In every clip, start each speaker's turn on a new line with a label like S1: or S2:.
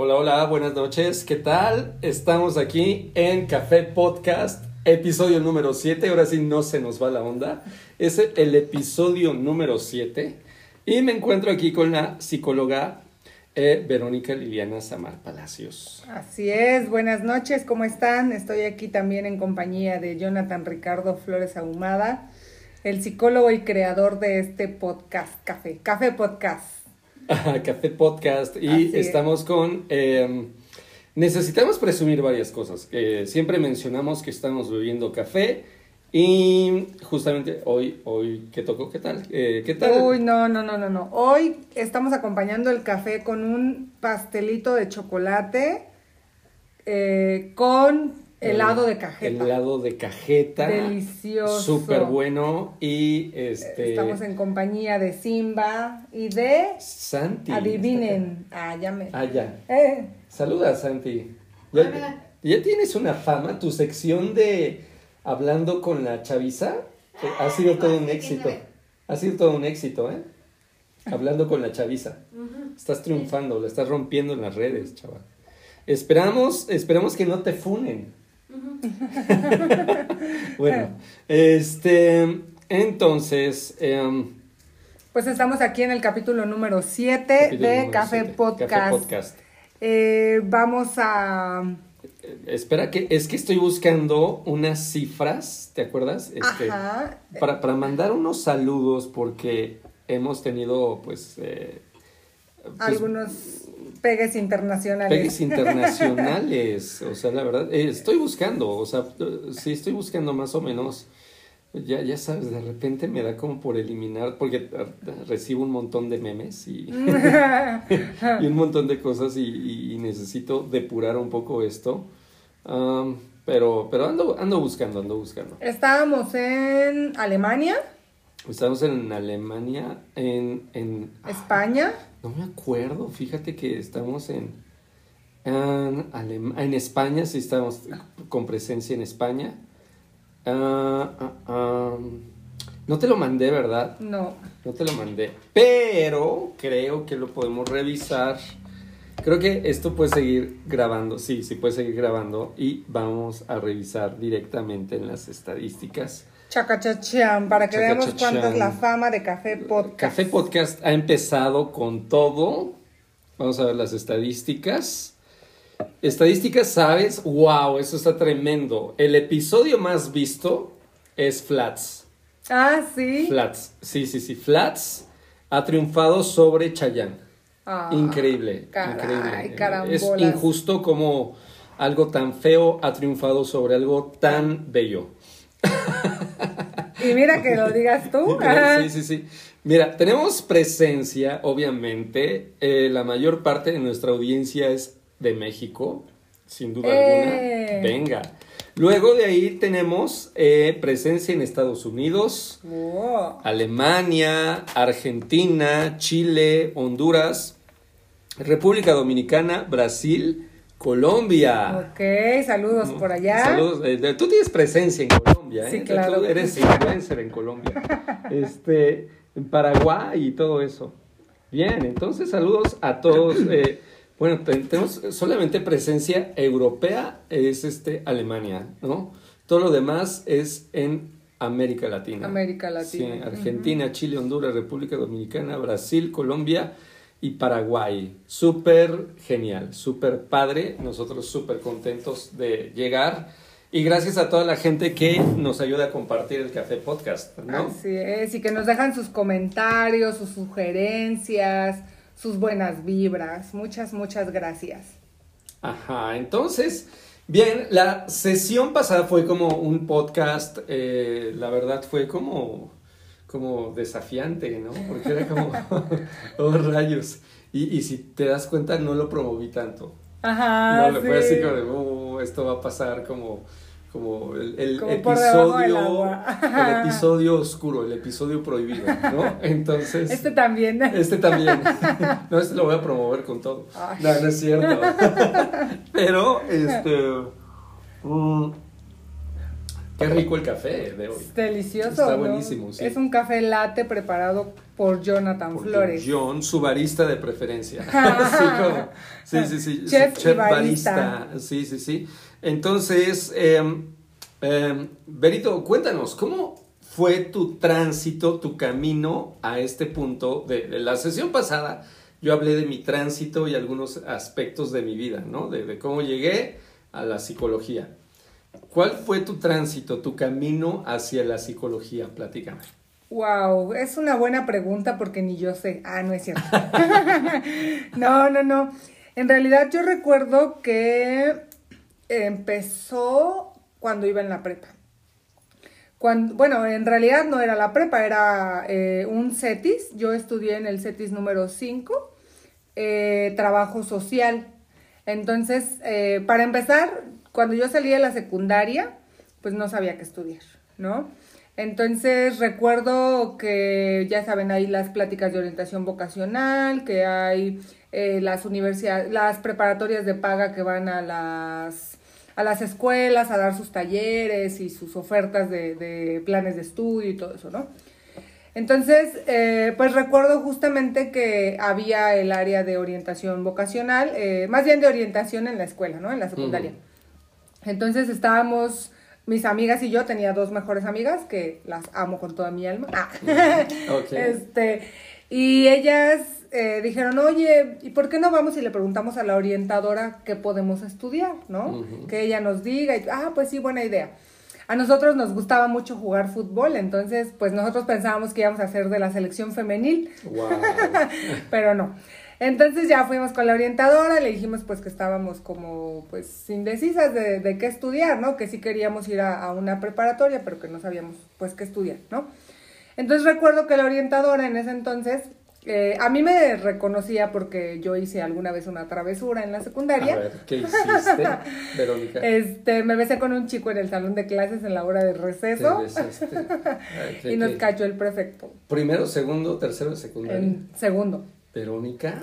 S1: Hola, hola, buenas noches. ¿Qué tal? Estamos aquí en Café Podcast, episodio número 7. Ahora sí no se nos va la onda. Es el episodio número 7. Y me encuentro aquí con la psicóloga eh, Verónica Liliana Samar Palacios.
S2: Así es, buenas noches, ¿cómo están? Estoy aquí también en compañía de Jonathan Ricardo Flores Ahumada, el psicólogo y creador de este podcast, Café, Café Podcast.
S1: Café Podcast y estamos con... Em, necesitamos presumir varias cosas. siempre mencionamos que estamos bebiendo café y justamente hoy, hoy, ¿qué tocó? ¿Qué tal? Eh, ¿Qué tal?
S2: Uy, no, no, no, no, no. Hoy estamos acompañando el café con un pastelito de chocolate eh, con helado de cajeta.
S1: Helado de cajeta.
S2: Delicioso.
S1: Súper bueno. Y este.
S2: Estamos en compañía de Simba y de.
S1: Santi.
S2: Adivinen. Ah, ya me.
S1: Ah, ya. Eh. Saluda, Santi. Ya, ya tienes una fama, tu sección de hablando con la chaviza eh, ha sido todo un éxito. Ha sido todo un éxito, ¿eh? Hablando con la chaviza. Estás triunfando, lo estás rompiendo en las redes, chaval. Esperamos, esperamos que no te funen. bueno, este, entonces... Em,
S2: pues estamos aquí en el capítulo número 7 de Café, Podcast. Eh, vamos a...
S1: Eh, espera, que es que estoy buscando unas cifras, ¿te acuerdas? Este, Para, para mandar unos saludos porque hemos tenido, pues... Eh,
S2: pues Algunos Pegues internacionales.
S1: Pegues internacionales, o sea, la verdad, eh, estoy buscando, o sea, sí estoy buscando más o menos, ya, ya sabes, de repente me da como por eliminar, porque recibo un montón de memes y, y un montón de cosas y, necesito depurar un poco esto. pero pero ando, ando buscando, ando buscando.
S2: Estábamos en Alemania.
S1: Estamos en Alemania, en... en
S2: España.
S1: No me acuerdo, fíjate que estamos en, en, España, sí estamos con presencia en España. Ah, ah, no te lo mandé, ¿verdad?
S2: No.
S1: No te lo mandé, pero creo que lo podemos revisar. Creo que esto puede seguir grabando, sí, sí puede seguir grabando y vamos a revisar directamente en las estadísticas.
S2: Chacachachán, para que veamos cuánto es la fama de Café Podcast.
S1: Café Podcast ha empezado con todo. Vamos a ver las estadísticas. Estadísticas, ¿sabes? ¡Wow! Eso está tremendo. El episodio más visto es Flats.
S2: Ah, sí.
S1: Flats. Sí, sí, sí. Flats ha triunfado sobre Chayanne. Ah, increíble. increíble. Es injusto como algo tan feo ha triunfado sobre algo tan bello.
S2: Y mira que lo digas tú.
S1: sí, sí, sí. Mira, tenemos presencia, obviamente. Eh, la mayor parte de nuestra audiencia es de México, sin duda alguna. Eh. Venga. Luego de ahí tenemos eh, presencia en Estados Unidos, Alemania, Argentina, Chile, Honduras, República Dominicana, Brasil, Colombia.
S2: Ok, saludos por allá.
S1: Saludos. Eh, tú tienes presencia en Colombia, ¿eh?
S2: Sí, claro.
S1: Tú eres influencer en Colombia. Este, en Paraguay y todo eso. Bien, entonces saludos a todos. Eh, bueno, tenemos solamente presencia europea, es este Alemania, ¿no? Todo lo demás es en América Latina.
S2: América Latina.
S1: Sí, Argentina, Chile, Honduras, República Dominicana, Brasil, Colombia y Paraguay. Súper genial, súper padre. Nosotros súper contentos de llegar. Y gracias a toda la gente que nos ayuda a compartir el Café Podcast, ¿no?
S2: Así es, y que nos dejan sus comentarios, sus sugerencias, sus buenas vibras. Muchas, muchas gracias.
S1: Ajá, entonces, bien, la sesión pasada fue como un podcast, eh, la verdad fue como como desafiante, ¿no? Porque era como, oh rayos. Y, y si te das cuenta, no lo promoví tanto.
S2: Ajá.
S1: No, fue así como de, oh, esto va a pasar como, como el, el episodio, el episodio oscuro, el episodio prohibido, ¿no? Entonces.
S2: Este también.
S1: Este también. No, este lo voy a promover con todo. No, no es cierto. Pero, este. Mm, Qué rico el café de hoy.
S2: Es delicioso.
S1: Está
S2: ¿no?
S1: buenísimo, sí.
S2: Es un café latte preparado por Jonathan
S1: Por
S2: Flores.
S1: John, su barista de preferencia. sí, como- sí, sí, sí.
S2: Chef y barista.
S1: Sí, sí, sí. Entonces, eh, eh, Berito, cuéntanos, ¿cómo fue tu tránsito, tu camino a este punto? De, de la sesión pasada, yo hablé de mi tránsito y algunos aspectos de mi vida, ¿no? De, de cómo llegué a la psicología. ¿Cuál fue tu tránsito, tu camino hacia la psicología? Platícame.
S2: Wow, es una buena pregunta porque ni yo sé. Ah, no es cierto. no, no, no. En realidad yo recuerdo que empezó cuando iba en la prepa. Cuando, bueno, en realidad no era la prepa, era eh, un CETIS. Yo estudié en el CETIS número 5, eh, trabajo social. Entonces, eh, para empezar, cuando yo salí de la secundaria, pues no sabía qué estudiar, ¿no? Entonces recuerdo que ya saben, hay las pláticas de orientación vocacional, que hay eh, las universidades, las preparatorias de paga que van a las, a las escuelas a dar sus talleres y sus ofertas de, de planes de estudio y todo eso, ¿no? Entonces, eh, pues recuerdo justamente que había el área de orientación vocacional, eh, más bien de orientación en la escuela, ¿no? En la secundaria. Entonces estábamos, mis amigas y yo, tenía dos mejores amigas que las amo con toda mi alma. Ah.
S1: Ok.
S2: Este, y ellas eh, dijeron, oye, ¿y por qué no vamos y le preguntamos a la orientadora qué podemos estudiar, ¿no? Que ella nos diga, y, ah, pues sí, buena idea. A nosotros nos gustaba mucho jugar fútbol, entonces pues nosotros pensábamos que íbamos a ser de la selección femenil,
S1: Wow.
S2: pero no. Entonces ya fuimos con la orientadora, le dijimos pues que estábamos como pues indecisas de, de qué estudiar, ¿no? Que sí queríamos ir a, a una preparatoria, pero que no sabíamos pues qué estudiar, ¿no? Entonces recuerdo que la orientadora en ese entonces, eh, a mí me reconocía porque yo hice alguna vez una travesura en la
S1: A
S2: secundaria.
S1: ver, ¿qué hiciste, Verónica?
S2: Este, me besé con un chico en el salón de clases en la hora de receso
S1: Te besaste. Ay, ¿qué-
S2: y nos cachó el prefecto
S1: Primero, segundo, tercero de secundaria.
S2: en segundo.
S1: Verónica,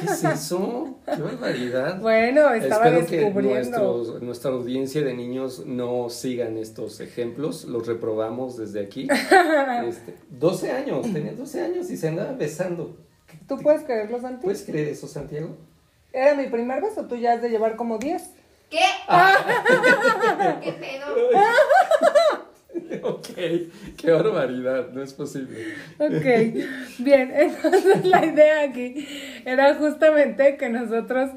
S1: ¿qué es eso? ¡Qué barbaridad!
S2: Bueno, estaba
S1: Espero que nuestros- nuestra audiencia de niños no sigan estos ejemplos, los reprobamos desde aquí. Este, 12 años, tenía 12 años y se andaba besando.
S2: ¿Tú puedes creerlo, Santi?
S1: ¿Puedes creer eso, Santiago?
S2: ¿Era mi primer beso? ¿Tú ya has de llevar como 10?
S3: ¿Qué? ¿Qué pedo?
S1: ok, qué barbaridad, no es posible.
S2: Ok, bien, entonces la idea aquí era justamente que nosotros,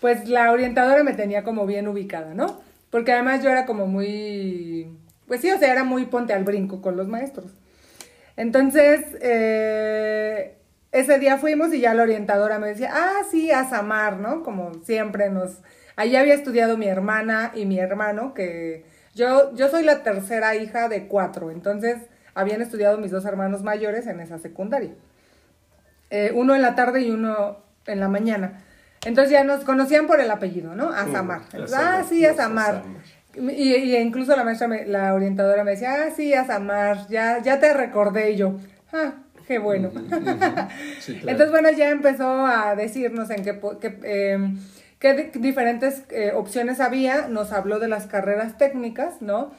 S2: pues la orientadora me tenía como bien ubicada, ¿no? Porque además yo era como muy, pues sí, o sea, era muy ponte al brinco con los maestros. Entonces, eh, ese día fuimos y ya la orientadora me decía, ah, sí, a Samar, ¿no? Como siempre nos... Allí había estudiado mi hermana y mi hermano, que yo, yo soy la tercera hija de cuatro, entonces habían estudiado mis dos hermanos mayores en esa secundaria. Eh, uno en la tarde y uno en la mañana. Entonces ya nos conocían por el apellido, ¿no? Azamar. Entonces, ah, sí, Azamar. Y, y incluso la maestra, me- la orientadora me decía, ah, sí, Azamar, ya, ya te recordé y yo. Ah, qué bueno.
S1: Sí, claro.
S2: Entonces, bueno, ya empezó a decirnos en qué, eh, qué di- diferentes eh, opciones había, nos habló de las carreras técnicas, ¿no?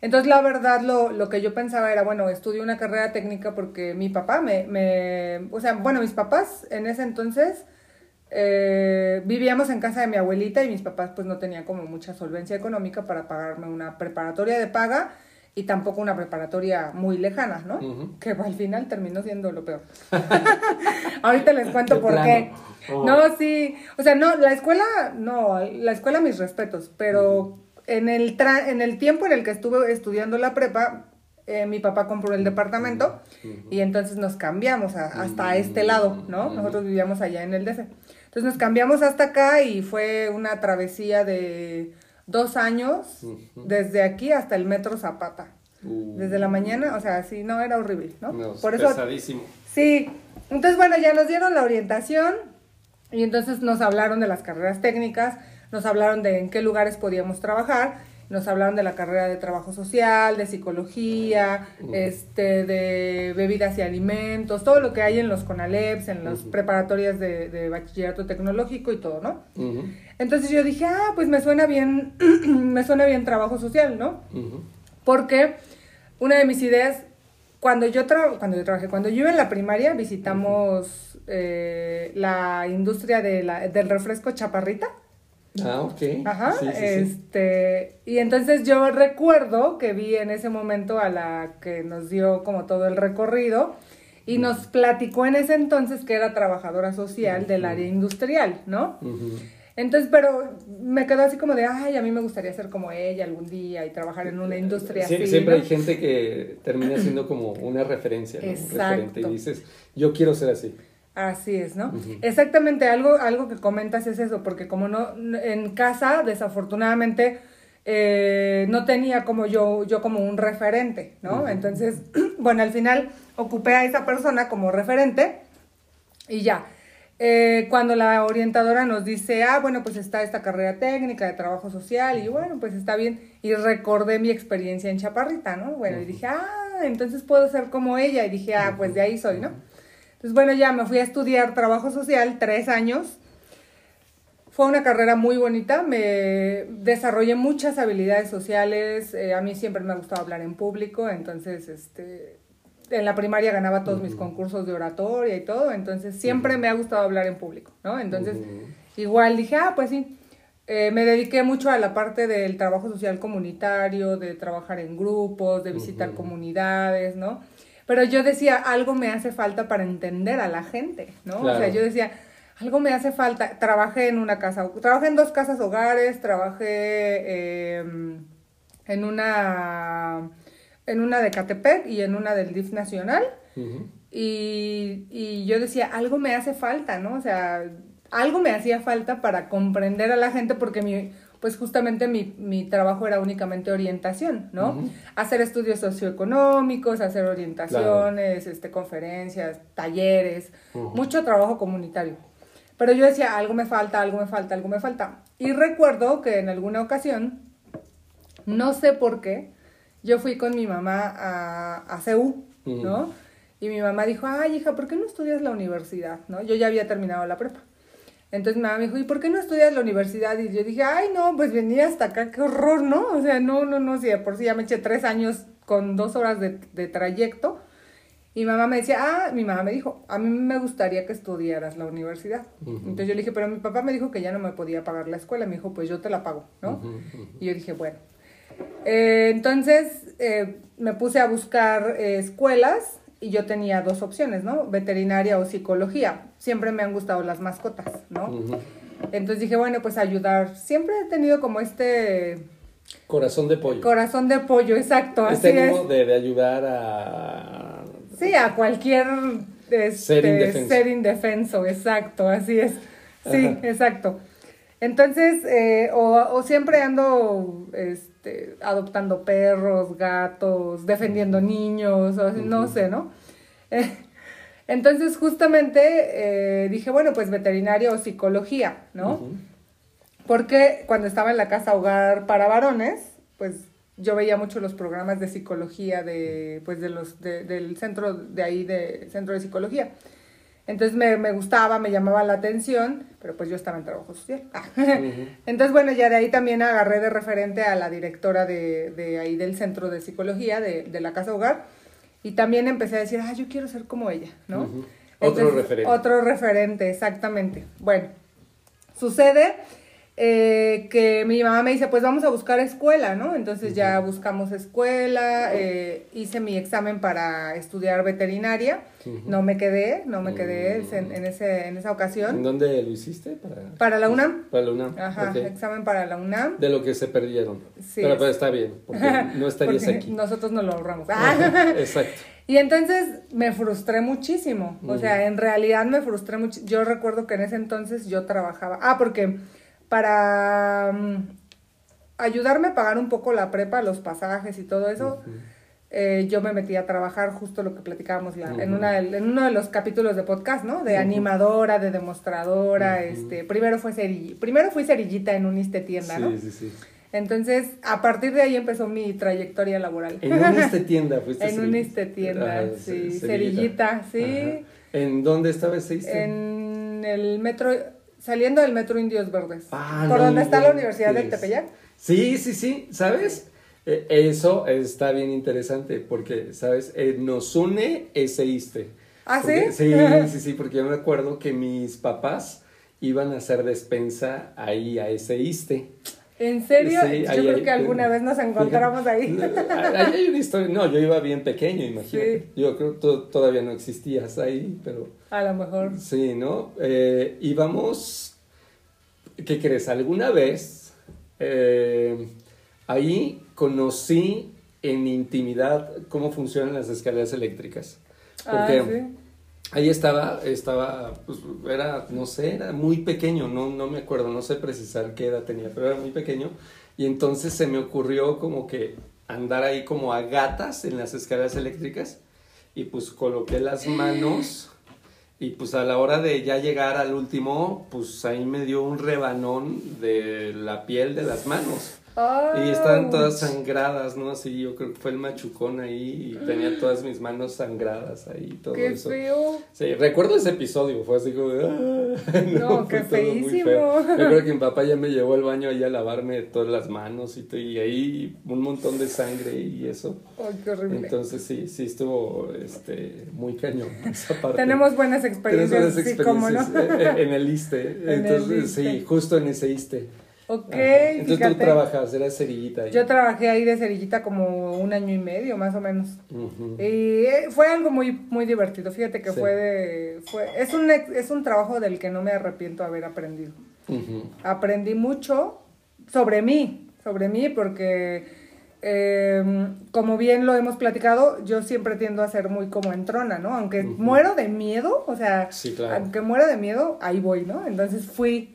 S2: Entonces, la verdad, lo, lo que yo pensaba era, bueno, estudio una carrera técnica porque mi papá me, me o sea, bueno, mis papás en ese entonces eh, vivíamos en casa de mi abuelita y mis papás pues no tenían como mucha solvencia económica para pagarme una preparatoria de paga y tampoco una preparatoria muy lejana, ¿no? Que al final terminó siendo lo peor. Ahorita les cuento
S1: De
S2: por
S1: plano.
S2: qué.
S1: Oh.
S2: No, sí, o sea, no, la escuela, no, la escuela mis respetos, pero en, el tra- en el tiempo en el que estuve estudiando la prepa, eh, mi papá compró el departamento y entonces nos cambiamos a- hasta este lado, ¿no? Nosotros vivíamos allá en el DF. Entonces nos cambiamos hasta acá y fue una travesía de dos años, desde aquí hasta el metro Zapata.
S1: Uh,
S2: Desde la mañana, o sea, sí, no, era horrible, ¿no?
S1: no,
S2: Por eso
S1: pesadísimo.
S2: Sí, entonces bueno, ya nos dieron la orientación y entonces nos hablaron de las carreras técnicas, nos hablaron de en qué lugares podíamos trabajar, nos hablaron de la carrera de trabajo social, de psicología, este, de bebidas y alimentos, todo lo que hay en los CONALEPS, en las preparatorias de, de bachillerato tecnológico y todo, ¿no? Entonces yo dije, ah, pues me suena bien, me suena bien trabajo social, ¿no? Porque una de mis ideas, cuando yo, tra- cuando yo trabajé, cuando yo iba en la primaria, visitamos eh, la industria de la- del refresco chaparrita.
S1: Ah, ok.
S2: Ajá,
S1: Sí, sí, sí.
S2: este, y entonces yo recuerdo que vi en ese momento a la que nos dio como todo el recorrido y nos platicó en ese entonces que era trabajadora social del área industrial, ¿no? Entonces, pero me quedó así como de, ay, a mí me gustaría ser como ella algún día y trabajar en una industria
S1: Sie-
S2: así.
S1: Siempre
S2: ¿no?
S1: hay gente que termina siendo como una referencia, ¿no? Un referente y dices, yo quiero ser así.
S2: Así es, ¿no? Exactamente, algo, algo que comentas es eso, porque como no, en casa, desafortunadamente, eh, no tenía como yo, yo como un referente, ¿no? Entonces, bueno, al final ocupé a esa persona como referente y ya. Eh, cuando la orientadora nos dice, ah, bueno, pues está esta carrera técnica de trabajo social, y bueno, pues está bien. Y recordé mi experiencia en Chaparrita, ¿no? Bueno, y dije, ah, entonces puedo ser como ella. Y dije, ah, pues de ahí soy, ¿no? Entonces, bueno, ya me fui a estudiar trabajo social, tres años. Fue una carrera muy bonita, me desarrollé muchas habilidades sociales, eh, a mí siempre me ha gustado hablar en público, entonces, este, en la primaria ganaba todos mis concursos de oratoria y todo, entonces siempre me ha gustado hablar en público, ¿no? Entonces, igual dije, ah, pues sí. Eh, me dediqué mucho a la parte del trabajo social comunitario, de trabajar en grupos, de visitar comunidades, ¿no? Pero yo decía, algo me hace falta para entender a la gente, ¿no? O sea, yo decía, algo me hace falta. Trabajé en una casa, trabajé en dos casas hogares, trabajé eh, en una en una de Catepec y en una del DIF Nacional. Y, y yo decía, algo me hace falta, ¿no? O sea, algo me hacía falta para comprender a la gente porque mi, pues justamente mi, mi trabajo era únicamente orientación, ¿no?
S1: Ujú.
S2: Hacer estudios socioeconómicos, hacer orientaciones, este, conferencias, talleres,
S1: Ujú.
S2: mucho trabajo comunitario. Pero yo decía, algo me falta, algo me falta, algo me falta. Y recuerdo que en alguna ocasión, no sé por qué, yo fui con mi mamá a, a CEU. ¿no? Y mi mamá dijo, ay, hija, ¿por qué no estudias la universidad? ¿No? Yo ya había terminado la prepa. Entonces mi mamá me dijo, ¿y por qué no estudias la universidad? Y yo dije, ay, no, pues venía hasta acá, qué horror, ¿no? O sea, no, no, no, si de por sí ya me eché tres años con dos horas de, de trayecto. Y mamá me decía, ah, mi mamá me dijo, a mí me gustaría que estudiaras la universidad. Entonces yo le dije, pero mi papá me dijo que ya no me podía pagar la escuela. Me dijo, pues yo te la pago, ¿no? Y yo dije, bueno. Eh, entonces eh, me puse a buscar eh, escuelas y yo tenía dos opciones, ¿no? Veterinaria o psicología. Siempre me han gustado las mascotas, ¿no? Entonces dije, bueno, pues ayudar. Siempre he tenido como este
S1: Corazón de pollo.
S2: corazón de pollo, exacto, así
S1: este
S2: es.
S1: ánimo de, de ayudar a...
S2: Sí, a cualquier este,
S1: Ser indefenso.
S2: ser indefenso, exacto, así es. Sí,
S1: Ajá.
S2: exacto. Entonces, eh, o, o siempre ando este, adoptando perros, gatos, defendiendo niños, o no sé, ¿no? Eh, entonces, justamente eh, dije, bueno, pues veterinaria o psicología, ¿no? Porque cuando estaba en la casa hogar para varones, pues yo veía mucho los programas de psicología de, pues de los, de- del centro de ahí, de centro de psicología. Entonces me, me gustaba, me llamaba la atención, pero pues yo estaba en trabajo social. Entonces, bueno, ya de ahí también agarré de referente a la directora de, de ahí del centro de psicología de, de la casa hogar. Y también empecé a decir, ah, yo quiero ser como ella, ¿no?
S1: Otro referente.
S2: Otro referente, exactamente. Bueno, sucede eh, que mi mamá me dice, pues vamos a buscar escuela, ¿no? Entonces ya buscamos escuela, eh, hice mi examen para estudiar veterinaria, no me quedé, no me quedé en, en ese, en esa
S1: ¿En
S2: ocasión.
S1: dónde lo hiciste? Para,
S2: Para la UNAM.
S1: Para la UNAM.
S2: Ajá, examen para la UNAM.
S1: De lo que se perdieron.
S2: Sí,
S1: pero,
S2: es.
S1: pero está bien, porque no estarías
S2: Porque
S1: aquí.
S2: Nosotros no lo ahorramos.
S1: Exacto.
S2: Y entonces me frustré muchísimo. O sea, en realidad me frustré mucho. Yo recuerdo que en ese entonces yo trabajaba. Ah, porque para mm, ayudarme a pagar un poco la prepa, los pasajes y todo eso, eh, yo me metí a trabajar justo lo que platicábamos la- en, una, en uno de los capítulos de podcast, ¿no? De animadora, de demostradora, este, primero fue cerill- primero fui cerillita en un iste tienda, ¿no?
S1: Sí, sí, sí.
S2: Entonces, a partir de ahí empezó mi trayectoria laboral.
S1: En un este tienda fuiste
S2: En un este tienda,
S1: Ah,
S2: sí,
S1: ce-
S2: cerillita, sí.
S1: Ajá. ¿En dónde estaba ese?
S2: En el metro, saliendo del metro Indios Verdes.
S1: Ah,
S2: por
S1: no
S2: donde está la. Universidad del Tepeyac.
S1: Sí, sí, sí, ¿sabes? Eh, Eso está bien interesante porque, ¿sabes? Eh, nos une ese iste.
S2: ¿Ah,
S1: Porque-
S2: sí?
S1: Sí, sí, sí, porque yo me acuerdo que mis papás iban a hacer despensa ahí a ese iste.
S2: ¿En serio?
S1: Sí,
S2: Yo
S1: ahí
S2: creo que alguna vez nos encontramos ahí.
S1: Ahí hay una historia. No, yo iba bien pequeño, imagínate.
S2: Sí.
S1: Yo creo que to- todavía no existías ahí, pero
S2: A lo mejor.
S1: sí, ¿no? Eh, íbamos, ¿qué crees? Alguna vez eh, ahí conocí en intimidad cómo funcionan las escaleras eléctricas.
S2: Ah, sí.
S1: Ahí estaba, estaba, pues era, no sé, era muy pequeño, no, no me acuerdo, no sé precisar qué edad tenía, pero era muy pequeño. Y entonces se me ocurrió como que andar ahí como a gatas en las escaleras eléctricas y pues coloqué las manos y pues a la hora de ya llegar al último, pues ahí me dio un rebanón de la piel de las manos. Y estaban todas sangradas, ¿no? Así yo creo que fue el machucón ahí y tenía todas mis manos sangradas ahí, todo
S2: Qué
S1: eso.
S2: feo.
S1: Sí, recuerdo ese episodio, fue así como de... "Ah".
S2: No, qué
S1: todo muy
S2: feísimo.
S1: feo. Yo creo que mi papá ya me llevó al baño ahí a lavarme todas las manos y, y ahí un montón de sangre y eso.
S2: Ay, qué horrible.
S1: Entonces sí, sí estuvo este, muy cañón esa parte.
S2: Tenemos buenas experiencias,
S1: buenas
S2: sí, cómo no.
S1: experiencias eh, en el ISTE.
S2: En el
S1: Entonces sí, justo en ese ISTE.
S2: Ok,
S1: Ajá. Entonces
S2: fíjate.
S1: tú trabajas, eras cerillita. ahí.
S2: Yo trabajé ahí de cerillita como un año y medio, más o menos. Y eh, fue algo muy, muy divertido. Fíjate que
S1: Sí.
S2: fue de. Fue, es, un, es un trabajo del que no me arrepiento haber aprendido. Aprendí mucho sobre mí, sobre mí, porque. eh, como bien lo hemos platicado, yo siempre tiendo a ser muy como entrona, ¿no? Aunque muero de miedo, o sea,
S1: Sí, claro.
S2: aunque muero de miedo, ahí voy, ¿no? Entonces fui,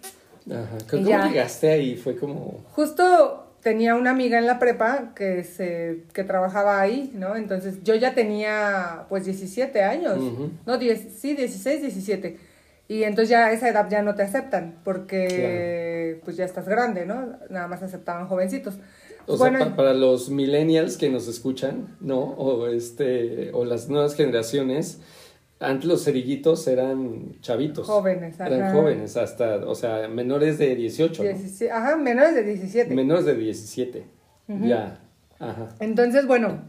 S1: Ajá. ¿Cómo
S2: ya.
S1: llegaste ahí? Fue como...
S2: Justo tenía una amiga en la prepa que se que trabajaba ahí, ¿no? Entonces yo ya tenía pues 17 años. No, 10, sí, 16, 17. Y entonces ya a esa edad ya no te aceptan porque pues ya estás grande, ¿no? Nada más aceptaban jovencitos.
S1: O
S2: bueno,
S1: sea, pa- para los millennials que nos escuchan, ¿no? O este, o las nuevas generaciones, antes los cerillitos eran chavitos.
S2: jóvenes,
S1: Eran
S2: ajá.
S1: jóvenes, hasta, o sea, menores de 18, ¿no?
S2: 17, ajá, menores de 17.
S1: Menores de 17.
S2: Ujú.
S1: Ya. Ajá.
S2: Entonces, bueno,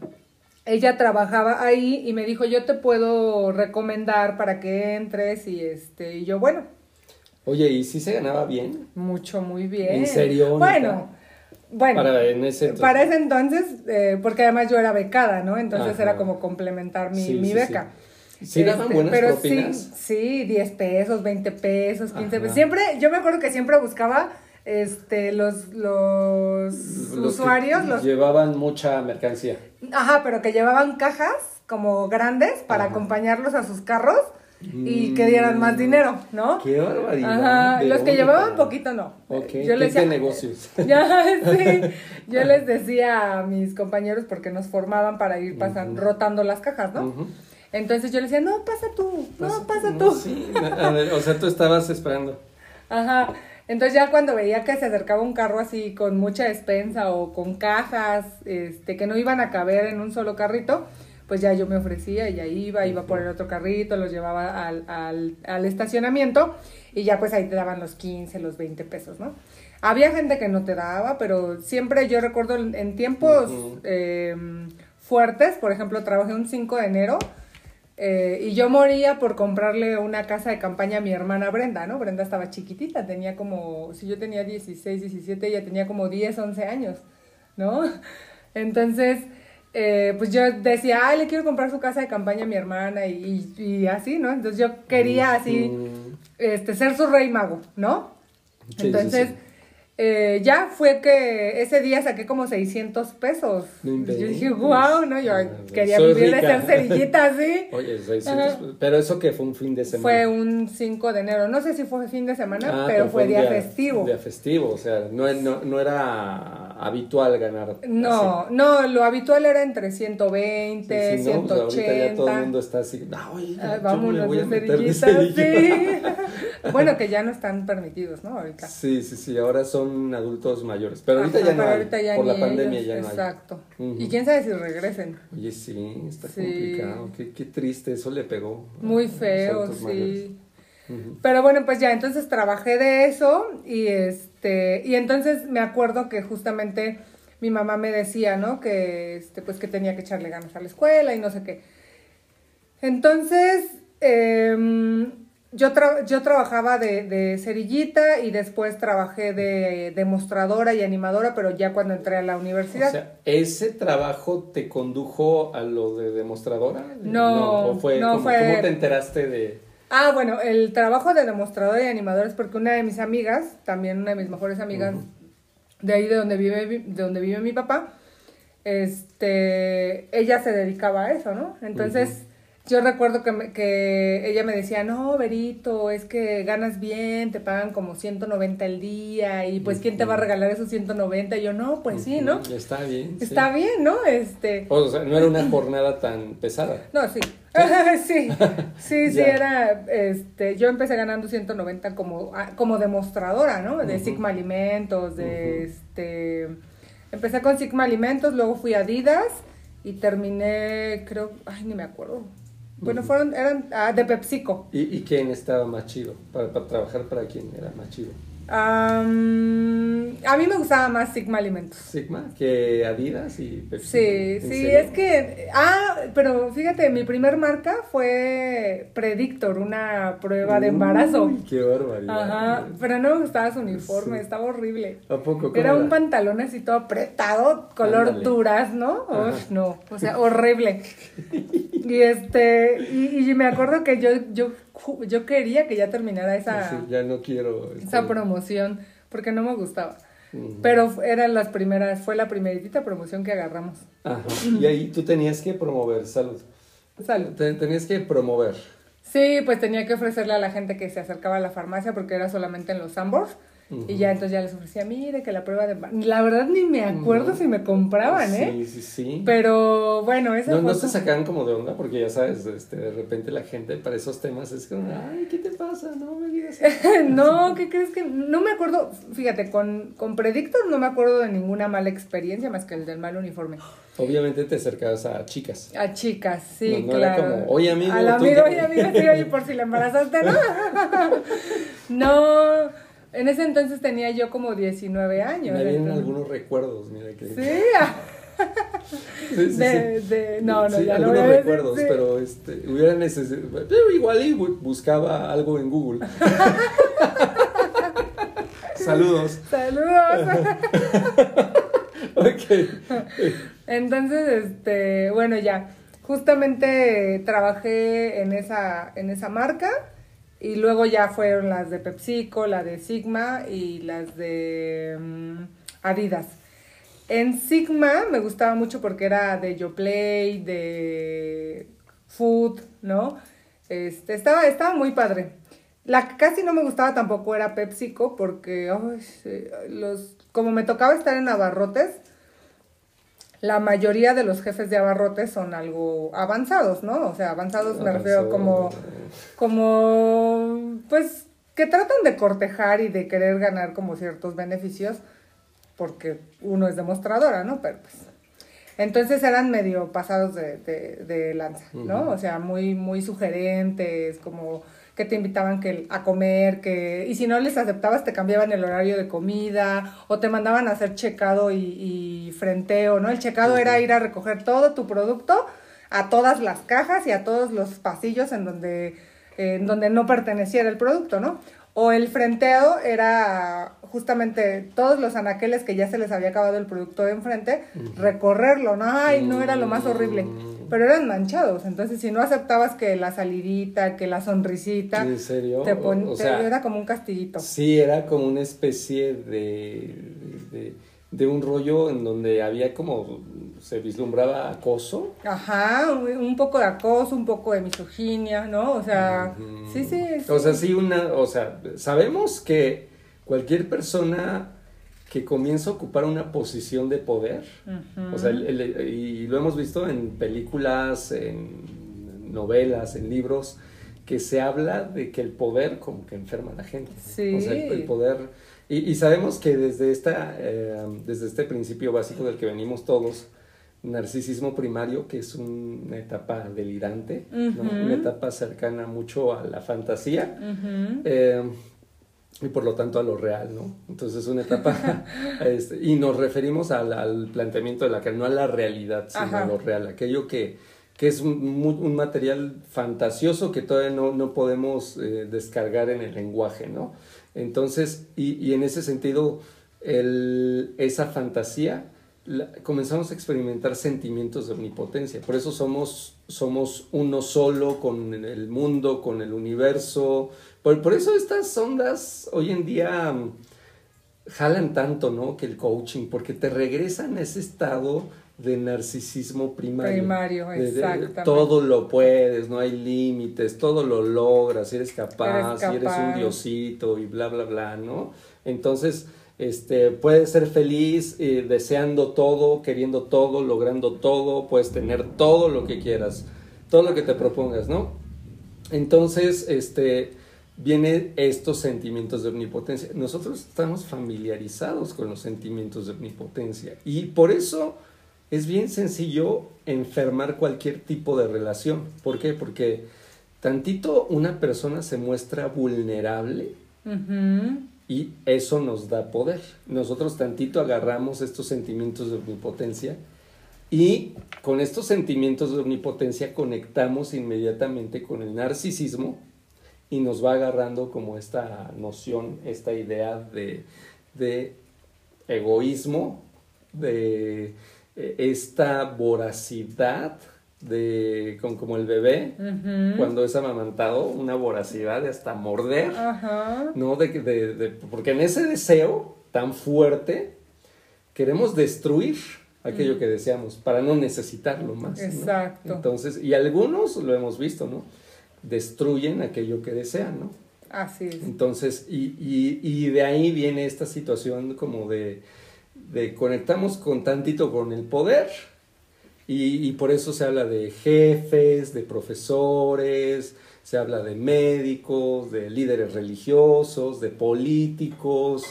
S2: ella trabajaba ahí y me dijo, yo te puedo recomendar para que entres y este, y yo, bueno,
S1: Oye, ¿y si se ganaba bien?
S2: mucho, muy bien.
S1: ¿En serio,
S2: Bueno, bueno.
S1: Para en ese entonces.
S2: Para ese entonces, eh, porque además yo era becada, ¿no? Entonces
S1: Ajá.
S2: era como complementar mi,
S1: Sí,
S2: mi
S1: sí,
S2: beca.
S1: ¿Sí daban
S2: Este,
S1: buenas
S2: pero
S1: propinas?
S2: Sí, sí, 10 pesos, 20 pesos, 15
S1: Ajá.
S2: pesos. Siempre, yo me acuerdo que siempre buscaba este, los, los, usuarios, los
S1: Llevaban mucha mercancía.
S2: Ajá, pero que llevaban cajas como grandes para
S1: Ajá.
S2: acompañarlos a sus carros y
S1: Mm.
S2: que dieran más dinero, ¿no?
S1: ¡Qué barbaridad!
S2: Ajá,
S1: ¿De
S2: los que llevaban poquito no.
S1: Ok,
S2: Yo les decía,
S1: negocios.
S2: Ya, sí. Yo les decía a mis compañeros porque nos formaban para ir pasan, rotando las cajas, ¿no?
S1: Ujú.
S2: Entonces yo les decía, no, pasa tú, no,
S1: Pasa- no,
S2: tú.
S1: Sí, a ver, o sea, tú estabas esperando.
S2: Ajá. Entonces ya cuando veía que se acercaba un carro así con mucha despensa o con cajas, este, que no iban a caber en un solo carrito, pues ya yo me ofrecía y ya iba, iba por el otro carrito, los llevaba al, al, al estacionamiento y ya pues ahí te daban los 15, los 20 pesos, ¿no? Había gente que no te daba, pero siempre yo recuerdo en tiempos eh, fuertes, por ejemplo, trabajé un 5 de enero eh, y yo moría por comprarle una casa de campaña a mi hermana Brenda, ¿no? Brenda estaba chiquitita, tenía como, si yo tenía 16, 17, ella tenía como 10, 11 años, ¿no? Entonces, eh, pues yo decía, ay, le quiero comprar su casa de campaña a mi hermana y, y- y así, ¿no? Entonces yo quería así, este, ser su rey mago, ¿no?
S1: sí, sí,
S2: Entonces,
S1: sí.
S2: Eh, ya fue que ese día saqué como 600 pesos.
S1: No
S2: yo dije, wow, ¿no? Yo
S1: Ah,
S2: quería vivir de ser cerillita, ¿sí?
S1: Oye, 600,
S2: Ajá.
S1: pero eso que fue un fin de semana.
S2: Fue un 5 de enero. No sé si fue fin de semana,
S1: Ah,
S2: pero fue
S1: un
S2: día, festivo.
S1: Día festivo, o sea, no, no, no era habitual ganar.
S2: No, no, lo habitual era entre 120,
S1: así. Sí, sí, no, pues ahorita ya todo el
S2: 180.
S1: mundo está así. "Ah, oye, yo
S2: vámonos
S1: me voy a meter de
S2: cerillitas,
S1: cerillita".
S2: sí. bueno, que ya no están permitidos, ¿no? Ahorita.
S1: Sí, sí, sí, ahora son adultos mayores. Pero ahorita
S2: Ajá,
S1: ya no
S2: pero
S1: hay.
S2: ahorita ya
S1: Por la pandemia
S2: ellos,
S1: ya no hay.
S2: Exacto. Y quién sabe si regresen.
S1: Oye, sí, está
S2: Sí.
S1: complicado. Qué, qué triste, eso le pegó.
S2: Muy feo, sí. Pero bueno, pues ya, entonces trabajé de eso y este, y entonces me acuerdo que justamente mi mamá me decía, ¿no? Que, este, pues que tenía que echarle ganas a la escuela y no sé qué. Entonces, em, yo, tra- yo trabajaba de, de cerillita y después trabajé de demostradora y animadora, pero ya cuando entré a la
S1: O
S2: universidad.
S1: sea, ¿ese trabajo te condujo a lo de demostradora?
S2: No,
S1: ¿o fue,
S2: no
S1: ¿cómo,
S2: fue-
S1: ¿Cómo te enteraste de...?
S2: Ah, bueno, el trabajo de demostradora y animadora es porque una de mis amigas, también una de mis mejores amigas, de ahí de donde vive, de donde vive mi papá, este, ella se dedicaba a eso, ¿no? Entonces, yo recuerdo que, me- que ella me decía, no, Berito, es que ganas bien, te pagan como 190 el día, y pues, ¿quién te va a regalar esos 190? Y yo, no, pues sí, ¿no?
S1: Está bien. sí.
S2: Está bien, ¿no? Este,
S1: O sea, no era una jornada tan pesada.
S2: no, sí. sí, sí, sí, era, este, yo empecé ganando 190 como, ah, como demostradora, ¿no? De. Sigma Alimentos, de este, empecé con Sigma Alimentos, luego fui a Adidas y terminé, creo, ay, ni me acuerdo. Bueno, fueron, eran, ah, de PepsiCo.
S1: ¿Y, y quién estaba más chido? Para, para trabajar para quién era más chido.
S2: Am, a mí me gustaba más Sigma Alimentos.
S1: Sigma que Adidas y Pepsi.
S2: Sí,
S1: ¿En
S2: sí,
S1: serio?
S2: es que, ah, pero fíjate, mi primer marca fue Predictor, una prueba de embarazo.
S1: Uy, qué barbaridad.
S2: Ajá, pero no me gustaba su uniforme,
S1: Sí.
S2: estaba horrible.
S1: ¿A poco? ¿Cómo
S2: Era un pantalón así todo apretado, color
S1: Ándale.
S2: durazno. Uf, no, o sea, horrible. Y este, y, y me acuerdo que yo, yo quería que ya terminara esa,
S1: Sí, ya no quiero. este,
S2: esa promoción, porque no me gustaba. Pero eran las primeras, fue la primeritita promoción que agarramos.
S1: Ajá. Y ahí tú tenías que promover, salud.
S2: Salud.
S1: Te- tenías que promover.
S2: Sí, pues tenía que ofrecerle a la gente que se acercaba a la farmacia porque era solamente en los Sambors. Y ya entonces ya les ofrecía, mire que la prueba de... La verdad ni me acuerdo si me compraban, ¿eh?
S1: Sí, sí, sí.
S2: Pero bueno, esa
S1: No, no se sacaban como de onda, porque ya sabes, este, de repente la gente para esos temas es como, ay, ¿qué te pasa? No me digas eso".
S2: no, ¿qué crees que? No me acuerdo, fíjate, con, con Predictor no me acuerdo de ninguna mala experiencia más que el del mal uniforme.
S1: Obviamente te acercabas a chicas.
S2: A chicas, sí,
S1: No, no era
S2: claro.
S1: como, "Oye, amigo,
S2: Al amigo,
S1: qué-".
S2: oye, amigo, sí, oye, por si la embarazaste, ¿no? no, en ese entonces tenía yo como 19 años.
S1: Me vienen algunos recuerdos, mira que.
S2: Sí,
S1: Sí, sí, sí.
S2: de, no, no,
S1: Sí,
S2: ya
S1: algunos
S2: decir,
S1: recuerdos, pero este, hubiera necesitado. Pero igual y bu- buscaba algo en Google. Saludos.
S2: Saludos.
S1: Ok.
S2: Entonces, este, bueno, ya, justamente trabajé en esa, en esa marca y luego ya fueron las de PepsiCo, la de Sigma y las de mm, Adidas. En Sigma me gustaba mucho porque era de YoPlay, de Food, ¿no? Este, estaba, estaba muy padre. La que casi no me gustaba tampoco era PepsiCo porque los, como me tocaba estar en abarrotes, la mayoría de los jefes de abarrotes son algo avanzados, ¿no? O sea, avanzados me refiero como, como, pues, que tratan de cortejar y de querer ganar como ciertos beneficios porque uno es demostradora, ¿no? Pero pues... Entonces eran medio pasados de, de, de lanza, ¿no? O sea, muy, muy sugerentes, como que te invitaban que, a comer, que, y si no les aceptabas te cambiaban el horario de comida, o te mandaban a hacer checado y, y frenteo, ¿no? El checado era ir a recoger todo tu producto a todas las cajas y a todos los pasillos en donde, en donde no perteneciera el producto, ¿no? O el frenteo era justamente todos los anaqueles que ya se les había acabado el producto de enfrente, recorrerlo, ¿no? Ay, no era lo más horrible.
S1: Mm.
S2: Pero eran manchados, entonces si no aceptabas que la salidita, que la sonrisita,
S1: ¿En serio?
S2: te
S1: O-
S2: te- era como un castillito.
S1: Sí, era como una especie de, de, de un rollo en donde había como, se vislumbraba acoso.
S2: Ajá, un, poco de acoso, un poco de misoginia, ¿no? O sea, sí, sí, sí.
S1: O sea, sí, una, o sea, sabemos que cualquier persona que comienza a ocupar una posición de poder, o sea, el- el- y lo hemos visto en películas, en novelas, en libros, que se habla de que el poder como que enferma a la gente.
S2: Sí.
S1: O sea, el, el poder... Y, y sabemos que desde, esta, eh, desde este principio básico del que venimos todos, narcisismo primario, que es una etapa delirante, una etapa cercana mucho a la fantasía, eh, y por lo tanto a lo real, ¿no? Entonces es una etapa, este, y nos referimos al, al, planteamiento de la que no a la realidad, sino a lo real, aquello que, que es un, un, material fantasioso que todavía no, no podemos eh, descargar en el lenguaje, ¿no? Entonces, y, y en ese sentido, el, esa fantasía, comenzamos a experimentar sentimientos de omnipotencia. Por eso somos, somos uno solo con el mundo, con el universo. Por, por eso estas ondas hoy en día mm, jalan tanto, ¿no? Que el coaching, porque te regresan a ese estado de narcisismo primario.
S2: Primario, exactamente.
S1: todo lo puedes, no hay límites, todo lo logras, eres capaz, eres, eres un diosito y bla, bla, bla, ¿no? Entonces, este, puedes ser feliz eh, deseando todo, queriendo todo, logrando todo, puedes tener todo lo que quieras, todo lo que te propongas, ¿no? Entonces, este, vienen estos sentimientos de omnipotencia. Nosotros estamos familiarizados con los sentimientos de omnipotencia y por eso es bien sencillo enfermar cualquier tipo de relación. ¿Por qué? Porque tantito una persona se muestra vulnerable y eso nos da poder. Nosotros tantito agarramos estos sentimientos de omnipotencia y con estos sentimientos de omnipotencia conectamos inmediatamente con el narcisismo y nos va agarrando como esta noción, esta idea de, de egoísmo, de esta voracidad de con como el bebé cuando es amamantado una voracidad de hasta morder no de, de, de, porque en ese deseo tan fuerte queremos destruir aquello que deseamos para no necesitarlo más
S2: exacto.
S1: Entonces y algunos lo hemos visto no destruyen aquello que desean no
S2: así es.
S1: Entonces y, y, y de ahí viene esta situación como de de conectamos con tantito con el poder y, por eso se habla de jefes, de profesores, se habla de médicos, de líderes religiosos, de políticos,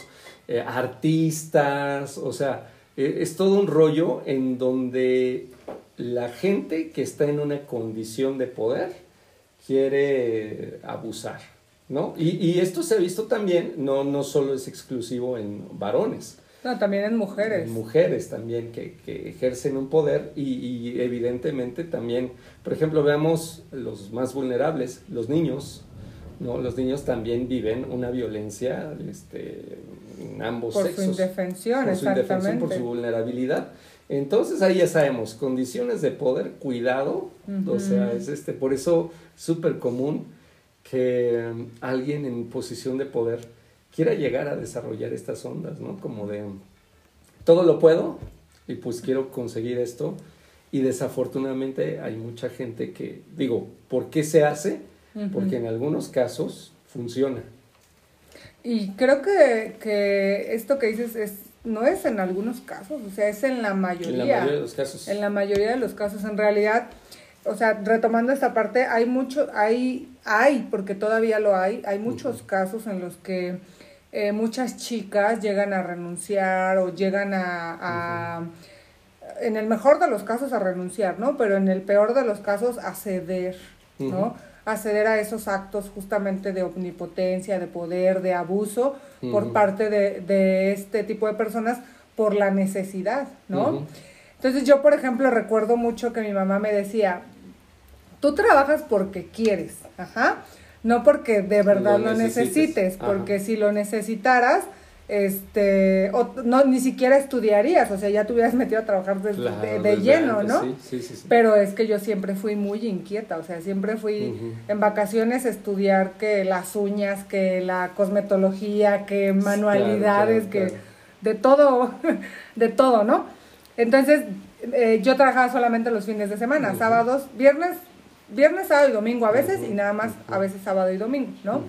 S1: eh, artistas, o sea, e, es todo un rollo en donde la gente que está en una condición de poder quiere abusar, ¿no? Y, y esto se ha visto también, no, no solo es exclusivo en varones,
S2: no, también en mujeres.
S1: mujeres también que, que ejercen un poder y, y, evidentemente también, por ejemplo, veamos los más vulnerables, los niños, ¿no? Los niños también viven una violencia este, en ambos
S2: por
S1: sexos.
S2: Su indefensión,
S1: por su indefensión, por su vulnerabilidad. Entonces ahí ya sabemos, condiciones de poder, cuidado, o sea, es este, por eso súper común que um, alguien en posición de poder quiera llegar a desarrollar estas ondas, ¿no? Como de todo lo puedo y pues quiero conseguir esto. Y desafortunadamente hay mucha gente que, digo, ¿por qué se hace? Porque en algunos casos funciona.
S2: Y creo que, que esto que dices es, no es en algunos casos, o sea, es en la mayoría.
S1: En la mayoría de los casos.
S2: En la mayoría de los casos, en realidad, o sea, retomando esta parte, hay mucho, hay, hay, porque todavía lo hay, hay muchos casos en los que eh, muchas chicas llegan a renunciar o llegan a, en el mejor de los casos a renunciar, ¿no? Pero en el peor de los casos a ceder, ¿no? A ceder a esos actos justamente de omnipotencia, de poder, de abuso por parte de, de, este tipo de personas por la necesidad, ¿no? Entonces yo, por ejemplo, recuerdo mucho que mi mamá me decía, tú trabajas porque quieres, ajá no porque de verdad lo, necesites, porque si lo necesitaras, este, o no, ni siquiera estudiarías, o sea, ya te hubieras metido a trabajar de, lleno, ¿no?
S1: Sí, sí,
S2: Pero es que yo siempre fui muy inquieta, o sea, siempre fui en vacaciones a estudiar que las uñas, que la cosmetología, que manualidades, que de todo, de todo, ¿no? Entonces, eh, yo trabajaba solamente los fines de semana, sábados, viernes, viernes, sábado y domingo a veces y nada más a veces sábado y domingo, ¿no?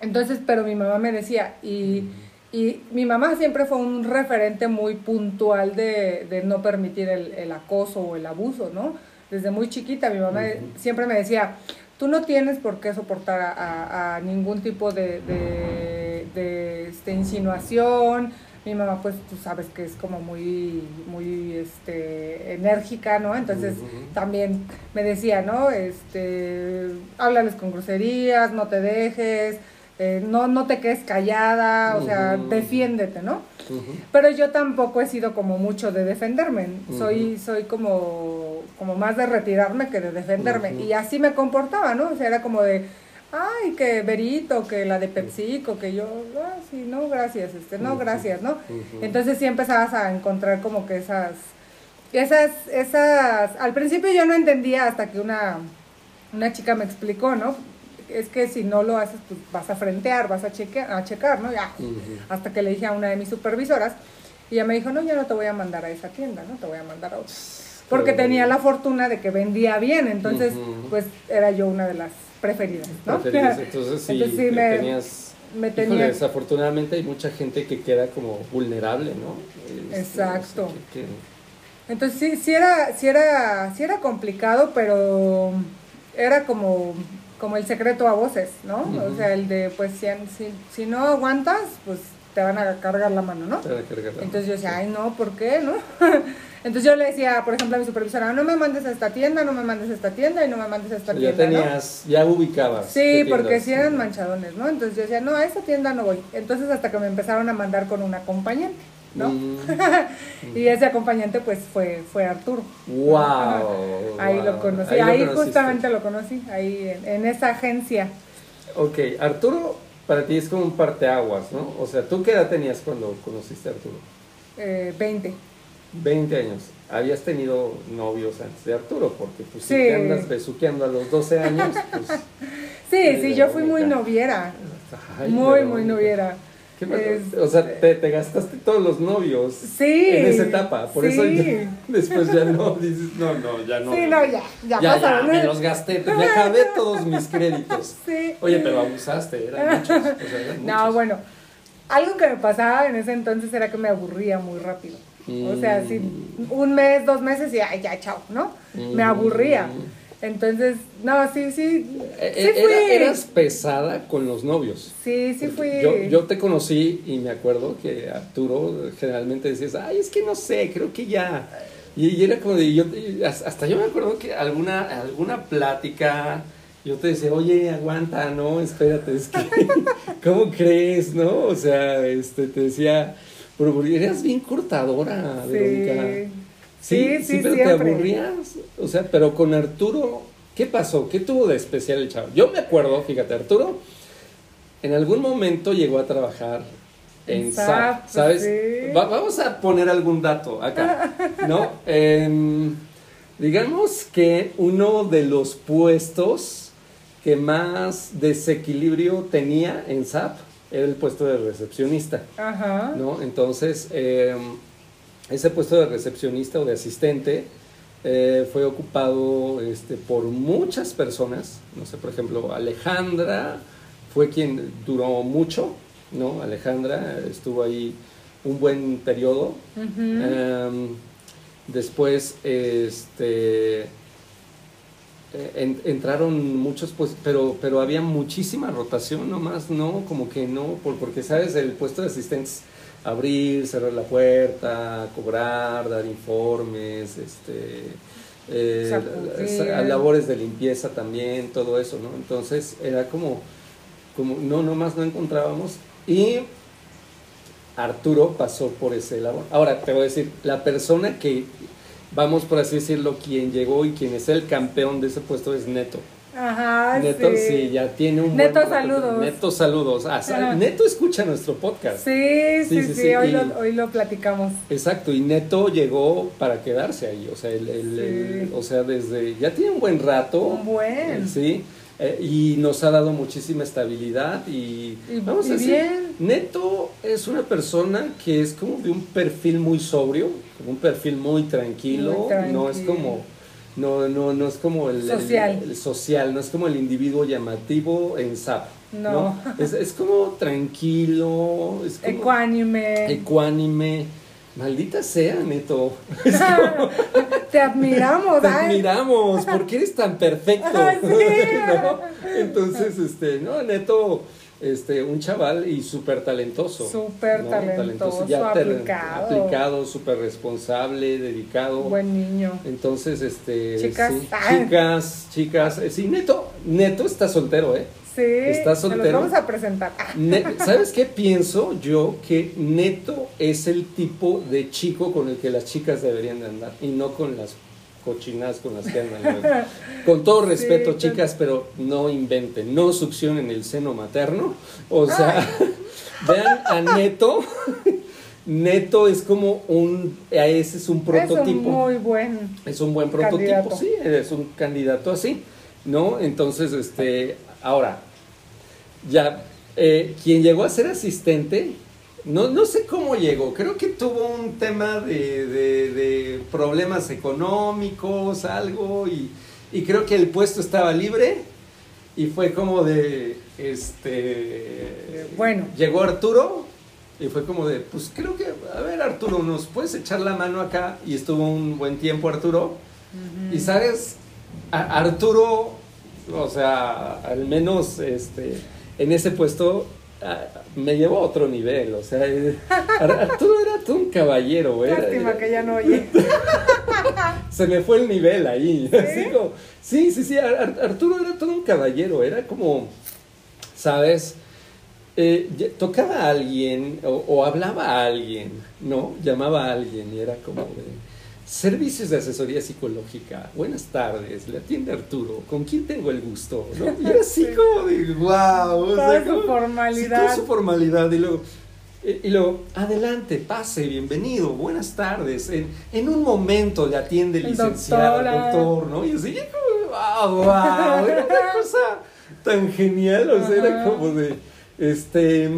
S2: Entonces, pero mi mamá me decía, y, y, mi mamá siempre fue un referente muy puntual de, de no permitir el, el, acoso o el abuso, ¿no? Desde muy chiquita mi mamá siempre me decía, tú no tienes por qué soportar a, a, ningún tipo de, de, de este, insinuación, mi mamá pues tú sabes que es como muy muy este enérgica no entonces también me decía no este háblales con groserías no te dejes eh, no, no te quedes callada, o sea, defiéndete, ¿no? Pero yo tampoco he sido como mucho de defenderme. Soy, soy como, como más de retirarme que de defenderme. Y así me comportaba, ¿no? O sea, era como de, ay, que Berito, que la de PepsiCo, que yo, ah, sí, no, gracias, este, no, gracias, ¿no? Entonces sí empezabas a encontrar como que esas, esas, esas, al principio yo no entendía hasta que una, una chica me explicó, ¿no? Es que si no lo haces, pues vas a frentear, vas a chequear, a checar, ¿no? Ya, hasta que le dije a una de mis supervisoras y ella me dijo, no, yo no te voy a mandar a esa tienda, no te voy a mandar a otra. Porque tenía la fortuna de que vendía bien, entonces pues era yo una de las preferidas, ¿no?
S1: Preferidas. Entonces sí,
S2: Entonces, sí me-
S1: tenías...
S2: me
S1: Híjole,
S2: tenía-
S1: desafortunadamente hay mucha gente que queda como vulnerable, ¿no? Este,
S2: Exacto. Entonces sí, sí era, sí era, sí era complicado, pero era como, como el secreto a voces, ¿no? O sea, el de pues si, si, si no aguantas, pues te van a cargar la mano, ¿no?
S1: te van a cargar la
S2: Entonces yo decía, ay no, ¿por qué? ¿No? Entonces yo le decía, por ejemplo, a mi supervisora, no me mandes a esta tienda, no me mandes a esta tienda y no me mandes a esta.
S1: Ya
S2: tienda. ¿no?
S1: tenías, ya ubicabas.
S2: Sí, porque
S1: tiendas.
S2: sí eran manchadones, ¿no? Entonces yo decía, no, a esa tienda no voy. Entonces hasta que me empezaron a mandar con un acompañante, ¿no?
S1: Mm.
S2: Y ese acompañante pues fue, fue Arturo.
S1: Wow.
S2: Ahí
S1: wow.
S2: lo conocí,
S1: Ahí
S2: ahí,
S1: lo conociste.
S2: justamente lo conocí, ahí en, en esa agencia.
S1: Ok, Arturo para ti es como un parteaguas, ¿no? O sea, ¿tú qué edad tenías cuando conociste a Arturo?
S2: Eh, 20.
S1: 20 años. Habías tenido novios antes de Arturo, porque pues si
S2: Sí.
S1: te andas besuqueando a los 12 años, pues...
S2: Sí, sí, yo fui muy noviera,
S1: ay,
S2: muy, muy noviera. Es-
S1: o sea, te, te gastaste todos los novios
S2: Sí.
S1: en esa etapa, por eso ya- después ya no, dices, no, no, ya no.
S2: Sí, no, ya, ya,
S1: ya,
S2: pasaron.
S1: me los gasté, me acabé todos mis créditos.
S2: Sí.
S1: Oye, pero abusaste, eran muchos. o sea, eran
S2: No, bueno, algo que me pasaba en ese entonces era que me aburría muy rápido. O sea,
S1: Mm.
S2: si un mes, dos meses y ay, ya, chao, ¿no? Me
S1: Mm.
S2: aburría. Entonces, no, sí, sí.
S1: Eh,
S2: Sí
S1: eh,
S2: fui.
S1: era- eras pesada con los novios.
S2: Sí, sí fui.
S1: Yo, yo te conocí y me acuerdo que Arturo generalmente decías, ay, es que no sé, creo que ya. Y, y era como de, yo, hasta yo me acuerdo que alguna, alguna plática, yo te decía, oye, aguanta, no, espérate, es que, ¿cómo crees, no? O sea, este, te decía, pero eras bien cortadora, Verónica.
S2: Sí, sí,
S1: pero
S2: siempre.
S1: te aburrías. O sea, pero con Arturo, ¿qué pasó? ¿Qué tuvo de especial el chavo? Yo me acuerdo, fíjate, Arturo en algún momento llegó a trabajar en SAP,
S2: SAP,
S1: ¿sabes?
S2: sí.
S1: Va- vamos a poner algún dato acá, ¿no? Em, digamos que uno de los puestos que más desequilibrio tenía en SAP era el puesto de recepcionista.
S2: Ajá.
S1: ¿no? Entonces, eh, ese puesto de recepcionista o de asistente eh, fue ocupado este, por muchas personas. No sé, por ejemplo, Alejandra fue quien duró mucho, ¿no? Alejandra estuvo ahí un buen periodo. Em, después, este, en- entraron muchos, pues, pero, pero había muchísima rotación nomás, ¿no? Como que no, por- porque, ¿sabes? El puesto de asistentes, abrir, cerrar la puerta, cobrar, dar informes, este, eh, labores de limpieza también, todo eso, ¿no? Entonces, era como, como, no, nomás no encontrábamos. Y Arturo pasó por ese labor. Ahora, te voy a decir, la persona que, vamos por así decirlo, quien llegó y quien es el campeón de ese puesto es Neto.
S2: Ajá,
S1: Neto,
S2: sí.
S1: sí, ya tiene un
S2: Neto,
S1: buen
S2: saludos.
S1: Neto, saludos. Ah. Neto escucha nuestro podcast.
S2: Sí, sí,
S1: Sí,
S2: sí,
S1: sí,
S2: Hoy,
S1: y-
S2: lo, hoy lo platicamos.
S1: Exacto, y Neto llegó para quedarse ahí, o sea, el, el- el-
S2: Sí.
S1: o sea, desde, ya tiene un buen rato.
S2: Un buen.
S1: Sí, eh, y nos ha dado muchísima estabilidad y,
S2: Y-
S1: vamos
S2: y
S1: a decir,
S2: bien.
S1: Neto es una persona que es como de un perfil muy sobrio, como un perfil muy tranquilo,
S2: Muy
S1: no es como no no no es como el,
S2: Social.
S1: el social, no es como el individuo llamativo en SAP.
S2: No.
S1: Es, es como tranquilo, es como
S2: Ecuánime.
S1: ecuánime. Maldita sea, Neto.
S2: Te admiramos,
S1: Te
S2: ay.
S1: admiramos, porque eres tan perfecto.
S2: Sí.
S1: ¿No? Entonces, este, no, Neto, este, un chaval y súper talentoso.
S2: Súper talentoso,
S1: te-
S2: aplicado.
S1: aplicado, súper responsable, dedicado.
S2: Buen niño.
S1: Entonces, este,
S2: Chicas.
S1: sí, chicas, chicas, eh, sí, Neto, Neto está soltero, ¿eh?
S2: Sí,
S1: ¿Estás
S2: se los
S1: soltero?
S2: vamos a presentar. Ah,
S1: ¿Sabes qué pienso yo? Que Neto es el tipo de chico con el que las chicas deberían de andar y no con las cochinadas con las que andan. Con todo respeto, chicas, pero no inventen, no succionen el seno materno. O sea, vean a Neto. Neto es como un, ese es un
S2: es
S1: prototipo.
S2: un muy buen.
S1: Es un buen prototipo,
S2: Candidato.
S1: sí, es un candidato así, ¿no? Entonces, este, ahora, ya, eh, quien llegó a ser asistente, no, no sé cómo llegó, creo que tuvo un tema de, de- de problemas económicos, algo, y, y creo que el puesto estaba libre, y fue como de, este,
S2: Bueno.
S1: llegó Arturo, y fue como de, pues creo que, a ver Arturo, ¿nos puedes echar la mano acá? Y estuvo un buen tiempo Arturo. Y sabes, A- Arturo, o sea, al menos este, en ese puesto ah, me llevó a otro nivel. O sea, eh, Ar- Arturo era todo un caballero. era-
S2: Lástima que ya no oye.
S1: se me fue el nivel ahí. Así como- sí, sí, sí. Ar- Ar- Arturo era todo un caballero. Era como, ¿sabes? Eh, tocaba a alguien o, o hablaba a alguien, ¿no? Llamaba a alguien y era como de servicios de asesoría psicológica. Buenas tardes, le atiende Arturo. ¿Con quién tengo el gusto? ¿no? Y era así
S2: Sí.
S1: como de wow. o
S2: Toda
S1: sea,
S2: su
S1: como-
S2: formalidad.
S1: Sí, toda su formalidad. Y luego, eh, y luego, adelante, pase, bienvenido, buenas tardes. En, en un momento le atiende el licenciado, el doctor, ¿no? Y así, como, wow, wow, era una cosa tan genial, o sea, era como de, este,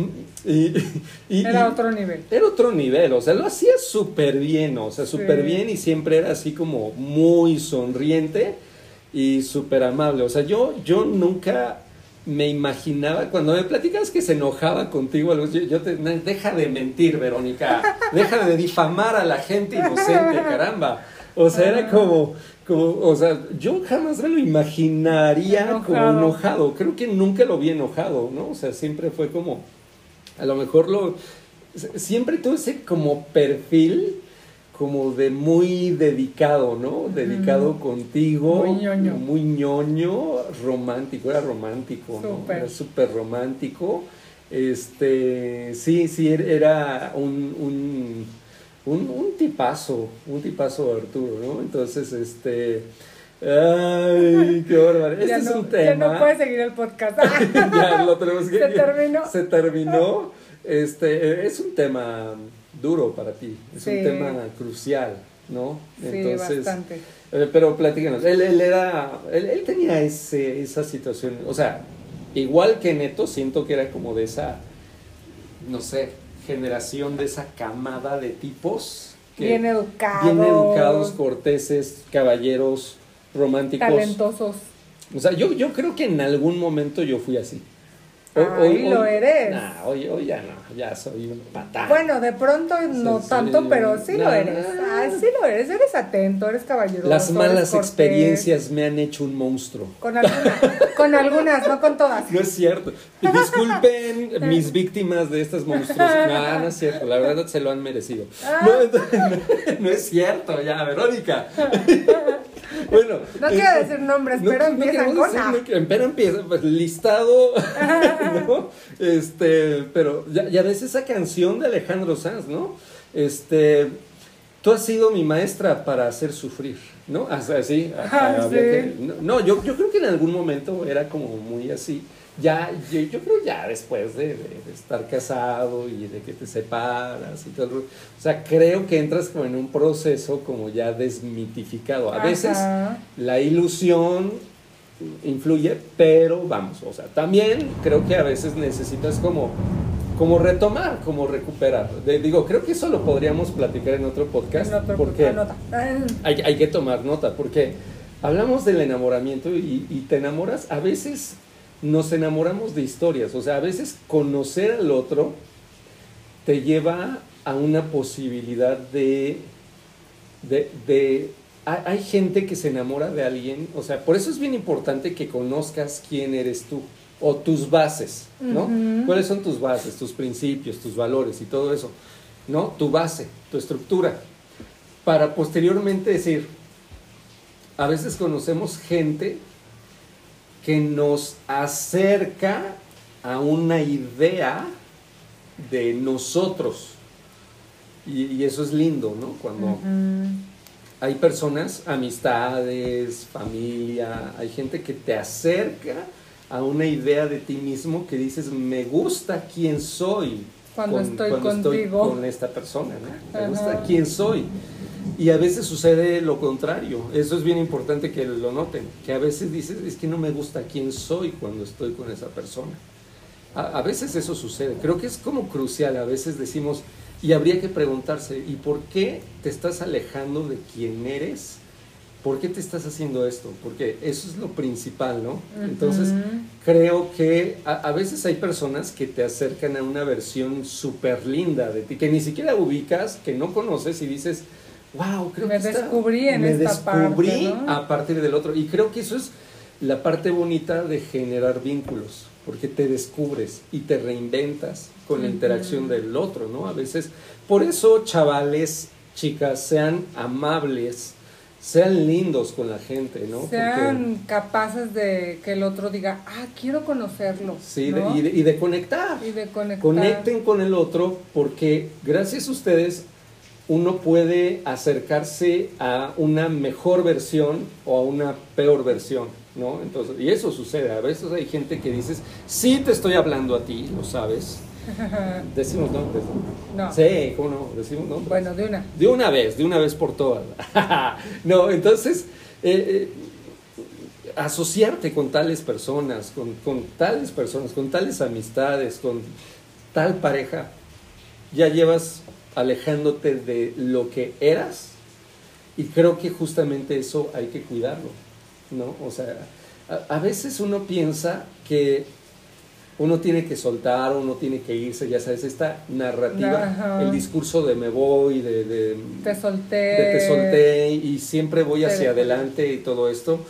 S1: y, y-
S2: Era otro nivel.
S1: era otro nivel, o sea, lo hacía súper bien, o sea, súper
S2: Sí.
S1: bien y siempre era así como muy sonriente y súper amable. O sea, yo, yo nunca me imaginaba, cuando me platicabas que se enojaba contigo, así, yo te, "No, deja de mentir, Verónica, deja de difamar a la gente inocente, caramba. O sea, era como, como, o sea, yo jamás me lo imaginaría como
S2: Enojado.
S1: Creo que nunca lo vi enojado, ¿no? O sea, siempre fue como, a lo mejor lo, siempre tuve ese como perfil como de muy dedicado, ¿no? Dedicado contigo.
S2: Muy ñoño.
S1: Muy ñoño, romántico, era romántico, ¿no?
S2: Súper.
S1: Era súper romántico. Este, sí, sí, er- era un, un, un, un tipazo, un tipazo Arturo, ¿no? Entonces, este, ay, qué bárbaro. Este
S2: ya
S1: es
S2: no,
S1: un tema.
S2: Ya no puedes seguir el podcast.
S1: ya lo tenemos que
S2: Se terminó.
S1: se terminó este es un tema duro para ti es
S2: Sí.
S1: un tema crucial no
S2: sí, bastante.
S1: eh, pero platícanos él, él era él, él tenía ese, esa situación o sea igual que Neto siento que era como de esa no sé generación de esa camada de tipos que
S2: Bien educados.
S1: bien educados corteses caballeros románticos
S2: Talentosos.
S1: o sea, yo, yo creo que en algún momento yo fui así.
S2: Ay, lo eres.
S1: Nah, hoy, hoy ya no, ya soy un patán.
S2: Bueno, de pronto no tanto, pero sí lo eres. Ay, sí lo eres. Eres atento, eres caballeroso.
S1: Las malas experiencias me han hecho un monstruo.
S2: Con algunas, con algunas, no con todas.
S1: No es cierto. Disculpen mis víctimas de estas monstruos. No, no es cierto. La verdad se lo han merecido.
S2: Ah.
S1: No es cierto, ya, Verónica. Bueno.
S2: No quiero decir nombres, pero empiezan
S1: queremos
S2: con
S1: decir,
S2: A.
S1: no pero empieza, pues, listado, ¿no? Este, pero ya, ya ves esa canción de Alejandro Sanz, ¿no? Este, tú has sido mi maestra para hacer sufrir, ¿no? Así.
S2: Ah,
S1: había
S2: sí.
S1: que- no, no, yo, yo creo que en algún momento era como muy así. Ya, yo, yo creo ya después de, de- de estar casado y de que te separas y todo. el. O sea, creo que entras como en un proceso como ya desmitificado. A veces la ilusión influye, pero vamos, o sea, también creo que a veces necesitas como, como retomar, como recuperar. De- digo, creo que eso lo podríamos platicar en otro podcast,
S2: En otro-
S1: porque hay, hay que tomar nota, porque hablamos del enamoramiento y, y te enamoras, a veces nos enamoramos de historias, o sea, a veces conocer al otro te lleva a una posibilidad de, de, de- hay, hay gente que se enamora de alguien, o sea, por eso es bien importante que conozcas quién eres tú o tus bases, ¿no? ¿Cuáles son tus bases, tus principios, tus valores y todo eso? ¿No? Tu base, tu estructura, para posteriormente decir, a veces conocemos gente que nos acerca a una idea de nosotros. Y, y eso es lindo, ¿no? Cuando hay personas, amistades, familia, hay gente que te acerca a una idea de ti mismo que dices, me gusta quién soy.
S2: Cuando estoy
S1: estoy
S2: contigo.
S1: con esta persona, ¿no? Me gusta quién soy. Y a veces sucede lo contrario. Eso es bien importante que lo noten. Que a veces dices, es que no me gusta quién soy cuando estoy con esa persona. A, a veces eso sucede. Creo que es como crucial. A veces decimos, y habría que preguntarse, ¿y por qué te estás alejando de quién eres? ¿Por qué te estás haciendo esto? Porque eso es lo principal, ¿no? Entonces, creo que a, a veces hay personas que te acercan a una versión súper linda de ti, que ni siquiera ubicas, que no conoces y dices, wow, creo
S2: Me
S1: que
S2: descubrí en
S1: me
S2: esta
S1: descubrí
S2: parte, ¿no?
S1: a partir del otro. Y creo que eso es la parte bonita de generar vínculos, porque te descubres y te reinventas con la interacción del otro, ¿no? A veces, por eso, chavales, chicas, sean amables, sean lindos con la gente, ¿no? Porque-
S2: Sean capaces de que el otro diga, ah, quiero conocerlo.
S1: Sí, y, de, y de conectar.
S2: Y de conectar.
S1: Conecten con el otro porque gracias a ustedes uno puede acercarse a una mejor versión o a una peor versión, ¿no? Entonces, y eso sucede. A veces hay gente que dices, sí te estoy hablando a ti, lo sabes. Decimos nombres, ¿no? Sí, ¿cómo no? Decimos nombres.
S2: Bueno, de una.
S1: De una vez, de una vez por todas. no, entonces, eh, eh, asociarte con tales personas, con, con tales personas, con tales amistades, con tal pareja, ya llevas alejándote de lo que eras y creo que justamente eso hay que cuidarlo, ¿no? O sea, a, a veces uno piensa que uno tiene que soltar, uno tiene que irse, ya sabes, esta narrativa,
S2: Ajá.
S1: el discurso de me voy, de, de,
S2: Te solté.
S1: de te solté y siempre voy hacia adelante y todo esto,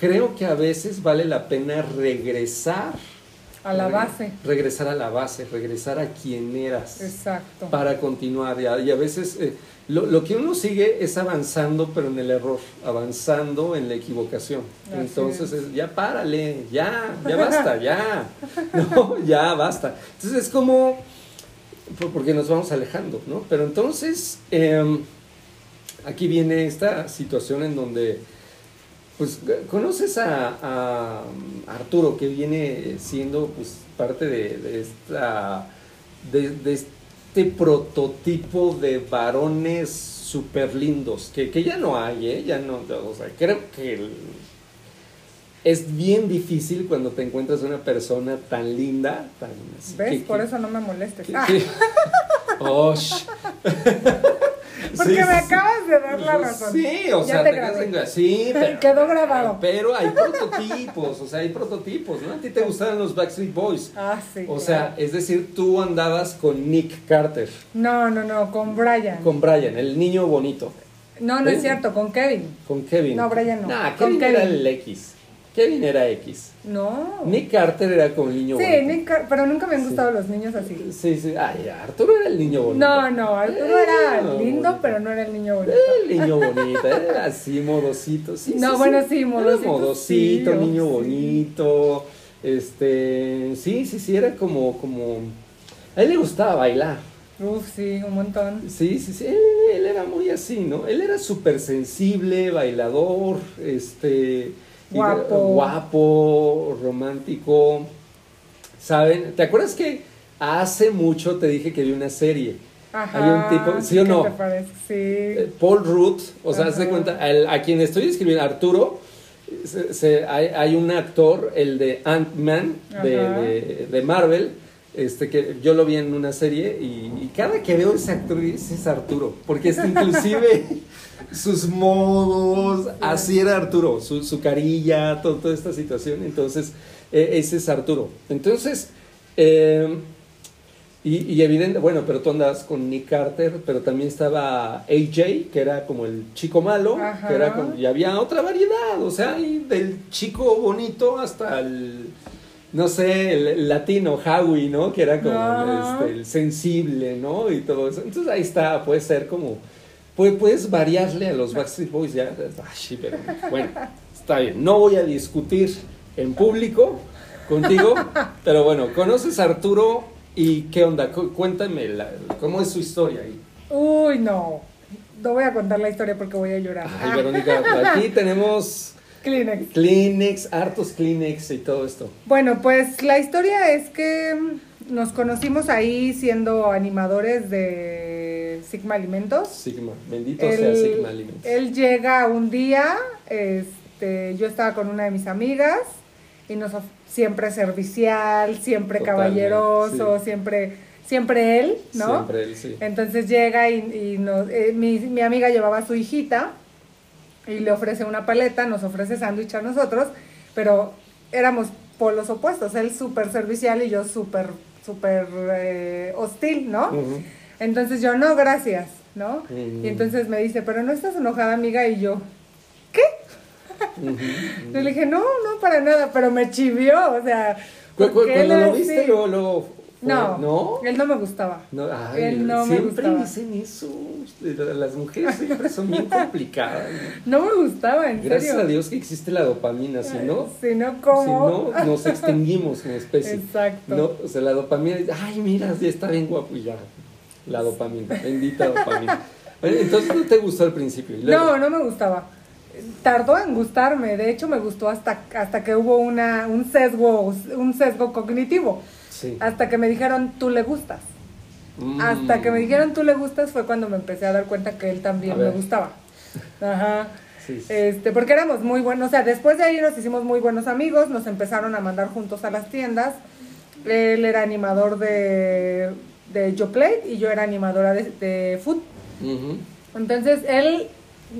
S1: creo que a veces vale la pena regresar.
S2: A la base.
S1: Regresar a la base, regresar a quien eras
S2: Exacto.
S1: para continuar. Y a, veces eh, lo, lo que uno sigue es avanzando, pero en el error, avanzando en la equivocación.
S2: Así
S1: Entonces,
S2: es.
S1: es, ya párale, ya, ya basta, ya. No, ya basta. Entonces es como, por- porque nos vamos alejando, ¿no? Pero entonces, em, aquí viene esta situación en donde, pues, conoces a, a Arturo, que viene siendo, pues, parte de, de esta, de, de este prototipo de varones súper lindos, que, que ya no hay, ¿eh? Ya no, o sea, creo que el- es bien difícil cuando te encuentras una persona tan linda, tan... así
S2: ¿Ves?
S1: que-
S2: Por
S1: que-
S2: eso no me molestes. Ah,
S1: Osh.
S2: Porque
S1: Sí,
S2: me acabas de dar la razón.
S1: Sí, o
S2: Ya
S1: sea,
S2: te grabé.
S1: sí, pero,
S2: Quedó grabado.
S1: pero hay prototipos, o sea, hay prototipos, ¿no? A ti te gustaban los Backstreet Boys.
S2: Ah, sí.
S1: O
S2: claro.
S1: sea, es decir, tú andabas con Nick Carter,
S2: No, no, no, con Brian.
S1: con Brian, el niño bonito,
S2: No, no es cierto, con Kevin.
S1: con Kevin.
S2: No, Brian no.
S1: Nah,
S2: Con
S1: Kevin era
S2: Kevin.
S1: el X. Kevin era X.
S2: No.
S1: Nick Carter era como el niño
S2: Sí,
S1: bonito.
S2: Nick Car- pero nunca me han
S1: Sí.
S2: gustado los niños así.
S1: Sí, sí. Ay, Arturo era el niño bonito.
S2: No, no, Arturo era
S1: No,
S2: lindo,
S1: bonito.
S2: pero no era el niño bonito.
S1: El niño bonito, era así, modosito. Sí,
S2: No,
S1: sí,
S2: bueno, sí,
S1: Era
S2: modosito,
S1: modosito,
S2: sí,
S1: niño bonito. Este, sí, sí, sí, era como, como. A él le gustaba bailar.
S2: Uf, sí, un montón.
S1: Sí, sí, sí. Él, él era muy así, ¿no? Él era súper sensible, bailador, este.
S2: Guapo.
S1: guapo, romántico. ¿Saben? ¿Te acuerdas que hace mucho te dije que vi una serie?
S2: Ajá.
S1: Hay un tipo, ¿sí o
S2: ¿qué
S1: no?
S2: parece?
S1: Eh,
S2: Sí.
S1: Paul Rudd, o sea, haz de cuenta, a quien estoy escribiendo, Arturo, se- se- hay, hay un actor, el de Ant-Man, de, de- de Marvel, este, que yo lo vi en una serie y, y cada que veo ese actor, es Arturo, porque es inclusive sus modos, así era Arturo, su, su carilla, todo- toda esta situación, entonces, eh, ese es Arturo. Entonces, eh, y, y evidente, bueno, pero tú andas con Nick Carter, pero también estaba AJ, que era como el chico malo,
S2: Ajá.
S1: que era como- y había otra variedad, o sea, y del chico bonito hasta el, no sé, el, el latino, Howie, ¿no? Que era como este, el sensible, ¿no? Y todo eso. Entonces ahí está, puede ser como, puede- puedes variarle a los Backstreet Boys, ya, ay, sí, pero bueno, está bien, no voy a discutir en público contigo. Pero bueno, ¿conoces a Arturo y qué onda? Cu- Cuéntame, la- ¿cómo es su historia ahí?
S2: Uy, no. No voy a contar la historia porque voy a llorar.
S1: Ay, Verónica, aquí tenemos
S2: Kleenex.
S1: Kleenex, hartos Kleenex y todo esto.
S2: Bueno, pues la historia es que nos conocimos ahí siendo animadores de Sigma Alimentos.
S1: Sigma, bendito sea Sigma Alimentos.
S2: él llega un día, este, yo estaba con una de mis amigas y nos siempre servicial, siempre
S1: Totalmente,
S2: caballeroso,
S1: sí.
S2: siempre, siempre él, ¿no?
S1: Siempre él, sí.
S2: Entonces llega y, y nos, eh, mi, mi amiga llevaba a su hijita y le ofrece una paleta, nos ofrece sándwich a nosotros, pero éramos polos opuestos, él súper servicial y yo súper, súper eh, hostil, ¿no? Entonces yo, no, gracias, ¿no? Y entonces me dice, pero no estás enojada, amiga, y yo, ¿qué? Yo le dije, no, no, para nada, pero me chivió, o sea...
S1: Cu- cu- Cuando lo viste, luego, luego
S2: No,
S1: ¿no?
S2: él no me gustaba.
S1: No, ay,
S2: Él no me
S1: siempre
S2: gustaba.
S1: dicen eso. Las mujeres siempre son bien complicadas. ¿no?
S2: Me gustaba, en
S1: Gracias
S2: serio.
S1: a Dios que existe la dopamina, si no,
S2: Si no,
S1: si
S2: ¿cómo?
S1: no, nos extinguimos como especie.
S2: Exacto.
S1: No, o sea, la dopamina, ay, mira, ya está bien guapo y ya. La dopamina, bendita dopamina. Entonces no te gustó al principio. luego-
S2: No, no me gustaba. Tardó en gustarme, de hecho me gustó hasta, hasta que hubo una, un sesgo, un sesgo cognitivo.
S1: Sí.
S2: Hasta que me dijeron, tú le gustas.
S1: Mm.
S2: Hasta que me dijeron, tú le gustas, fue cuando me empecé a dar cuenta que él también me gustaba. Ajá.
S1: Sí, sí.
S2: Este, porque éramos muy buenos, o sea, después de ahí nos hicimos muy buenos amigos, nos empezaron a mandar juntos a las tiendas. Él era animador de, de y yo era animadora de, de Food. Entonces él,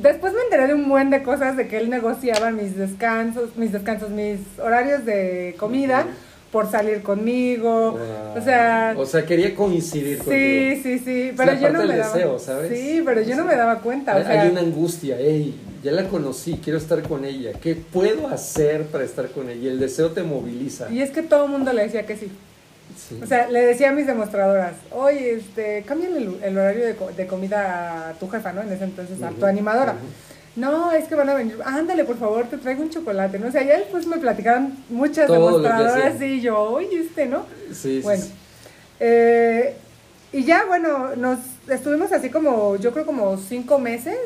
S2: después me enteré de un buen de cosas, de que él negociaba mis descansos, mis descansos, mis horarios de comida. Por salir conmigo.
S1: Wow.
S2: O sea,
S1: O sea, quería coincidir
S2: sí,
S1: contigo.
S2: sí, sí,
S1: Es
S2: pero yo no me daba
S1: deseo, ¿sabes?
S2: Sí, pero yo no me daba cuenta,
S1: Hay,
S2: o sea,
S1: hay una angustia, hey, ya la conocí, quiero estar con ella. ¿Qué puedo hacer para estar con ella? Y el deseo te moviliza.
S2: y es que todo el mundo le decía que sí.
S1: Sí.
S2: O sea, le decía a mis demostradoras, oye, este, cámbiale el, el horario de, de comida a tu jefa, ¿no? En ese entonces, a tu animadora. No, es que van a venir, ándale, por favor, te traigo un chocolate, ¿no? O sea, ya después me platicaron muchas
S1: Todo
S2: demostradoras y yo, oye, este, ¿no?
S1: Sí, sí,
S2: Bueno,
S1: sí.
S2: eh, y ya, bueno, nos estuvimos así como, yo creo como cinco meses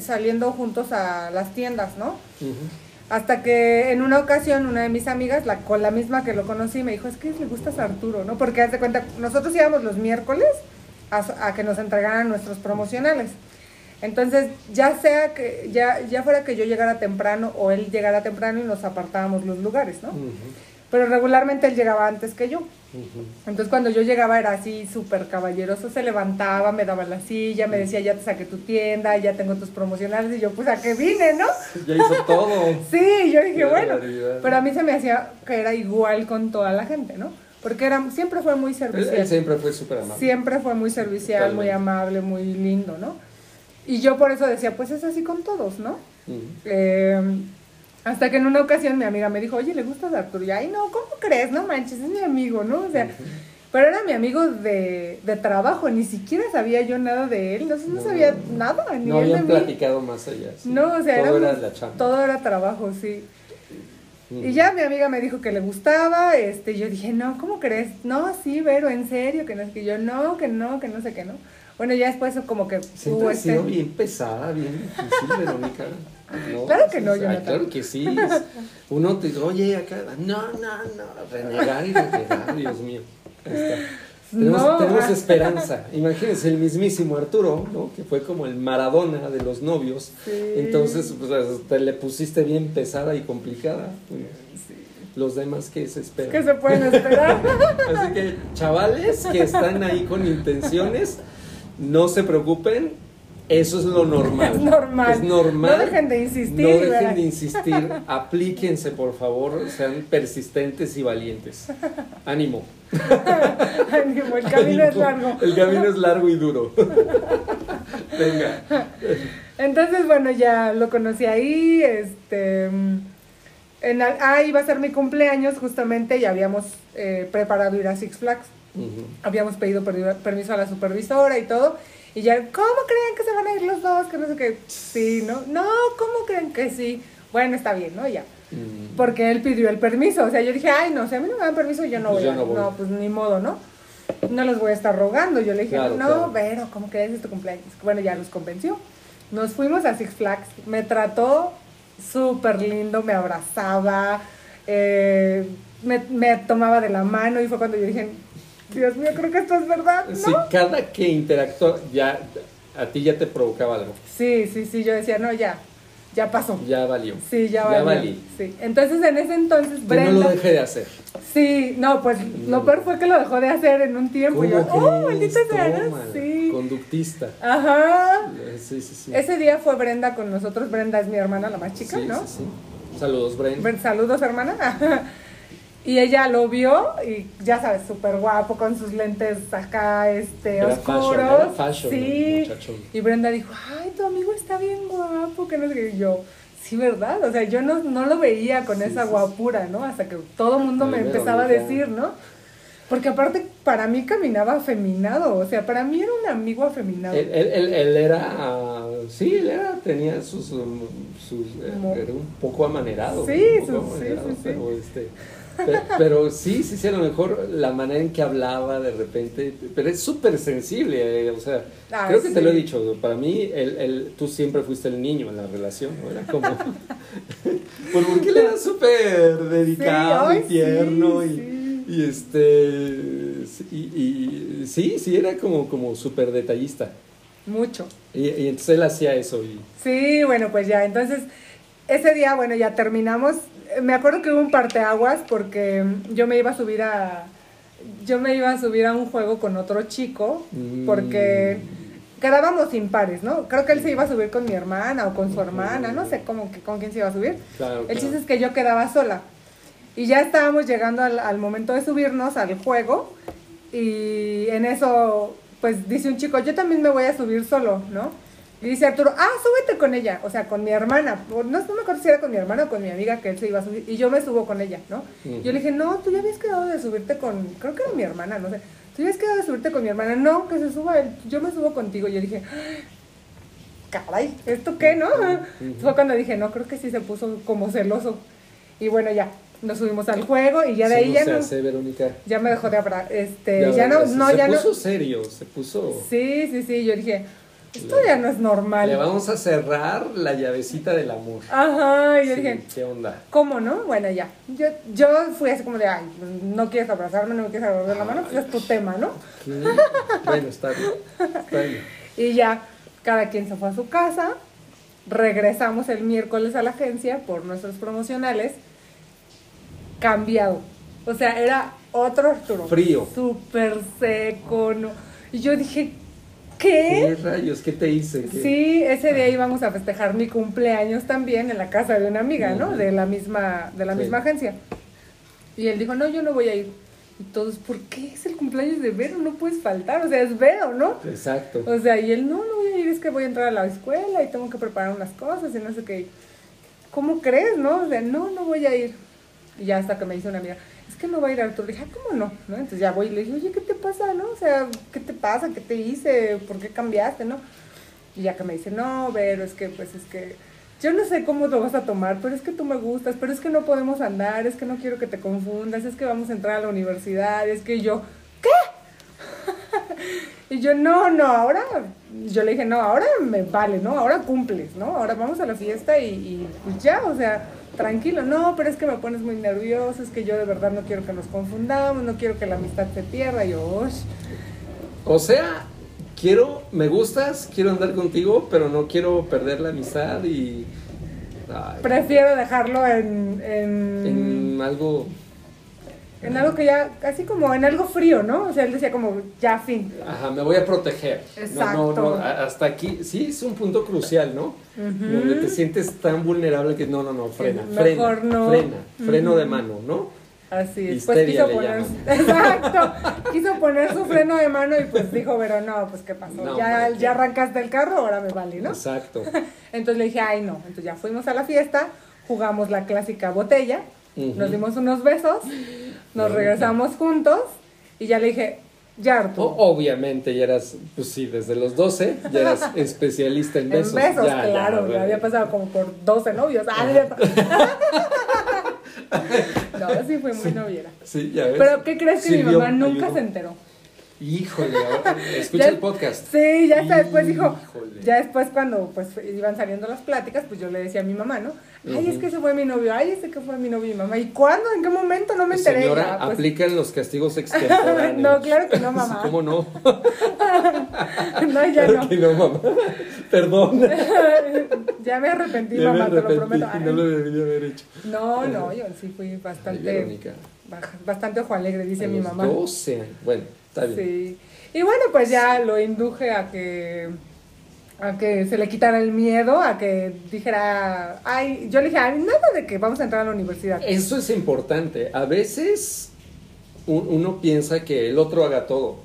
S2: saliendo juntos a las tiendas, ¿no? Hasta que en una ocasión una de mis amigas, la, con la misma que lo conocí, me dijo, es que le gustas a Arturo, ¿no? Porque haz de cuenta, nosotros íbamos los miércoles a, a que nos entregaran nuestros promocionales. Entonces, ya sea que, ya, ya fuera que yo llegara temprano o él llegara temprano y nos apartábamos los lugares, ¿no? Pero regularmente él llegaba antes que yo. Entonces cuando yo llegaba era así súper caballeroso, se levantaba, me daba la silla, me decía, ya te saqué tu tienda, ya tengo tus promocionales, y yo, pues a qué vine, ¿no?
S1: Ya hizo todo.
S2: Sí, yo dije,
S1: Qué
S2: bueno,
S1: barbaridad.
S2: pero a mí se me hacía que era igual con toda la gente, ¿no? Porque era, siempre fue muy servicial.
S1: él siempre fue súper amable.
S2: Siempre fue muy servicial, muy amable, muy lindo, ¿no? Y yo por eso decía, pues es así con todos, ¿no? Eh, hasta que en una ocasión mi amiga me dijo, oye, ¿le gustas a Arturo? Y ay, no, ¿cómo crees? No manches, es mi amigo, ¿no? O sea, pero era mi amigo de, de trabajo, ni siquiera sabía yo nada de él, no, no
S1: No.
S2: sabía nada, ni
S1: No
S2: él de
S1: habían
S2: mí.
S1: platicado más allá. sí.
S2: No, o sea,
S1: todo era la chamba.
S2: todo era trabajo, sí. Y ya mi amiga me dijo que le gustaba, este, yo dije, no, ¿cómo crees? No, sí, Vero, en serio, que no es que yo, no, que no, que no sé qué, ¿no? Bueno, ya después como que
S1: Siempre ha
S2: este-
S1: sido bien pesada, bien difícil, Verónica. No,
S2: Claro que no,
S1: Ay,
S2: Jonathan.
S1: Claro que sí. Es- Uno te dice, oye, acá, no, no, no, renegar y renegar, Dios mío. Está. Tenemos,
S2: No,
S1: tenemos esperanza. Imagínense el mismísimo Arturo, ¿no? Que fue como el Maradona de los novios.
S2: Sí.
S1: Entonces, pues, te le pusiste bien pesada y complicada. Bueno, Los demás que se esperan.
S2: ¿Qué se pueden esperar?
S1: Así que, chavales que están ahí con intenciones, no se preocupen, eso es lo normal.
S2: Es normal.
S1: Es normal.
S2: No dejen de insistir,
S1: No dejen
S2: ¿verdad?
S1: de insistir. Aplíquense, por favor, sean persistentes y valientes. Ánimo.
S2: Ánimo, el camino es largo.
S1: El camino es largo y duro. Venga.
S2: Entonces, bueno, ya lo conocí ahí, este... En, ah, iba a ser mi cumpleaños justamente y habíamos eh, preparado ir a Six Flags. Habíamos pedido permiso a la supervisora y todo. Y ya, ¿cómo creen que se van a ir los dos? Que no sé qué. Sí, ¿no? No, ¿cómo creen que sí? Bueno, está bien, ¿no? Ya.
S1: Mm.
S2: Porque él pidió el permiso. O sea, yo dije, ay, no, si a mí no me dan permiso, yo no
S1: Pues
S2: voy.
S1: yo no voy.
S2: no, pues ni modo, ¿no? No les voy a estar rogando. Yo le dije,
S1: Claro,
S2: no,
S1: claro.
S2: Vero, ¿cómo crees? Es tu cumpleaños. Bueno, ya los convenció. Nos fuimos a Six Flags. Me trató súper lindo, me abrazaba, eh, me, me tomaba de la mano y fue cuando yo dije, Dios mío, creo que esto es verdad, ¿no?
S1: Sí, cada que interactuó, ya, a ti ya te provocaba algo.
S2: Sí, sí, sí, yo decía, no, ya, ya pasó.
S1: Ya valió.
S2: Sí, ya,
S1: Ya
S2: valió.
S1: valí.
S2: Sí. Entonces, en ese entonces,
S1: Que
S2: Brenda...
S1: no lo deje de hacer.
S2: Sí, no, pues lo peor fue que lo dejó de hacer en un tiempo. Y yo,
S1: ¿Cómo
S2: oh, maldita sea. Sí.
S1: Conductista.
S2: Ajá.
S1: Sí, sí, sí.
S2: Ese día fue Brenda con nosotros. Brenda es mi hermana, la más chica,
S1: Sí,
S2: ¿no?
S1: sí, sí. Saludos, Bren.
S2: Bren- Saludos, hermana. y ella lo vio y ya sabes, súper guapo con sus lentes acá, este,
S1: Era
S2: oscuros.
S1: fashion,
S2: sí. Y Brenda dijo, ay, tu amigo está bien guapo, que no sé qué. Y yo, sí, ¿verdad? O sea, yo no, no lo veía con
S1: Sí,
S2: esa
S1: sí, sí.
S2: guapura, ¿no? Hasta que todo el mundo me empezaba a decir, ¿no? Porque aparte, para mí caminaba afeminado. O sea, para mí era un amigo afeminado.
S1: Él, él, él, él era, sí, él era, tenía sus, sus eh, era un poco amanerado.
S2: Sí,
S1: un poco
S2: sus- sí,
S1: amanerado,
S2: sí, sí.
S1: Pero, este, pe- pero sí, sí, sí, a lo mejor la manera en que hablaba de repente, pero es súper sensible, eh, o sea,
S2: Ah,
S1: creo que te lo he
S2: sí.
S1: dicho, para mí, él, él- tú siempre fuiste el niño en la relación, ¿no? Era como, Pues, porque él era súper dedicado
S2: Sí,
S1: y tierno
S2: sí,
S1: y,
S2: sí.
S1: y este, sí, y, y sí, sí, era como, como súper detallista.
S2: Mucho.
S1: Y, y entonces él hacía eso y
S2: Sí, bueno, pues ya, entonces ese día, bueno, ya terminamos. Me acuerdo que hubo un parteaguas porque yo me iba a subir a yo me iba a subir a un juego con otro chico
S1: Mm.
S2: porque quedábamos impares, ¿no? Creo que él se iba a subir con mi hermana o con su hermana, no sé cómo que con quién se iba a subir.
S1: Claro,
S2: El
S1: claro.
S2: chiste es que yo quedaba sola. Y ya estábamos llegando al, al momento de subirnos al juego. Y en eso, pues dice un chico, yo también me voy a subir solo, ¿no? Y dice Arturo, ah, súbete con ella, o sea, con mi hermana. No, no me acuerdo si era con mi hermana o con mi amiga que él se iba a subir. Y yo me subo con ella, ¿no? Yo le dije, no, tú ya habías quedado de subirte con, creo que era mi hermana, no sé. Tú ya habías quedado de subirte con mi hermana. No, que se suba él, yo me subo contigo. Yo dije, caray, ¿esto qué, no? Fue cuando dije, no, creo que sí se puso como celoso. Y bueno, ya, nos subimos al juego y ya de ahí
S1: no
S2: ya
S1: se
S2: no,
S1: hace, Verónica.
S2: ya me dejó de hablar, este, ya, no,
S1: se,
S2: no,
S1: se
S2: ya
S1: puso
S2: no.
S1: serio, se puso...
S2: Sí, sí, sí, yo dije, esto ya no es normal.
S1: Le vamos a cerrar la llavecita del amor.
S2: Ajá, y yo
S1: Sí,
S2: dije,
S1: ¿Qué onda?
S2: ¿cómo no? Bueno, ya. Yo, yo fui así como de, ay, pues, no quieres abrazarme, no me quieres agarrar la mano, pues es tu tema, ¿no?
S1: ¿Qué? Bueno, está bien. Está bien.
S2: Y ya, cada quien se fue a su casa. Regresamos el miércoles a la agencia por nuestros promocionales. Cambiado. O sea, era otro Arturo.
S1: Frío.
S2: Súper seco. ¿no? Y yo dije, ¿qué?
S1: ¿Qué rayos? ¿Qué te hice? ¿Qué?
S2: Sí, ese día íbamos a festejar mi cumpleaños también en la casa de una amiga, ¿no? De la misma, de la
S1: Sí.
S2: misma agencia. Y él dijo, no, yo no voy a ir. Y todos, ¿por qué es el cumpleaños de Vero? No puedes faltar, o sea, es Vero, ¿no?
S1: Exacto.
S2: O sea, y él, no, no voy a ir, es que voy a entrar a la escuela y tengo que preparar unas cosas y no sé qué. ¿Cómo crees, no? O sea, no, no voy a ir. Y ya hasta que me dice una amiga, es que no va a ir Arturo. Le dije, ah, ¿cómo no? ¿no? Entonces ya voy y le dije, oye, ¿qué te pasa, no? O sea, ¿qué te pasa? ¿Qué te hice? ¿Por qué cambiaste, no? Y ya que me dice, no, pero es que, pues es que, yo no sé cómo lo vas a tomar, pero es que tú me gustas, pero es que no podemos andar, es que no quiero que te confundas, es que vamos a entrar a la universidad, es que yo, y yo, no, no, ahora, yo le dije, no, ahora me vale, ¿no? Ahora cumples, ¿no? Ahora vamos a la fiesta y, y pues ya, o sea, tranquilo, no, pero es que me pones muy nervioso, es que yo de verdad no quiero que nos confundamos, no quiero que la amistad se pierda, y yo.
S1: O sea, quiero, me gustas, quiero andar contigo, pero no quiero perder la amistad y. ay,
S2: prefiero dejarlo en, en,
S1: en algo.
S2: En algo que ya, así como en algo frío, ¿no? O sea, él decía como, ya, fin.
S1: Ajá, me voy a proteger. No,
S2: Exacto.
S1: No, no, a- hasta aquí, sí, es un punto crucial, ¿no? Donde te sientes tan vulnerable que no, no, no, frena,
S2: Mejor
S1: frena,
S2: no.
S1: frena, freno de mano, ¿no?
S2: Así es. Pues quiso poner, exacto, quiso poner su freno de mano y pues dijo, pero no, pues qué pasó,
S1: No,
S2: ya, ya arrancaste el carro, ahora me vale, ¿no?
S1: Exacto.
S2: Entonces le dije, ay no, entonces ya fuimos a la fiesta, jugamos la clásica botella, Nos dimos unos besos, nos regresamos juntos y ya le dije, Ya,
S1: O-
S2: Arturo.
S1: obviamente ya eras, pues sí, desde los 12 ya eras especialista en
S2: En
S1: besos.
S2: besos,
S1: Ya, ya,
S2: claro, ya había pasado como por 12 novios. Ah, no, sí fue muy noviera.
S1: Sí, ya ves.
S2: Pero ¿qué crees que mi mamá nunca
S1: ayudó.
S2: se enteró?
S1: Híjole, ahora, escucha
S2: Ya-
S1: el podcast.
S2: Sí, ya hasta después dijo,
S1: Híjole.
S2: ya después cuando pues iban saliendo las pláticas, pues yo le decía a mi mamá, ¿no? Ay, es que ese fue mi novio, ay, ese que fue mi novio y mi mamá. ¿Y cuándo? ¿En qué momento? No me enteré.
S1: Señora,
S2: pues,
S1: aplican los castigos extemporáneos.
S2: No, claro que no, mamá.
S1: ¿Cómo no?
S2: no, ya
S1: Claro
S2: no.
S1: que no, mamá. Perdón.
S2: ya me arrepentí,
S1: Ya me
S2: mamá, te lo prometo.
S1: No lo debería haber hecho.
S2: No, no, yo sí fui bastante, baja- bastante ojo alegre, dice
S1: a
S2: mi mamá.
S1: 12 años. Bueno, está bien.
S2: Sí. Y bueno, pues ya lo induje a que a que se le quitara el miedo, a que dijera, ay, yo le dije, ay, nada de que vamos a entrar a la universidad.
S1: Eso es importante. A veces un- uno piensa que el otro haga todo.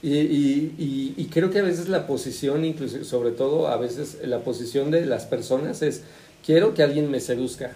S1: Y, y- y- y creo que a veces la posición, incluso, sobre todo a veces la posición de las personas es, quiero que alguien me seduzca.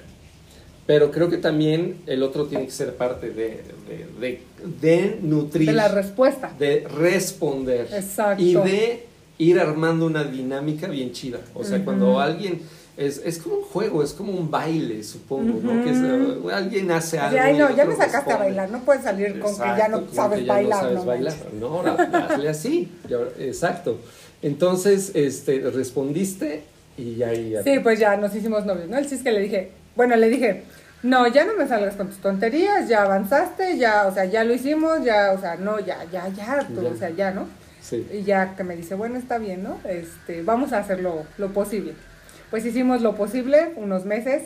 S1: Pero creo que también el otro tiene que ser parte de, de, de- de nutrir,
S2: De la respuesta.
S1: de responder
S2: Exacto.
S1: y de ir armando una dinámica bien chida. O sea, cuando alguien... Es, es como un juego, es como un baile, supongo, ¿no? Que es, eh, alguien hace algo.
S2: sea, ay,
S1: y
S2: no, ya me sacaste a bailar, no puedes salir con que ya no sabes
S1: que ya
S2: bailar.
S1: No sabes
S2: no
S1: bailar. No, ahora hazle así. Exacto. Entonces, este, respondiste y ya ya-
S2: Sí, pues ya nos hicimos novios, ¿no? El chiste es que le dije, bueno, le dije, no, ya no me salgas con tus tonterías, ya avanzaste, ya, o sea, ya lo hicimos, ya, o sea, no, ya, ya, ya,
S1: Ya.
S2: o sea, ya, ¿no?
S1: Sí.
S2: Y ya que me dice, bueno, está bien, ¿no? Este, vamos a hacer lo, lo posible. Pues hicimos lo posible, unos meses.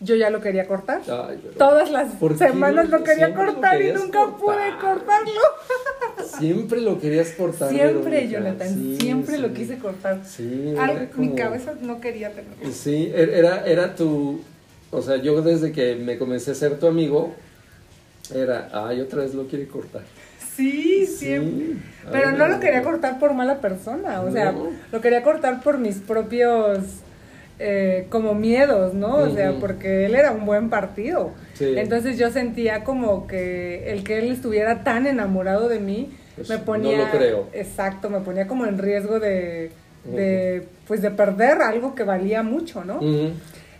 S2: Yo ya lo quería cortar.
S1: Ay,
S2: Todas las
S1: ¿Por qué
S2: semanas lo quería
S1: lo
S2: cortar y nunca pude
S1: cortar?
S2: cortarlo.
S1: Siempre lo querías cortar.
S2: Siempre. Jonathan,
S1: Sí,
S2: siempre lo quise cortar.
S1: Sí,
S2: Algo- Mi cabeza no quería tenerlo.
S1: Sí, er- era, era tu. O sea, yo desde que me comencé a ser tu amigo, era, ay, otra vez lo quiere cortar.
S2: Sí,
S1: Sí.
S2: siempre.
S1: Ay,
S2: Pero no lo quería cortar por mala persona, o sea,
S1: No.
S2: lo quería cortar por mis propios eh, como miedos, ¿no? O sea, porque él era un buen partido.
S1: Sí.
S2: Entonces yo sentía como que el que él estuviera tan enamorado de mí
S1: Pues,
S2: me
S1: no
S2: ponía
S1: lo creo.
S2: exacto, me ponía como en riesgo de, de pues de perder algo que valía mucho, ¿no?
S1: Ujú.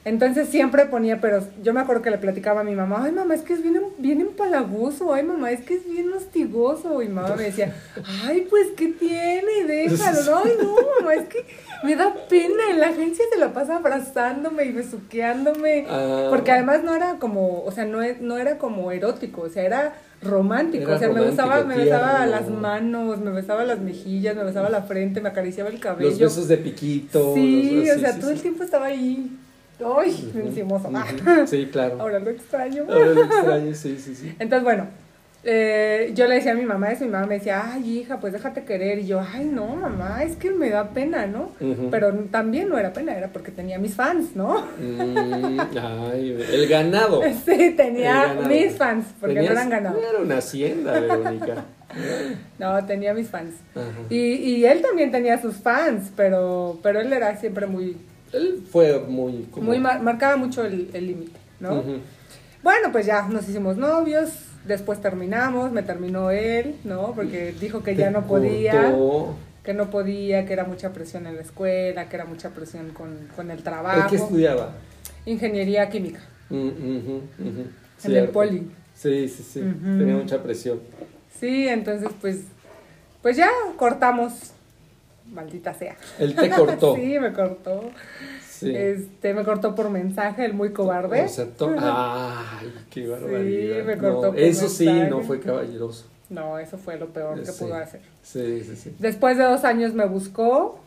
S2: Entonces siempre ponía, pero yo me acuerdo que le platicaba a mi mamá, ay mamá, es que es bien, bien empalagoso, ay mamá, es que es bien hostigoso. Y mamá me decía, ay, pues, ¿qué tiene? Déjalo. No, ay, no, mamá, es que me da pena. En la agencia se la pasa abrazándome y besuqueándome.
S1: Ah.
S2: Porque además no era como, o sea, no, e- no era como erótico, o sea, era romántico.
S1: Era
S2: o sea, me besaba, me besaba las manos, me besaba las mejillas, me besaba la frente, me acariciaba el cabello.
S1: Los besos de piquito.
S2: Sí,
S1: los-
S2: o sea,
S1: sí,
S2: todo el
S1: sí.
S2: tiempo estaba ahí. Ay, encimoso.
S1: Ujú. Sí, claro.
S2: Ahora lo extraño.
S1: Ahora lo extraño, sí, sí, sí.
S2: Entonces, bueno, eh, yo le decía a mi mamá eso mi mamá me decía, ay, hija, pues déjate querer. Y yo, ay, no, mamá, es que me da pena, ¿no? Pero también no era pena, era porque tenía mis fans, ¿no?
S1: Mm, ay, el ganado.
S2: Sí, tenía
S1: ganado.
S2: mis fans, porque no
S1: Tenías-
S2: eran ganados.
S1: Era una hacienda, Verónica.
S2: No, tenía mis fans. Y, y él también tenía sus fans, pero, pero él era siempre muy,
S1: Él fue muy... como-
S2: muy mar- marcaba mucho el límite, ¿no? Bueno, pues ya nos hicimos novios, después terminamos, me terminó él, ¿no? Porque dijo que ya no podía,
S1: cortó.
S2: que no podía, que era mucha presión en la escuela, que era mucha presión con, con el
S1: ¿El
S2: trabajo.
S1: qué estudiaba?
S2: Ingeniería química,
S1: ujú.
S2: en el poli.
S1: Sí, sí, sí. Tenía mucha presión.
S2: Sí, entonces pues, pues ya cortamos, maldita sea.
S1: Él te cortó.
S2: sí, me cortó.
S1: Sí.
S2: Este, me cortó por mensaje, el muy cobarde.
S1: Ay, qué barbaridad.
S2: me
S1: No,
S2: cortó por
S1: eso sí,
S2: mensaje.
S1: no fue caballeroso.
S2: No, eso fue lo peor que
S1: Sí.
S2: pudo hacer.
S1: Sí, sí, sí.
S2: Después de dos años me buscó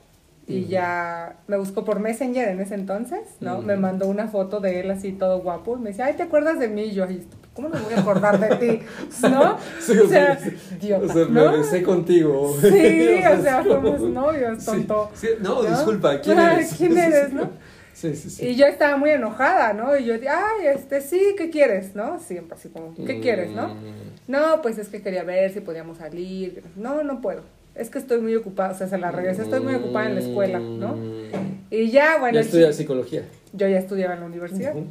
S2: y ya me buscó por Messenger en ese entonces, ¿no? Me mandó una foto de él así todo guapo y me decía, ay, ¿te acuerdas de mí? Y yo, "Ay, ¿cómo no me voy a acordar de ti? ¿No?
S1: Sí,
S2: o sea,
S1: sí.
S2: idiota,
S1: O sea,
S2: ¿no?
S1: me besé contigo.
S2: Sí, o sea,
S1: es como-
S2: fuimos novios, tonto.
S1: No,
S2: ¿No?
S1: disculpa, ¿quién eres?
S2: ¿quién eres, no?
S1: Sí, sí, sí.
S2: Y yo estaba muy enojada, ¿no? Y yo, ay, este, sí, ¿qué quieres? ¿No? Siempre así como, ¿qué quieres, no?
S1: Mm.
S2: No, pues es que quería ver si podíamos salir. No, no puedo. Es que estoy muy ocupada, o sea, se la regresé, estoy muy ocupada en la escuela, ¿no?
S1: Mm.
S2: Y ya, bueno,
S1: Ya
S2: chiste-
S1: psicología.
S2: yo ya estudiaba en la universidad.
S1: Ujú.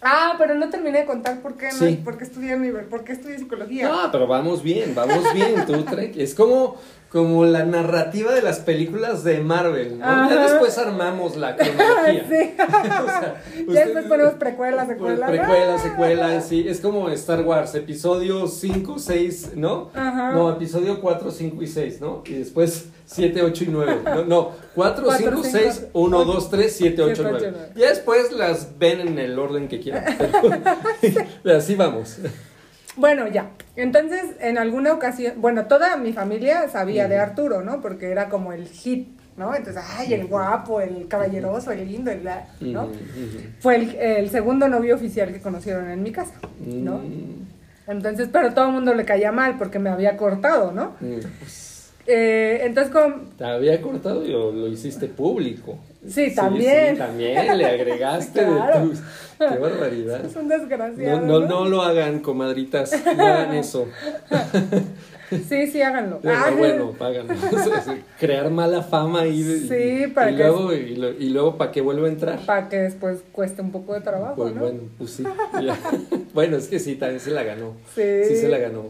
S2: Ah, pero no terminé de contar por qué, no, por qué estudié, por qué estudié psicología.
S1: No, pero vamos bien, vamos bien, tú Trek. Es como, como la narrativa de las películas de Marvel, ¿no? Ya después armamos la cronología.
S2: Sí.
S1: O sea,
S2: ya después ponemos precuelas, secuelas.
S1: Precuela, secuela, sí. Es como Star Wars, episodio 5, 6, ¿no?
S2: Ajá.
S1: No, episodio 4, 5 y 6, ¿no? Y después 7, 8 y 9. No, no 4,
S2: Cuatro,
S1: 5,
S2: cinco,
S1: 6, 1, 2, 3, 7, 8,
S2: siete, ocho,
S1: 9.
S2: nueve.
S1: Y después las ven en el orden que quieran. Pero así vamos.
S2: Bueno, ya. Entonces, en alguna ocasión, bueno, toda mi familia sabía de Arturo, ¿no? Porque era como el hit, ¿no? Entonces, ay, el guapo, el caballeroso, el lindo, el, ¿no? Fue el, el segundo novio oficial que conocieron en mi casa, ¿no?
S1: Mm,
S2: Entonces, pero todo el mundo le caía mal porque me había cortado, ¿no?
S1: mm, pues,
S2: Eh, entonces, como,
S1: te había cortado y lo, lo hiciste público.
S2: Sí, también.
S1: Sí, también le agregaste
S2: Claro.
S1: de tus. Qué barbaridad.
S2: es un desgraciado.
S1: No, no, no lo hagan, comadritas. No hagan eso.
S2: Sí, sí, háganlo.
S1: Pero
S2: Ah,
S1: bueno, háganlo. Crear mala fama y,
S2: Sí, para
S1: y
S2: que-
S1: luego, y, lo- y luego para que vuelva a entrar.
S2: Para que después cueste un poco de trabajo,
S1: Pues
S2: ¿no?
S1: bueno, pues sí. ya. Bueno, es que sí, también se la ganó.
S2: Sí.
S1: Sí se la ganó.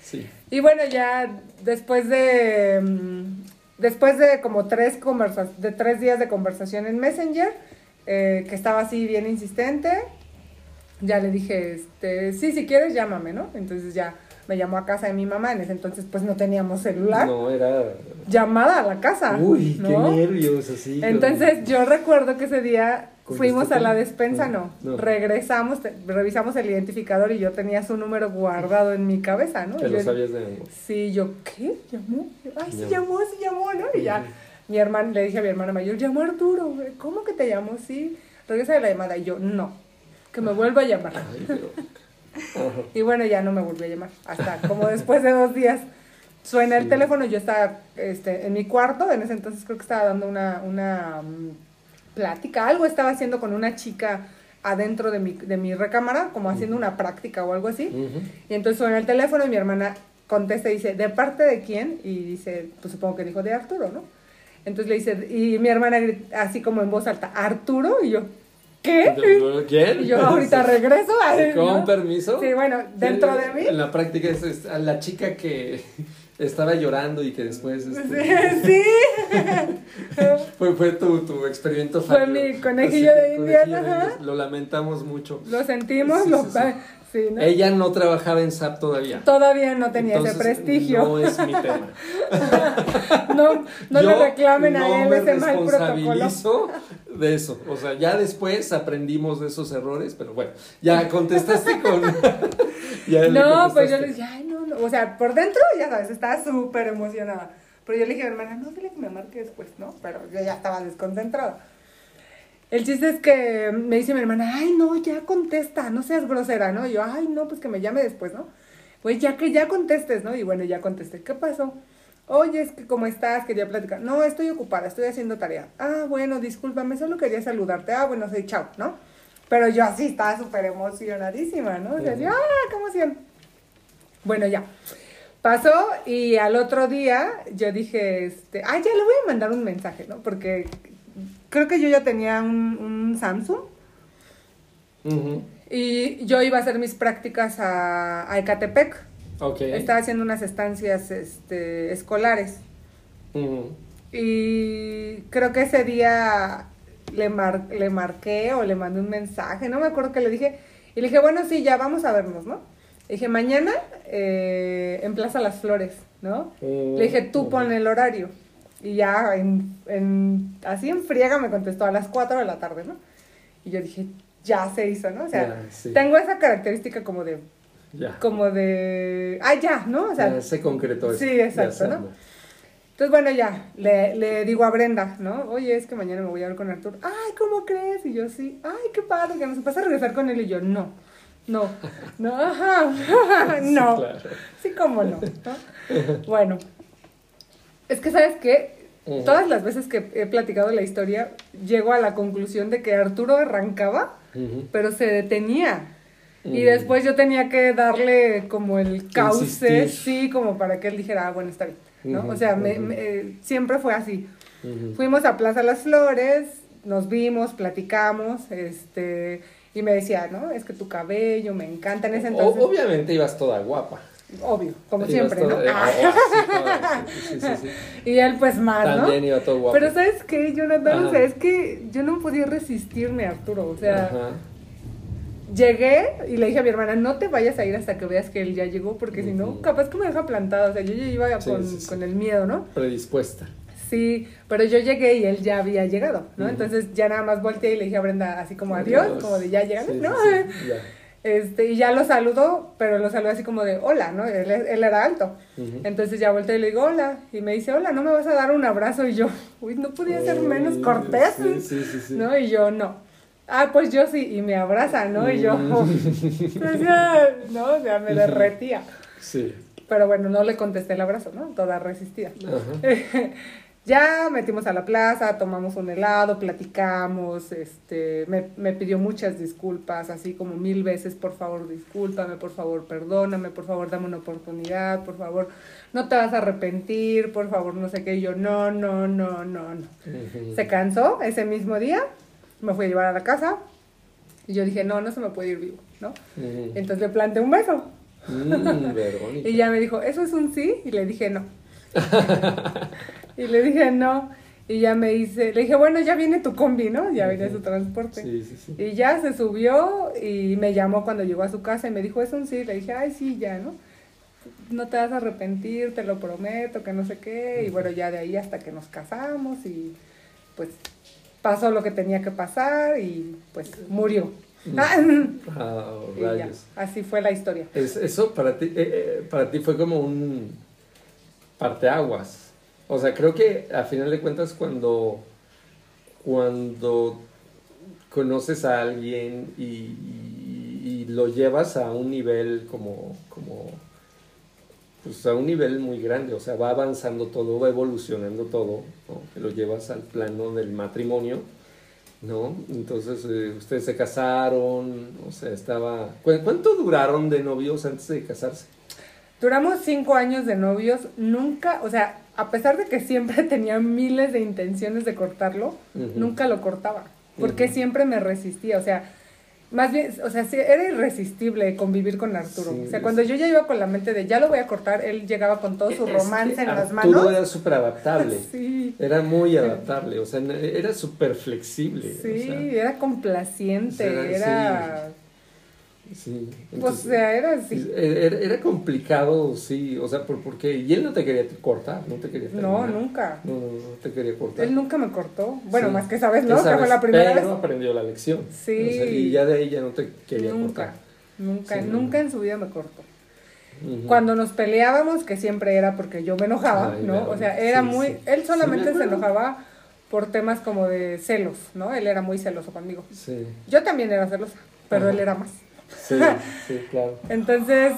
S1: Sí.
S2: Y bueno, ya después de mm, después de como tres conversas de tres días de conversación en Messenger, eh, que estaba así bien insistente, ya le dije, este, sí, si quieres llámame, ¿no? Entonces ya me llamó a casa de mi mamá, en ese entonces pues no teníamos celular,
S1: No, era.
S2: llamada a la casa.
S1: Uy, qué nervios, así.
S2: Entonces yo recuerdo que ese día
S1: ¿Con
S2: fuimos
S1: este
S2: a la despensa,
S1: No,
S2: no,
S1: no.
S2: regresamos, te- revisamos el identificador y yo tenía su número guardado en mi cabeza, ¿no?
S1: Te
S2: Y
S1: lo sabías de memoria.
S2: Sí, yo, ¿qué? ¿Llamó? Ay, sí
S1: Llamó.
S2: sí llamó, ¿no? Y ya, mi hermana, le dije a mi hermana mayor, llamó Arturo, ¿cómo que te llamó? Sí, regresa de la llamada. Y yo, no, que me vuelva a llamar.
S1: Ay, pero.
S2: Y bueno, ya no me volvió a llamar, hasta como después de dos días. Suena el teléfono, yo estaba este, en mi cuarto, en ese entonces creo que estaba dando una, una mm, plática, algo estaba haciendo con una chica adentro de mi, de mi recámara, como haciendo una práctica o algo así. Y entonces suena el teléfono y mi hermana contesta y dice, ¿de parte de quién? Y dice, pues supongo que dijo de Arturo, ¿no? Entonces le dice, y mi hermana grita así como en voz alta, ¿Arturo? Y yo, ¿qué?
S1: ¿Quién?
S2: Y yo ahorita regreso. ay,
S1: ¿Con
S2: ¿no?
S1: permiso?
S2: Sí, bueno, dentro de mí.
S1: En la práctica es, es a la chica que estaba llorando y que después este,
S2: Sí,
S1: fue, fue tu, tu experimento
S2: Fue mi conejillo de indias.
S1: Lo lamentamos mucho.
S2: lo sentimos,
S1: Sí,
S2: lo,
S1: sí, sí.
S2: Sí, ¿no?
S1: Ella no trabajaba en SAP todavía.
S2: Todavía no tenía
S1: Entonces,
S2: ese prestigio.
S1: No es mi tema.
S2: No, no le reclamen a él
S1: me
S2: ese mal protocolo.
S1: responsabilizo de eso. O sea, ya después aprendimos de esos errores, pero bueno, ya contestaste con. ya
S2: No, pues yo le dije, ay, no, no. O sea, por dentro, ya sabes, estaba súper emocionada. Pero yo le dije a mi hermana, no, dile que me marque después, ¿no? Pero yo ya estaba desconcentrada. El chiste es que me dice mi hermana, ay, no, ya contesta, no seas grosera, ¿no? Y yo, ay, no, pues que me llame después, ¿no? Pues ya que ya contestes, ¿no? Y bueno, ya contesté. ¿Qué pasó? Oye, es que ¿cómo estás? Quería platicar. No, estoy ocupada, estoy haciendo tarea. Ah, bueno, discúlpame, solo quería saludarte. Ah, bueno, sí, chao, ¿no? Pero yo así estaba súper emocionadísima, ¿no? O sea,
S1: Ujú.
S2: ¡ah, qué emoción! Bueno, ya. Pasó y al otro día yo dije, este, ah, ya le voy a mandar un mensaje, ¿no? Porque creo que yo ya tenía un, un Samsung y yo iba a hacer mis prácticas a, a Ecatepec.
S1: Ok.
S2: Estaba haciendo unas estancias este, escolares. Y creo que ese día le, mar- le marqué o le mandé un mensaje, no me acuerdo qué le dije. Y le dije, bueno, sí, ya vamos a vernos, ¿no? Le dije, mañana eh, en Plaza Las Flores, ¿no?
S1: Mm,
S2: Le dije, tú pon el horario. Y ya, en, en- así en friega me contestó a las 4 de la tarde, ¿no? Y yo dije, ya se hizo, ¿no? O sea,
S1: sí.
S2: tengo esa característica como de,
S1: Ya.
S2: como de, ah, ya, ¿no? O sea,
S1: se concretó eso.
S2: sí, exacto, ¿no? entonces, bueno, ya, le, le digo a Brenda, ¿no? Oye, es que mañana me voy a ver con Arturo. Ay, ¿cómo crees? Y yo, sí. Ay, qué padre, que nos vas a regresar con él. Y yo, no, no, no, ajá, no.
S1: Sí, claro.
S2: Sí, cómo no. ¿no? Bueno, es que, ¿sabes qué? Todas las veces que he platicado la historia, llego a la conclusión de que Arturo arrancaba, pero se detenía. Y después yo tenía que darle como el cauce,
S1: Insistir.
S2: sí, como para que él dijera, ah, bueno, está bien, ¿no? O sea, me- eh, siempre fue así. Fuimos a Plaza Las Flores, nos vimos, platicamos, este, Y me decía, ¿no? Es que tu cabello me encanta en ese entonces.
S1: obviamente ibas toda guapa.
S2: Obvio, como siempre, ¿no?
S1: eh,
S2: Ah.
S1: oh, sí, sí, sí.
S2: Y él pues más, ¿no?
S1: También iba todo guapo.
S2: Pero ¿sabes qué, Jonathan?
S1: Ajá.
S2: O sea, es que yo no podía resistirme, Arturo. O sea,
S1: Ajá.
S2: llegué y le dije a mi hermana, no te vayas a ir hasta que veas que él ya llegó, porque si no, capaz que me deja plantada. O sea, yo ya iba con, el miedo, ¿no?
S1: Predispuesta.
S2: Sí, pero yo llegué y él ya había llegado, ¿no? Entonces ya nada más volteé y le dije a Brenda así como adiós,
S1: Adiós.
S2: como de ya llegaste,
S1: Sí,
S2: ¿no?
S1: ya.
S2: Este, y ya lo saludó, pero lo saludó así como de hola, ¿no? Él, él era alto. Entonces ya volteé y le digo hola. Y me dice, hola, ¿no me vas a dar un abrazo? Y yo, uy, no podía ser menos cortés,
S1: Sí, sí, sí. sí.
S2: ¿no? Y yo, no. Ah, pues yo sí, y me abraza, ¿no? Y yo, sea, no, o sea, me derretía.
S1: Sí.
S2: Pero bueno, no le contesté el abrazo, ¿no? Toda resistida.
S1: Ajá.
S2: ya metimos a la plaza, tomamos un helado, platicamos, este, me, me pidió muchas disculpas, así como mil veces, por favor, discúlpame, por favor, perdóname, por favor, dame una oportunidad, por favor, no te vas a arrepentir, por favor, no sé qué, y yo, no, no, no, no, no. Se cansó ese mismo día, me fui a llevar a la casa, y yo dije, no, no se me puede ir vivo, ¿no? Entonces le planteé un beso,
S1: Mm,
S2: y ya me dijo, ¿eso es un sí? Y le dije, no. y le dije, no. Y ya me dice, le dije, bueno, ya viene tu combi, ¿no? Ya viene su transporte.
S1: Sí, sí, sí.
S2: Y ya se subió y me llamó cuando llegó a su casa y me dijo, es un sí. Le dije, ay, sí, ya, ¿no? No te vas a arrepentir, te lo prometo, que no sé qué. Y bueno, ya de ahí hasta que nos casamos y pues pasó lo que tenía que pasar y pues murió.
S1: Ah,
S2: ya,
S1: rayos.
S2: así fue la historia.
S1: Es- eso para ti, eh, eh, para ti fue como un parteaguas. O sea, creo que a final de cuentas cuando, cuando conoces a alguien y, lo llevas a un nivel como, como, pues a un nivel muy grande, o sea, va avanzando todo, va evolucionando todo, ¿no? que lo llevas al plano del matrimonio, ¿no? Entonces, eh, ustedes se casaron, o sea, estaba... ¿cu- ¿Cuánto duraron de novios antes de casarse?
S2: Duramos cinco años de novios, nunca, o sea, a pesar de que siempre tenía miles de intenciones de cortarlo, nunca lo cortaba, porque siempre me resistía, o sea, más bien, o sea, sí, era irresistible convivir con Arturo.
S1: Sí,
S2: o sea, cuando yo ya iba con la mente de ya lo voy a cortar, él llegaba con todo su romance en las
S1: Arturo
S2: manos.
S1: era súper adaptable.
S2: Sí,
S1: Era muy adaptable, o sea, era súper flexible. o
S2: sí,
S1: sea,
S2: era complaciente,
S1: o sea,
S2: era,
S1: sí.
S2: O
S1: Entonces,
S2: sea, era así.
S1: Era, era complicado, sí, o sea, por, porque y él no te quería cortar, no te quería
S2: No, nunca.
S1: No, no, no te quería cortar.
S2: Él nunca me cortó. Bueno,
S1: Sí.
S2: más que sabes, ¿no?
S1: Esa
S2: Que fue la primera
S1: pero
S2: vez.
S1: aprendió la lección.
S2: Sí.
S1: O sea, y ya de ahí ya no te quería
S2: Nunca,
S1: cortar.
S2: nunca,
S1: Sí.
S2: nunca en su vida me cortó. Cuando nos peleábamos, que siempre era porque yo me enojaba,
S1: Ay,
S2: ¿no? O sea, era
S1: sí,
S2: muy,
S1: sí.
S2: él
S1: Sí,
S2: solamente
S1: me
S2: se enojaba por temas como de celos, ¿no? Él era muy celoso conmigo.
S1: Sí,
S2: Yo también era celosa, pero
S1: Ajá.
S2: él era más.
S1: Sí, sí, claro.
S2: Entonces,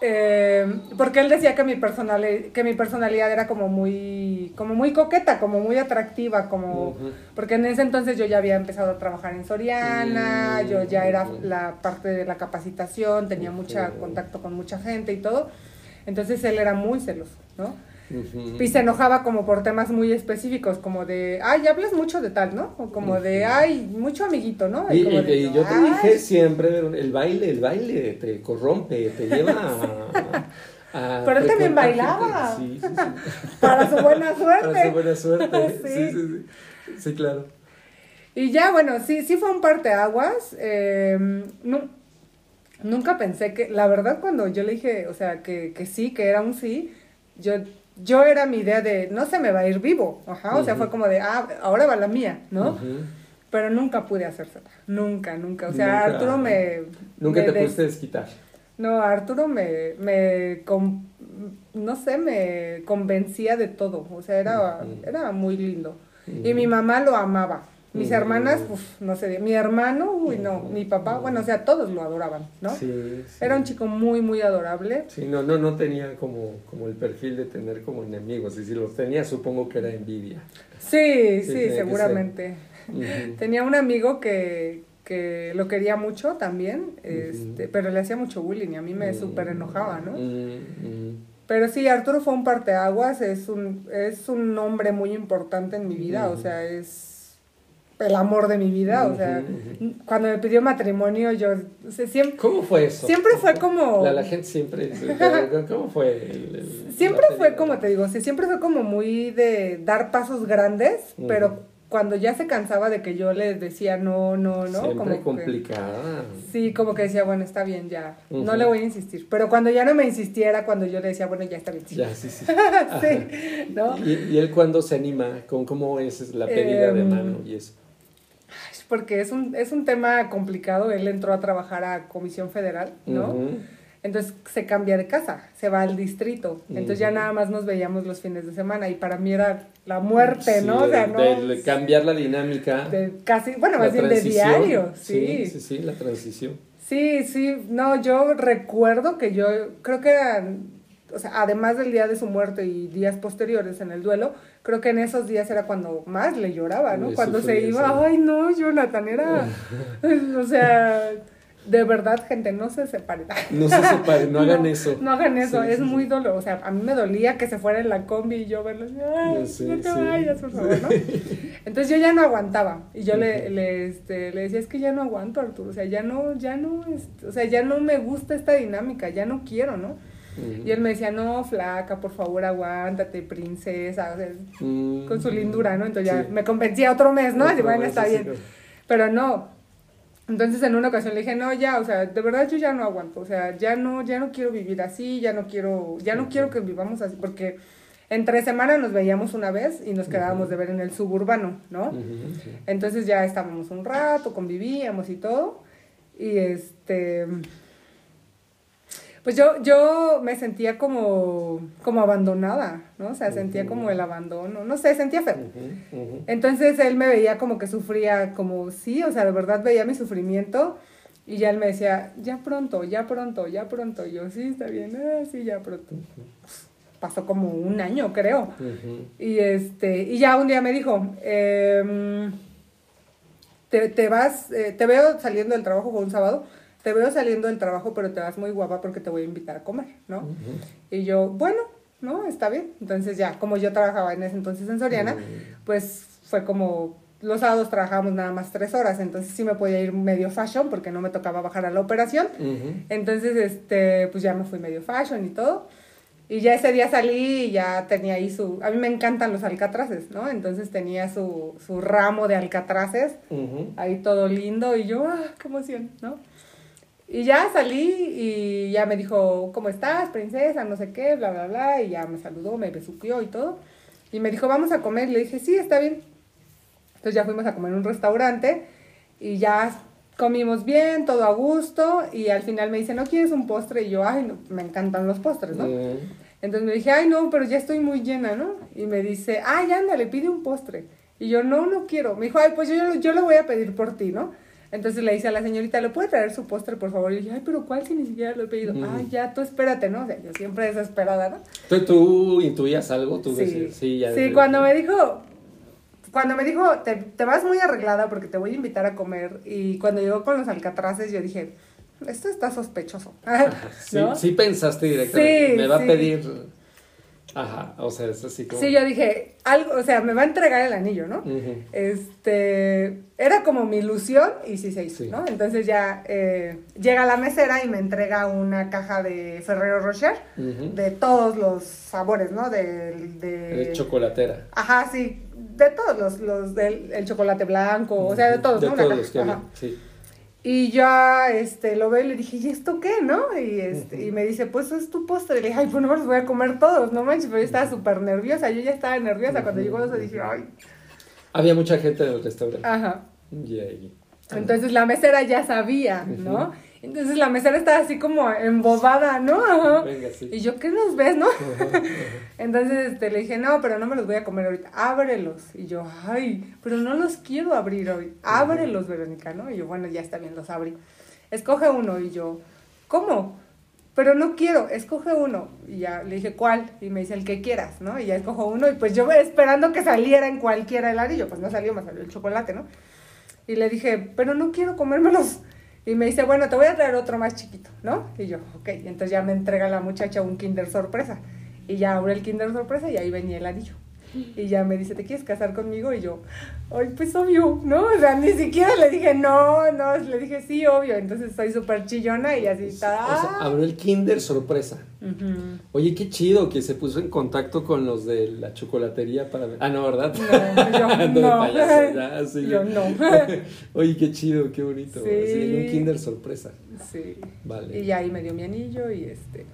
S2: eh, porque él decía que mi, personali- que mi personalidad era como muy, como muy coqueta, como muy atractiva, como... Porque en ese entonces yo ya había empezado a trabajar en Soriana,
S1: Mm,
S2: yo ya era la parte de la capacitación, tenía mucho
S1: Ujú.
S2: contacto con mucha gente y todo. Entonces él era muy celoso, ¿no? Y se enojaba como por temas muy específicos, como de, ay, hablas mucho de tal, ¿no? O como de, ay, mucho amiguito, ¿no?
S1: Y,
S2: como
S1: y-
S2: de,
S1: y yo te dije siempre, el baile, el baile te corrompe, te lleva a...
S2: Pero él también bailaba.
S1: Sí, sí, sí.
S2: Para su buena suerte.
S1: Para su buena suerte.
S2: Sí.
S1: sí, sí, claro.
S2: Y ya, bueno, sí, sí fue un parteaguas. Eh, nu- nunca pensé que, la verdad, cuando yo le dije, o sea, que, que sí, que era un sí, yo, yo era mi idea de, no se me va a ir vivo. Ajá, o sea, fue como de, ah, ahora va la mía, ¿no? Pero nunca pude hacérsela. Nunca, nunca. O sea,
S1: Nunca.
S2: Arturo me.
S1: Nunca
S2: me
S1: te
S2: des-
S1: pudiste desquitar.
S2: No, Arturo me, me con- no sé, me convencía de todo. O sea, era, era muy lindo. Y mi mamá lo amaba. Mis hermanas, uf, no sé, mi hermano, uy, no, mi papá, bueno, o sea, todos lo adoraban, ¿no?
S1: Sí, sí.
S2: Era un chico muy, muy adorable.
S1: Sí, no, no, no tenía como, como el perfil de tener como enemigos. Y si los tenía, supongo que era envidia.
S2: Sí,
S1: Sí,
S2: seguramente. Tenía un amigo que, que lo quería mucho también, este, pero le hacía mucho bullying y a mí me súper enojaba, ¿no? Pero sí, Arturo fue un parteaguas, es un, es un hombre muy importante en mi vida, o sea, es el amor de mi vida, o sea, cuando me pidió matrimonio, yo, o sea, siempre,
S1: ¿Cómo fue eso?
S2: siempre fue como...
S1: La, la gente siempre dice, ¿cómo fue? el- el-
S2: Siempre fue como te digo, sí, siempre fue como muy de dar pasos grandes, pero cuando ya se cansaba de que yo le decía no, no, no,
S1: Siempre
S2: como que-
S1: complicada.
S2: sí, como que decía, bueno, está bien, ya, no le voy a insistir. Pero cuando ya no me insistiera, cuando yo le decía, bueno, ya está bien. sí.
S1: Ya, sí, sí.
S2: sí, ¿no?
S1: ¿Y, y él cuando se anima? ¿Con cómo es la pedida de mano y eso?
S2: Porque es un, es un tema complicado. Él entró a trabajar a Comisión Federal, ¿no? Entonces se cambia de casa, se va al distrito. Entonces ya nada más nos veíamos los fines de semana y para mí era la muerte,
S1: Sí,
S2: ¿no? O sea,
S1: de-
S2: no.
S1: de cambiar la dinámica.
S2: de casi, bueno, más bien de diario,
S1: Sí,
S2: sí.
S1: sí, sí, la transición.
S2: Sí, sí, no, yo recuerdo que yo creo que eran, o sea, además del día de su muerte y días posteriores en el duelo, creo que en esos días era cuando más le lloraba, ¿no? Cuando se iba, ay, no, Jonathan, era, o sea, de verdad, gente, no se separen.
S1: No se separen, no hagan eso.
S2: No hagan eso,
S1: Sí,
S2: es
S1: sí,
S2: muy
S1: sí.
S2: doloroso. O sea, a mí me dolía que se fuera en la combi y yo verlo, ay,
S1: sé,
S2: no te vayas, por favor, ¿no? Entonces yo ya no aguantaba y yo le, le, este, le decía, es que ya no aguanto, Arturo, o sea, ya no, ya no, este, o sea, ya no me gusta esta dinámica, ya no quiero, ¿no? Y él me decía, no, flaca, por favor, aguántate, princesa, o sea,
S1: Mm.
S2: con su lindura, ¿no? Entonces ya me convencía otro mes, ¿no?
S1: Otro
S2: bueno,
S1: mes,
S2: está
S1: sí,
S2: bien.
S1: claro.
S2: Pero no. Entonces en una ocasión le dije, no, ya, o sea, de verdad yo ya no aguanto, o sea, ya no, ya no quiero vivir así, ya no quiero, ya no quiero que vivamos así, porque entre semana nos veíamos una vez y nos quedábamos de ver en el suburbano, ¿no?
S1: Sí.
S2: Entonces ya estábamos un rato, convivíamos y todo, y este, pues yo, yo me sentía como, como abandonada, ¿no? O sea, sentía como el abandono, no sé, sentía feo. Entonces él me veía como que sufría, como sí, o sea, de verdad veía mi sufrimiento y ya él me decía, ya pronto, ya pronto, ya pronto. Y yo, sí, está bien, ah, sí, ya pronto. Pasó como un año, creo. Y este, y ya un día me dijo, em, te, te vas, eh, te veo saliendo del trabajo, fue un sábado, te veo saliendo del trabajo, pero te vas muy guapa porque te voy a invitar a comer, ¿no? Y yo, bueno, no, está bien. Entonces ya, como yo trabajaba en ese entonces en Soriana, pues fue como los sábados trabajábamos nada más tres horas, entonces sí me podía ir medio fashion porque no me tocaba bajar a la operación. Entonces, este, pues ya me fui medio fashion y todo. Y ya ese día salí y ya tenía ahí su... A mí me encantan los alcatraces, ¿no? Entonces tenía su, su ramo de alcatraces, ahí todo lindo y yo, ¡ah, qué emoción, ¿no? Y ya salí y ya me dijo, ¿cómo estás, princesa? No sé qué, bla, bla, bla. Y ya me saludó, me besuqueó y todo. Y me dijo, vamos a comer. Y le dije, sí, está bien. Entonces ya fuimos a comer en un restaurante y ya comimos bien, todo a gusto. Y al final me dice, ¿no quieres un postre? Y yo, ay, no, me encantan los postres, ¿no?
S1: Mm.
S2: Entonces me dije, ay, no, pero ya estoy muy llena, ¿no? Y me dice, ay, ándale, pide un postre. Y yo, no, no quiero. Me dijo, ay, pues yo, yo lo voy a pedir por ti, ¿no? Entonces le dice a la señorita, ¿le puede traer su postre, por favor? Y yo dije, ay, pero ¿cuál si ni siquiera lo he pedido?
S1: Mm.
S2: Ay, ya, tú espérate, ¿no? O sea, yo siempre desesperada, ¿no?
S1: ¿Tú, tú intuías algo? ¿Tú
S2: Sí,
S1: decías? sí, ya
S2: sí cuando me dijo, cuando me dijo, te, te vas muy arreglada porque te voy a invitar a comer. Y cuando llegó con los alcatraces, yo dije, esto está sospechoso.
S1: Sí, sí pensaste directamente.
S2: Sí,
S1: me va
S2: sí.
S1: a pedir. Ajá, o sea, es así como.
S2: Sí, yo dije, algo, o sea, me va a entregar el anillo, ¿no? Este, era como mi ilusión y sí se hizo,
S1: Sí.
S2: ¿no? Entonces ya eh, llega la mesera y me entrega una caja de Ferrero Rocher de todos los sabores, ¿no? De,
S1: Eres chocolatera.
S2: Ajá, sí, de todos los, los del el chocolate blanco, o sea, de todos,
S1: De
S2: ¿no? Una
S1: todos
S2: caja,
S1: los que
S2: ajá.
S1: había. Sí.
S2: Y ya este, lo veo y le dije, ¿y esto qué, no? Y, este, y me dice, pues es tu postre. Le dije, ay, pues no me los voy a comer todos, no manches, pero yo estaba súper nerviosa, yo ya estaba nerviosa. Cuando llegó eso dije, ay,
S1: Había mucha gente en el restaurante.
S2: ajá.
S1: Y ahí.
S2: Entonces la mesera ya sabía, ¿no? Entonces la mesera estaba así como embobada, ¿no? Ajá.
S1: Venga, sí.
S2: Y yo, ¿qué nos ves, no?
S1: Ajá, ajá.
S2: Entonces este, le dije, no, pero no me los voy a comer ahorita, ábrelos. Y yo, ay, pero no los quiero abrir hoy, ábrelos, Verónica, ¿no? Y yo, bueno, ya está bien, los abrí. Escoge uno. Y yo, ¿cómo? Pero no quiero, escoge uno. Y ya le dije, ¿cuál? Y me dice, el que quieras, ¿no? Y ya escojo uno. Y pues yo esperando que saliera en cualquiera el arillo, pues no salió, me salió el chocolate, ¿no? Y le dije, pero no quiero comérmelos. Y me dice, bueno, te voy a traer otro más chiquito, ¿no? Y yo, ok. Entonces ya me entrega la muchacha un Kinder sorpresa. Y ya abro el Kinder sorpresa y ahí venía el anillo. Y ya me dice, ¿te quieres casar conmigo? Y yo, ay, pues obvio, ¿no? O sea, ni siquiera le dije, no, no, le dije, sí, obvio. Entonces estoy súper chillona y así está.
S1: O sea, abrió el kinder sorpresa. Oye, qué chido que se puso en contacto con los de la chocolatería para ver. Ah, no, ¿verdad?
S2: No, yo no.
S1: payaso, ya, sí.
S2: Yo no.
S1: Oye, qué chido, qué bonito.
S2: Sí.
S1: Sí, un kinder sorpresa.
S2: Sí.
S1: Vale.
S2: Y ahí me dio mi anillo y este.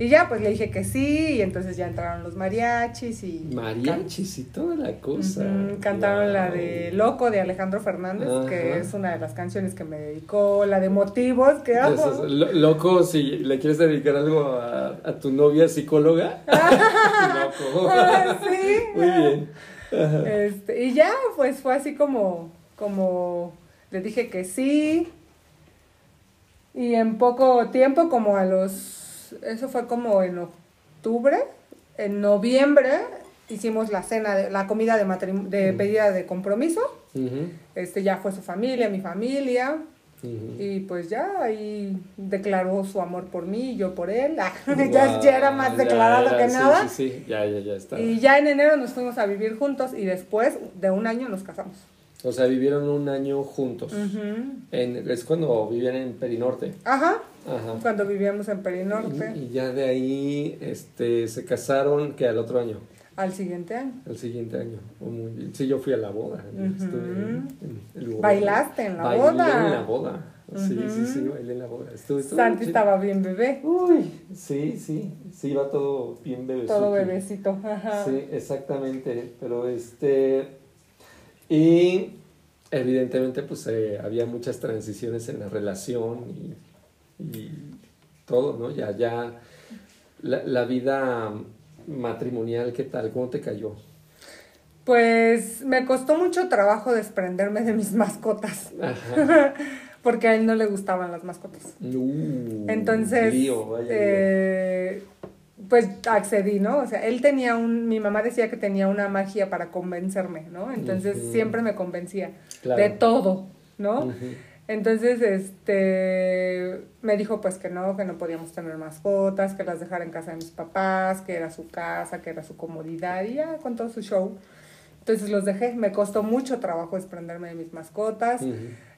S2: Y ya pues le dije que sí, y entonces ya entraron los mariachis y.
S1: Mariachis y toda la cosa.
S2: Cantaron la de Loco de Alejandro Fernández, que es una de las canciones que me dedicó, la de Motivos, que amo.
S1: Lo- loco, si le quieres dedicar algo a, a tu novia psicóloga. loco.
S2: Sí.
S1: Muy bien.
S2: Este, y ya, pues fue así como, como le dije que sí. Y en poco tiempo, como a los, eso fue como en octubre, en noviembre hicimos la cena, de, la comida de, de pedida de compromiso. Este ya fue su familia, mi familia. Y pues ya ahí declaró su amor por mí y yo por él. ya, ya era más
S1: ya
S2: declarado que
S1: sí,
S2: nada.
S1: Sí, sí, ya, ya, ya está.
S2: Y ya en enero nos fuimos a vivir juntos y después de un año nos casamos.
S1: O sea, vivieron un año juntos. En- es cuando vivían en Perinorte.
S2: Ajá,
S1: Ajá.
S2: cuando vivíamos en Perinorte,
S1: Y, y ya de ahí este, se casaron que al otro año,
S2: al siguiente año.
S1: al siguiente año. Oh. Sí, yo fui a la boda.
S2: Ujú.
S1: estuve en- en el lugar.
S2: Bailaste en la
S1: Bailé
S2: boda.
S1: en la boda. Sí, sí, sí, bailé en la boda. Estuve, estuvo
S2: Santi estaba bien bebé,
S1: Uy, sí, sí, sí, iba todo bien bebecito.
S2: todo bebecito. Ajá.
S1: Sí, exactamente, pero este... Y evidentemente pues eh, había muchas transiciones en la relación y, y todo, ¿no? Ya, ya, la, la vida matrimonial, ¿qué tal? ¿Cómo te cayó?
S2: Pues me costó mucho trabajo desprenderme de mis mascotas,
S1: Ajá.
S2: porque a él no le gustaban las mascotas.
S1: Uh,
S2: Entonces,
S1: lío, vaya lío.
S2: eh, pues accedí, ¿no? O sea, él tenía un, mi mamá decía que tenía una magia para convencerme, ¿no? Entonces siempre me convencía
S1: Claro.
S2: de todo, ¿no? Entonces, este, me dijo pues que no, que no podíamos tener mascotas, que las dejara en casa de mis papás, que era su casa, que era su comodidad y ya con todo su show. Entonces los dejé, me costó mucho trabajo desprenderme de mis mascotas.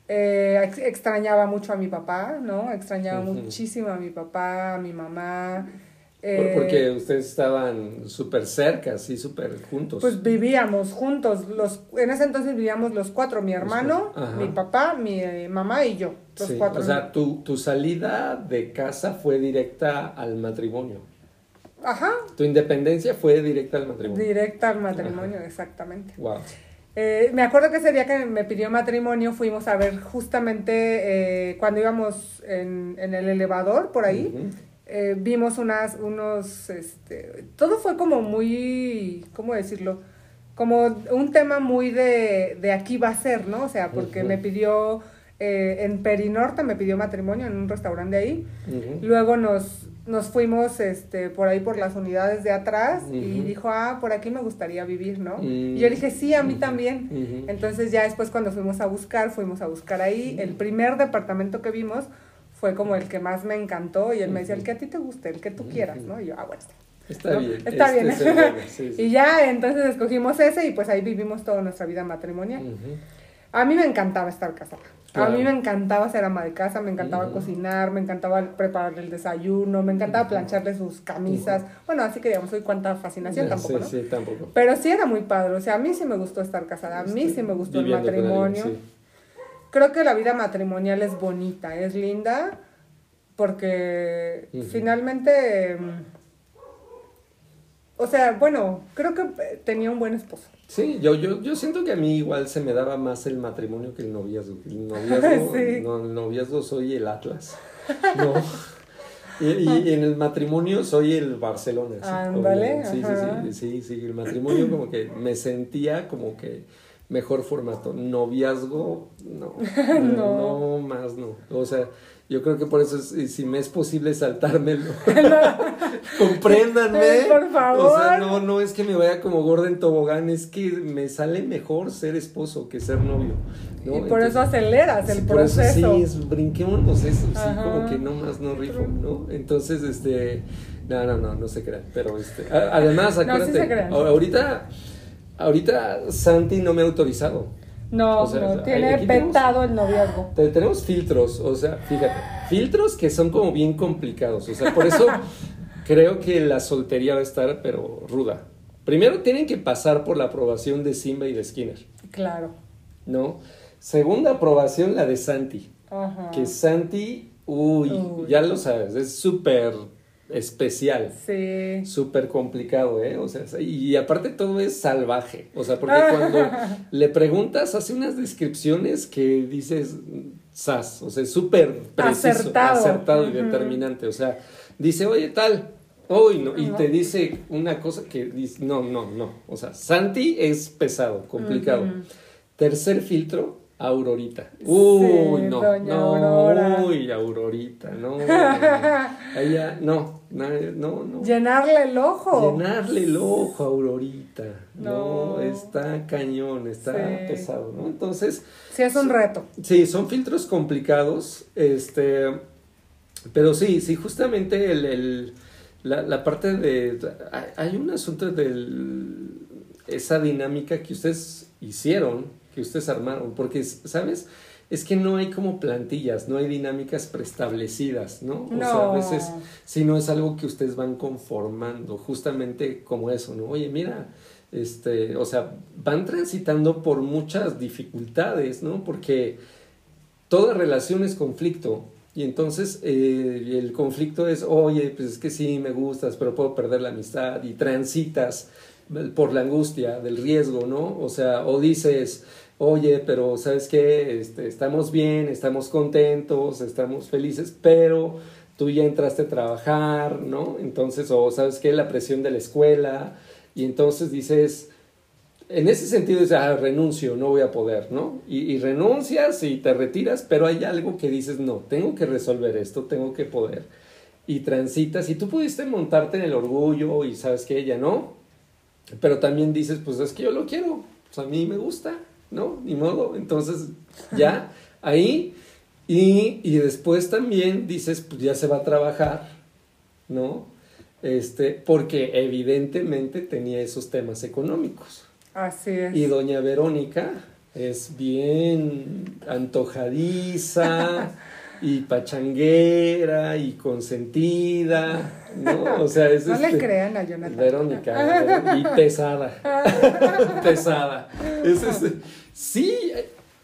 S2: Eh, ex- extrañaba mucho a mi papá, ¿no? Extrañaba muchísimo a mi papá, a mi mamá.
S1: Por-
S2: Eh,
S1: Porque ustedes estaban súper cerca, sí, súper juntos.
S2: Pues vivíamos juntos, los, en ese entonces vivíamos los cuatro, mi hermano,
S1: Ajá.
S2: mi papá, mi eh, mamá y yo, los
S1: Sí,
S2: cuatro.
S1: O sea, tu, tu salida de casa fue directa al matrimonio.
S2: Ajá,
S1: Tu independencia fue directa al matrimonio.
S2: directa al matrimonio, exactamente.
S1: Wow.
S2: Eh, me acuerdo que ese día que me pidió matrimonio fuimos a ver justamente eh, cuando íbamos en, en el elevador por ahí. Eh, vimos unas, unos, este, todo fue como muy, ¿cómo decirlo? Como un tema muy de, de aquí va a ser, ¿no? O sea, porque me pidió, eh, en Perinorte me pidió matrimonio en un restaurante ahí. Luego nos, nos fuimos este, por ahí por las unidades de atrás y dijo, ah, por aquí me gustaría vivir, ¿no? Y yo dije, sí, a mí también. Entonces ya después cuando fuimos a buscar, fuimos a buscar ahí. El primer departamento que vimos fue como el que más me encantó y él me decía, el que a ti te guste, el que tú quieras, ¿no? Y yo, ah, bueno, está
S1: bien.
S2: Está
S1: este
S2: bien.
S1: es bueno, sí, sí.
S2: Y ya entonces escogimos ese y pues ahí vivimos toda nuestra vida matrimonial. A mí me encantaba estar casada.
S1: Claro.
S2: A mí me encantaba ser ama de casa, me encantaba cocinar, me encantaba prepararle el desayuno, me encantaba plancharle sus camisas. Bueno, así que digamos, soy cuánta fascinación tampoco,
S1: sí,
S2: ¿no?
S1: sí, tampoco.
S2: Pero sí era muy padre, o sea, a mí sí me gustó estar casada, a mí sí me gustó el
S1: alguien,
S2: matrimonio.
S1: sí.
S2: Creo que la vida matrimonial es bonita, es linda, porque finalmente, mm, o sea, bueno, creo que eh, tenía un buen esposo.
S1: Sí, yo, yo, yo siento que a mí igual se me daba más el matrimonio que el noviazgo. El noviazgo,
S2: Sí.
S1: no, el noviazgo soy el Atlas. No. Y, en el matrimonio soy el Barcelona.
S2: Ándale,
S1: sí, sí, sí, sí, sí, el matrimonio como que me sentía como que mejor formato. Noviazgo, no. No,
S2: No.
S1: no más no. O sea, Yo creo que por eso, es- si me es posible saltármelo, compréndanme.
S2: Por favor.
S1: O sea, no, no es que me vaya como gorda en tobogán, es que me sale mejor ser esposo que ser novio. ¿no?
S2: Y por eso aceleras el
S1: Sí, por eso
S2: proceso.
S1: sí, es, brinquémonos eso, sí, como que no más no rifo, ¿no? Entonces, este, no, no, no, no se crean, pero este, además,
S2: No, sí
S1: acuérdate,
S2: se crean.
S1: ahorita, ahorita Santi no me ha autorizado.
S2: No,
S1: O sea,
S2: no, tiene
S1: tenemos-
S2: vetado el noviazgo.
S1: Te- Tenemos filtros, o sea, fíjate, filtros que son como bien complicados, o sea, por eso creo que la soltería va a estar, pero ruda. Primero tienen que pasar por la aprobación de Simba y de Skinner,
S2: Claro.
S1: ¿no? Segunda aprobación, la de Santi.
S2: Ajá.
S1: Que Santi, uy,
S2: Uy.
S1: ya lo sabes, es súper especial,
S2: Sí.
S1: súper complicado, ¿eh? O sea, y aparte todo es salvaje, o sea, porque cuando le preguntas hace unas descripciones que dices, sas, o sea, súper preciso,
S2: Acertado.
S1: acertado y determinante, o sea, dice, oye, tal, hoy no, y te dice una cosa que dice, no, no, no, o sea, Santi es pesado, complicado. Tercer filtro, Aurorita. Uy, no,
S2: doña
S1: no,
S2: Aurora.
S1: uy, Aurorita, no. no, no. Ella, no, no, no, no.
S2: Llenarle el ojo.
S1: Llenarle el ojo Aurorita. No,
S2: No.
S1: está cañón, está
S2: Sí.
S1: pesado, ¿no? Entonces,
S2: Sí, es un reto.
S1: sí, son filtros complicados, este, pero sí, sí, justamente el, el- la, la parte de, hay- hay un asunto de esa dinámica que ustedes hicieron, que ustedes armaron, porque, ¿sabes? Es que no hay como plantillas, no hay dinámicas preestablecidas, ¿no? O sea, a veces, si no es algo que ustedes van conformando, justamente como eso, ¿no? Oye, mira, este, o sea, van transitando por muchas dificultades, ¿no? Porque toda relación es conflicto. Y entonces eh, el conflicto es, oye, pues es que sí, me gustas, pero puedo perder la amistad. Y transitas por la angustia del riesgo, ¿no? O sea, o dices, oye, pero ¿sabes qué? Este, estamos bien, estamos contentos, estamos felices, pero tú ya entraste a trabajar, ¿no? Entonces, o ¿sabes qué? La presión de la escuela. Y entonces dices, en ese sentido dices, ah, renuncio, no voy a poder, ¿no? Y, y renuncias y te retiras, pero hay algo que dices, no, tengo que resolver esto, tengo que poder. Y transitas, y tú pudiste montarte en el orgullo y sabes que ella no, pero también dices, pues es que yo lo quiero, pues a mí me gusta, ¿no? Ni modo, entonces ya, ahí, y, y después también dices, pues ya se va a trabajar, ¿no? Este, porque evidentemente tenía esos temas económicos.
S2: Así es.
S1: Y doña Verónica es bien antojadiza y pachanguera y consentida, ¿no? O sea, es
S2: no le
S1: este-
S2: crean a Jonathan.
S1: Verónica y pesada. pesada. Es, sí,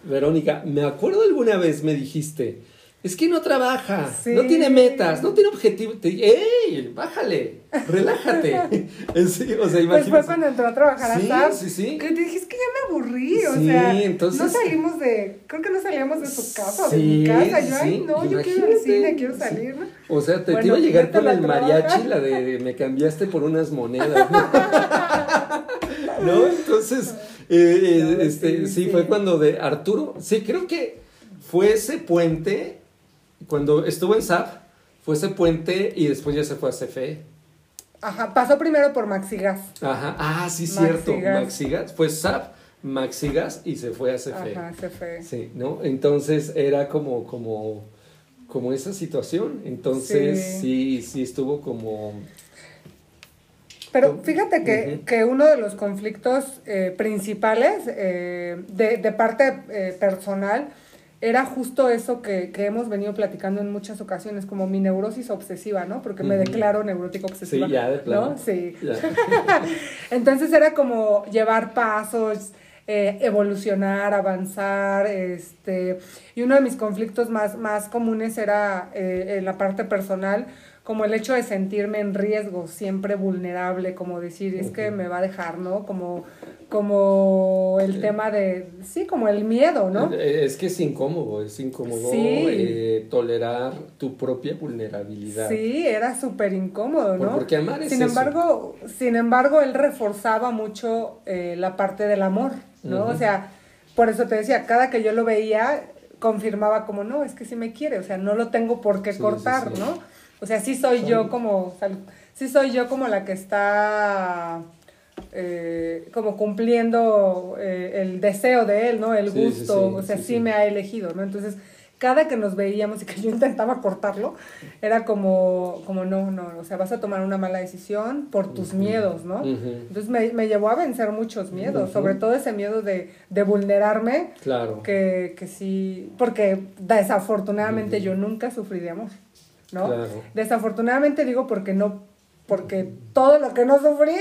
S1: Verónica, me acuerdo alguna vez me dijiste, es que no trabaja,
S2: Sí.
S1: no tiene metas, no tiene objetivos. Te dije, ¡ey! Bájale, relájate. Sí, o sea,
S2: Pues fue cuando entró a trabajar a
S1: Sí,
S2: SAP.
S1: sí, sí.
S2: Que te dije, es que ya me aburrí, o
S1: Sí,
S2: sea,
S1: entonces-
S2: no salimos de, creo que no salíamos de su casa, de mi casa, yo, ay, no, yo quiero ir al cine, quiero salir, ¿no?
S1: O sea, te, te
S2: Bueno,
S1: iba a llegar con el mariachi, la de me cambiaste por unas monedas. ¿no? ¿No? Entonces, eh, eh,
S2: No,
S1: este,
S2: sí,
S1: fue cuando de Arturo, sí, creo que fue ese puente, cuando estuvo en SAP, fue ese puente y después ya se fue a CFE.
S2: Ajá, pasó primero por Maxigas.
S1: Ajá, ah, sí,
S2: Maxigas.
S1: cierto, Maxigas, fue SAP, Maxigas y se fue a CFE.
S2: Ajá, fue.
S1: Sí, ¿no? Entonces era como, como, como esa situación. Entonces sí,
S2: Sí.
S1: sí, estuvo como.
S2: Pero fíjate que, que uno de los conflictos eh, principales eh, de, de parte eh, personal era justo eso que, que hemos venido platicando en muchas ocasiones, como mi neurosis obsesiva, ¿no? Porque me declaro neurótica obsesiva.
S1: Sí, ya de plano.
S2: ¿no? Sí. Entonces era como llevar pasos, eh, evolucionar, avanzar, este, y uno de mis conflictos más, más comunes era eh, en la parte personal, como el hecho de sentirme en riesgo, siempre vulnerable, como decir, es que me va a dejar, ¿no? Como, como el tema de, sí, como el miedo, ¿no?
S1: Eh, Es que es incómodo, es incómodo
S2: Sí.
S1: eh, tolerar tu propia vulnerabilidad.
S2: Sí, era súper incómodo, ¿no?
S1: porque amar es
S2: sin
S1: eso.
S2: embargo, sin embargo, él reforzaba mucho eh, la parte del amor, ¿no? O sea, por eso te decía, cada que yo lo veía, confirmaba como, no, es que sí me quiere, o sea, no lo tengo por qué
S1: Sí,
S2: cortar. ¿no? O sea, sí soy yo como, sí soy yo como la que está eh, como cumpliendo eh, el deseo de él, ¿no? El
S1: Sí,
S2: gusto,
S1: sí,
S2: o sea, sí, me ha elegido, ¿no? Entonces, cada que nos veíamos y que yo intentaba cortarlo, era como, como no, no, o sea, vas a tomar una mala decisión por tus miedos, ¿no? Entonces me, me llevó a vencer muchos miedos, sobre todo ese miedo de, de vulnerarme,
S1: Claro.
S2: que, que sí, porque desafortunadamente yo nunca sufrí de amor, ¿no?
S1: Claro.
S2: Desafortunadamente digo porque no, porque todo lo que no sufrí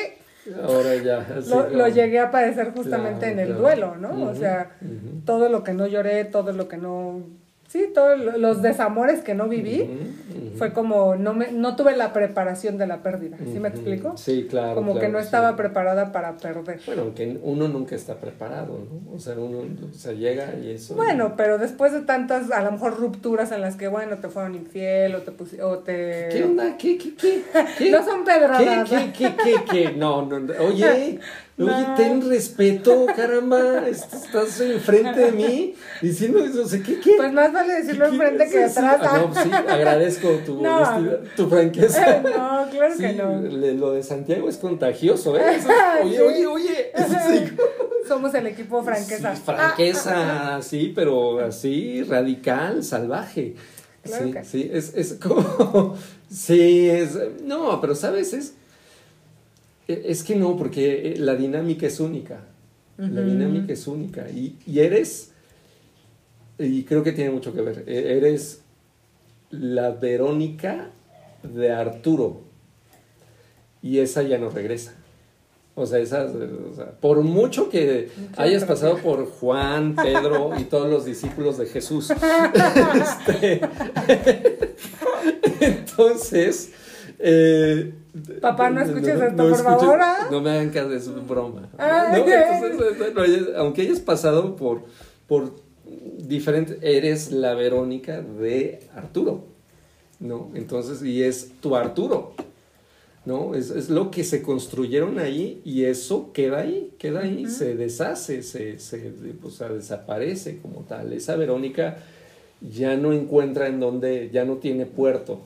S1: Ahora ya. así
S2: lo, llegué a padecer justamente
S1: Claro,
S2: en el
S1: claro.
S2: duelo, ¿no? o sea, todo lo que no lloré, todo lo que no, sí, todos lo- los desamores que no viví, fue como, no, me, no tuve la preparación de la pérdida, ¿sí me explico?
S1: Sí, claro.
S2: como que no
S1: sí.
S2: estaba preparada para perder.
S1: Bueno, aunque uno nunca está preparado, ¿no? O sea, uno o sea, llega y eso.
S2: Bueno, pero después de tantas, a lo mejor rupturas en las que, bueno, te fueron infiel o te o te...
S1: ¿Qué onda? ¿Qué, qué, qué? ¿Qué?
S2: No son pedradas.
S1: ¿Qué, qué, qué, qué, qué? No, no. Oye. oye, ten respeto, caramba. Est- Estás enfrente de mí diciendo eso. O sea, ¿qué, qué?
S2: Pues más vale decirlo
S1: ¿Qué-
S2: enfrente que atrás.
S1: Ah, no, sí, agradezco tu,
S2: No.
S1: tu franqueza.
S2: no, claro
S1: Sí,
S2: que no.
S1: le- lo de Santiago es contagioso, ¿eh? Eso oye, oye, oye. Sí,
S2: Somos el equipo franqueza.
S1: Sí, franqueza, sí, pero así, radical, salvaje.
S2: Claro
S1: sí,
S2: que-
S1: sí, es, es como. Sí, es. No, pero sabes, es. Es que no, porque la dinámica es única. La dinámica es única. Y, y eres. Y creo que tiene mucho que ver. e- Eres la Verónica de Arturo. Y esa ya no regresa. O sea, esas, o sea, por mucho que hayas pasado por Juan, Pedro y todos los discípulos de Jesús. este, entonces, eh,
S2: Papá, no escuches esto, por
S1: escuches-
S2: favor, ¿ah?
S1: No me hagan caso, es broma.
S2: Ay.
S1: No, entonces, bueno, ya- aunque hayas pasado por, por diferente, eres la Verónica de Arturo, ¿no? Entonces, y es tu Arturo. ¿no? Es, es lo que se construyeron ahí y eso queda ahí, queda ahí, se deshace, se, se o sea, desaparece como tal. Esa Verónica ya no encuentra en donde, ya no tiene puerto.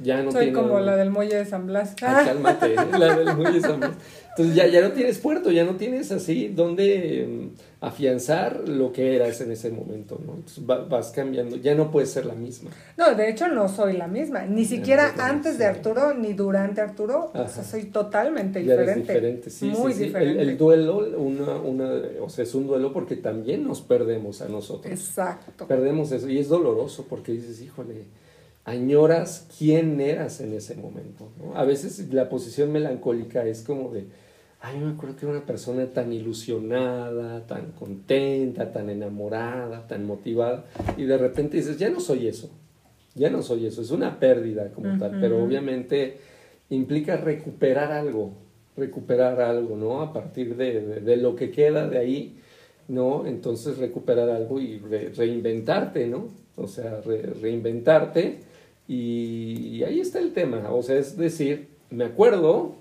S1: Ya no
S2: Soy
S1: tiene
S2: como la del muelle de San Blas.
S1: Ay, cálmate, la del muelle San Blas. Entonces ya, ya no tienes puerto, ya no tienes así donde mm, afianzar lo que eras en ese momento, ¿no? Entonces va- vas cambiando, ya no puedes ser la misma.
S2: No, de hecho no soy la misma. Ni siquiera
S1: no,
S2: antes de. Arturo ni durante Arturo. O sea, soy totalmente
S1: Ya eres
S2: diferente.
S1: diferente, sí,
S2: Muy
S1: sí, sí.
S2: diferente.
S1: El, el duelo, una, una, o sea, es un duelo porque también nos perdemos a nosotros.
S2: Exacto.
S1: Perdemos eso y es doloroso porque dices, híjole, añoras quién eras en ese momento. ¿no? A veces la posición melancólica es como de, ay, me acuerdo que era una persona tan ilusionada, tan contenta, tan enamorada, tan motivada, y de repente dices, ya no soy eso, ya no soy eso, es una pérdida como tal, pero obviamente implica recuperar algo, recuperar algo, ¿no? A partir de, de- de lo que queda de ahí, ¿no? Entonces recuperar algo y re- reinventarte, ¿no? O sea, re- reinventarte y, ahí está el tema, o sea, es decir, me acuerdo,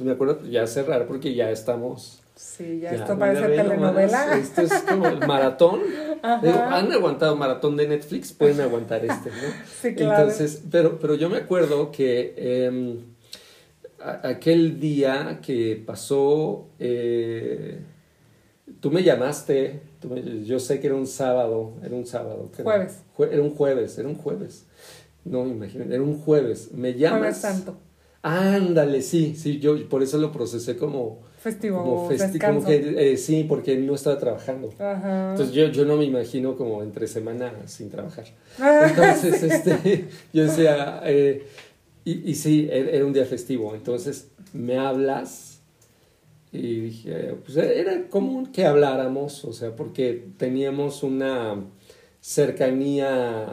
S1: me acuerdo ya cerrar porque ya estamos...
S2: Sí, ya,
S1: ya,
S2: esto parece
S1: nomás,
S2: telenovela.
S1: Esto es como el maratón. Digo, han aguantado maratón de Netflix, pueden aguantar este, ¿no?
S2: Sí, claro.
S1: Entonces, pero, pero yo me acuerdo que em, aquel día que pasó, eh, tú me llamaste, tú me- yo sé que era un sábado, era un sábado.
S2: Jueves.
S1: Jue- era un jueves, era un jueves. No, imagínate, era un jueves. Me llamas.
S2: Jueves Santo.
S1: Ándale, sí, sí, yo por eso lo procesé como,
S2: Festivo,
S1: como, festi- como que, eh, sí, porque no estaba trabajando.
S2: Ajá.
S1: Entonces yo, yo no me imagino como entre semana sin trabajar.
S2: Ah,
S1: Entonces,
S2: sí.
S1: este, yo decía, eh, y, y sí, era era un día festivo. Entonces me hablas y dije, pues era común que habláramos, o sea, porque teníamos una cercanía,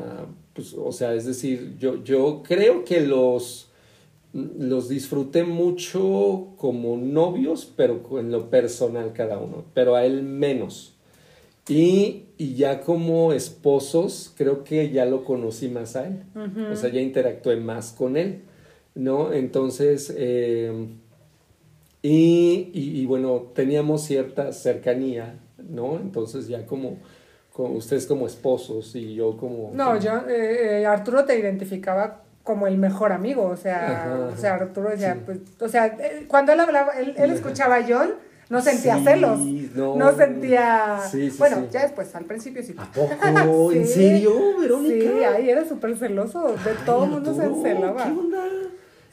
S1: pues, o sea, es decir, yo, yo creo que los los disfruté mucho como novios, pero en lo personal cada uno, pero a él menos. Y, y ya como esposos, creo que ya lo conocí más a él. O sea, ya interactué más con él, ¿no? Entonces, eh, y, y- y bueno, teníamos cierta cercanía, ¿no? Entonces ya como, ustedes como esposos y yo como...
S2: No, yo, eh, eh, Arturo te identificaba como el mejor amigo, o sea,
S1: Ajá,
S2: o sea, Arturo decía,
S1: sí.
S2: pues, o sea, eh, cuando él hablaba, él, él escuchaba a John, no sentía
S1: Sí,
S2: celos,
S1: no.
S2: no, sentía,
S1: Sí, sí,
S2: bueno, ya después, al principio sí.
S1: ¿A poco? ¿En serio, Verónica?
S2: Sí, ahí era súper celoso, de todo el mundo se encelaba.
S1: ¿Qué onda?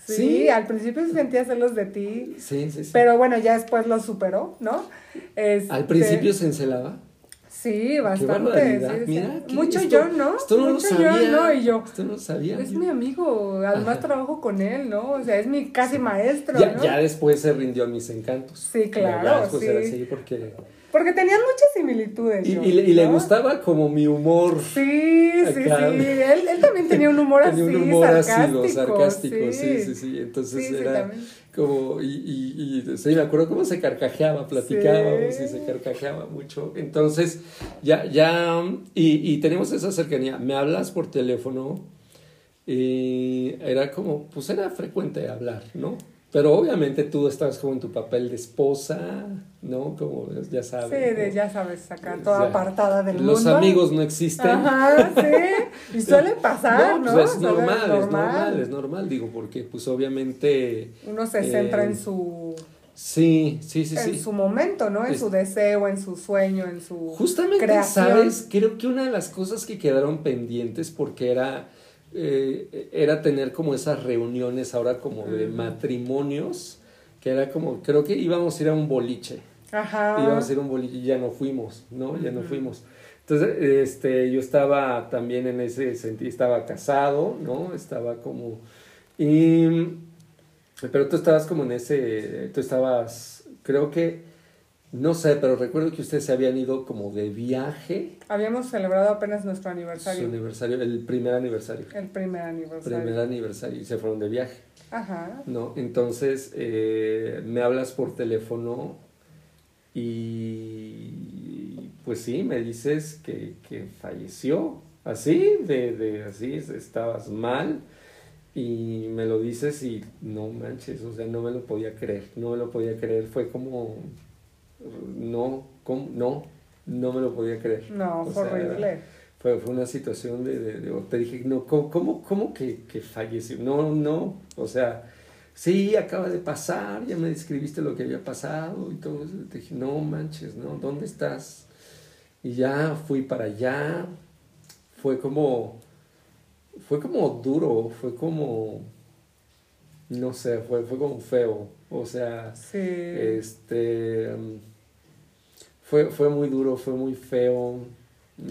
S2: Sí, al principio sí sentía celos de ti,
S1: Sí, sí, sí.
S2: pero bueno, ya después lo superó, ¿no? Este,
S1: Al principio se encelaba.
S2: Sí, bastante. sí,
S1: Mira,
S2: Mucho
S1: esto-
S2: John, ¿no?
S1: Esto no
S2: Mucho
S1: lo sabía.
S2: John, ¿no? Y yo,
S1: Esto no lo sabía.
S2: es mi amigo, además trabajo con él, ¿no? O sea, es mi casi maestro,
S1: ya,
S2: ¿no?
S1: ya después se rindió a mis encantos.
S2: Sí, claro,
S1: Ya después
S2: sí.
S1: era así porque...
S2: Porque tenían muchas similitudes.
S1: Y, le, y le
S2: ¿no?
S1: gustaba como mi humor.
S2: Sí, sí,
S1: Acá.
S2: sí. Él, él también tenía un humor
S1: Tenía
S2: así,
S1: un humor
S2: sarcástico.
S1: ácido, sarcástico, sí, sí, sí. Entonces
S2: Sí, sí,
S1: era como, y, y, sí, me acuerdo cómo se carcajeaba, platicábamos
S2: Sí.
S1: y se carcajeaba mucho. Entonces, ya, ya, y, y tenemos esa cercanía. Me hablas por teléfono y era como, pues era frecuente hablar, ¿no? Pero obviamente tú estabas como en tu papel de esposa, ¿no? Como ya sabes.
S2: Sí, de,
S1: ¿no?
S2: ya sabes, acá toda apartada del
S1: Los
S2: mundo.
S1: amigos no existen.
S2: Ajá, sí. Y suele pasar, ¿no?
S1: pues es normal, es normal, es normal, digo, porque pues obviamente...
S2: Uno se centra
S1: eh,
S2: en su
S1: Sí, sí, sí,
S2: en
S1: sí.
S2: su momento, ¿no? En
S1: Es-
S2: su deseo, en su sueño, en su
S1: Justamente,
S2: creación.
S1: ¿sabes? Creo que una de las cosas que quedaron pendientes porque era, eh, era tener como esas reuniones ahora como de matrimonios, que era como, creo que íbamos a ir a un boliche.
S2: Ajá.
S1: íbamos a ir a un boliche y ya no fuimos, ¿no? Ya no fuimos. Entonces, este, yo estaba también en ese sentido, estaba casado, ¿no? Estaba como... Y, pero tú estabas como en ese, tú estabas, creo que, no sé, pero recuerdo que ustedes se habían ido como de viaje,
S2: Habíamos celebrado apenas nuestro
S1: su
S2: aniversario.
S1: aniversario, el primer aniversario,
S2: El primer aniversario.
S1: primer aniversario, y se fueron de viaje.
S2: Ajá.
S1: ¿no? Entonces eh, me hablas por teléfono y pues sí, me dices que, que falleció, así, de, de así, estabas mal y me lo dices y no manches, o sea, no me lo podía creer, no me lo podía creer, fue como, no, ¿cómo? no, no me lo podía creer.
S2: No,
S1: O
S2: fue
S1: sea,
S2: horrible.
S1: Fue, fue una situación de, de- de- te dije, no, ¿cómo, cómo, cómo que, que falleció? No, no, o sea, sí, acaba de pasar, ya me describiste lo que había pasado y todo eso. Te dije, no manches, ¿no? ¿Dónde estás? Y ya fui para allá, fue como, fue como duro, fue como, no sé, fue, fue como feo, o sea,
S2: Sí.
S1: este fue, fue muy duro, fue muy feo,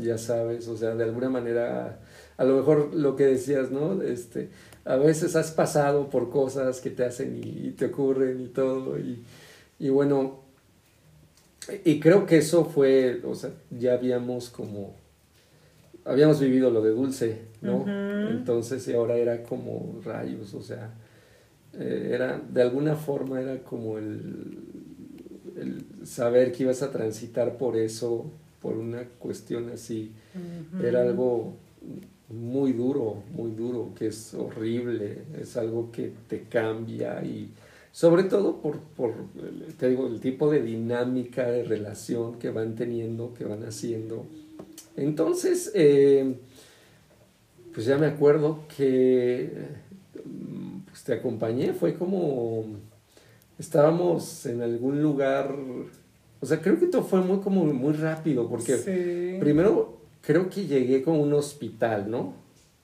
S1: ya sabes, o sea, de alguna manera, a lo mejor lo que decías, ¿no? Este, a veces has pasado por cosas que te hacen y, y te ocurren y todo, y, y bueno, y creo que eso fue, o sea, ya habíamos como, habíamos vivido lo de Dulce, ¿no? Entonces, y ahora era como rayos, o sea, eh, era, de alguna forma era como el, el saber que ibas a transitar por eso, por una cuestión así, era algo muy duro, muy duro, que es horrible, es algo que te cambia y sobre todo por, por te digo, el tipo de dinámica de relación que van teniendo, que van haciendo. Entonces, eh, pues ya me acuerdo que pues te acompañé, fue como estábamos en algún lugar, o sea, creo que todo fue muy como muy rápido porque
S2: Sí.
S1: primero creo que llegué con un hospital, ¿no?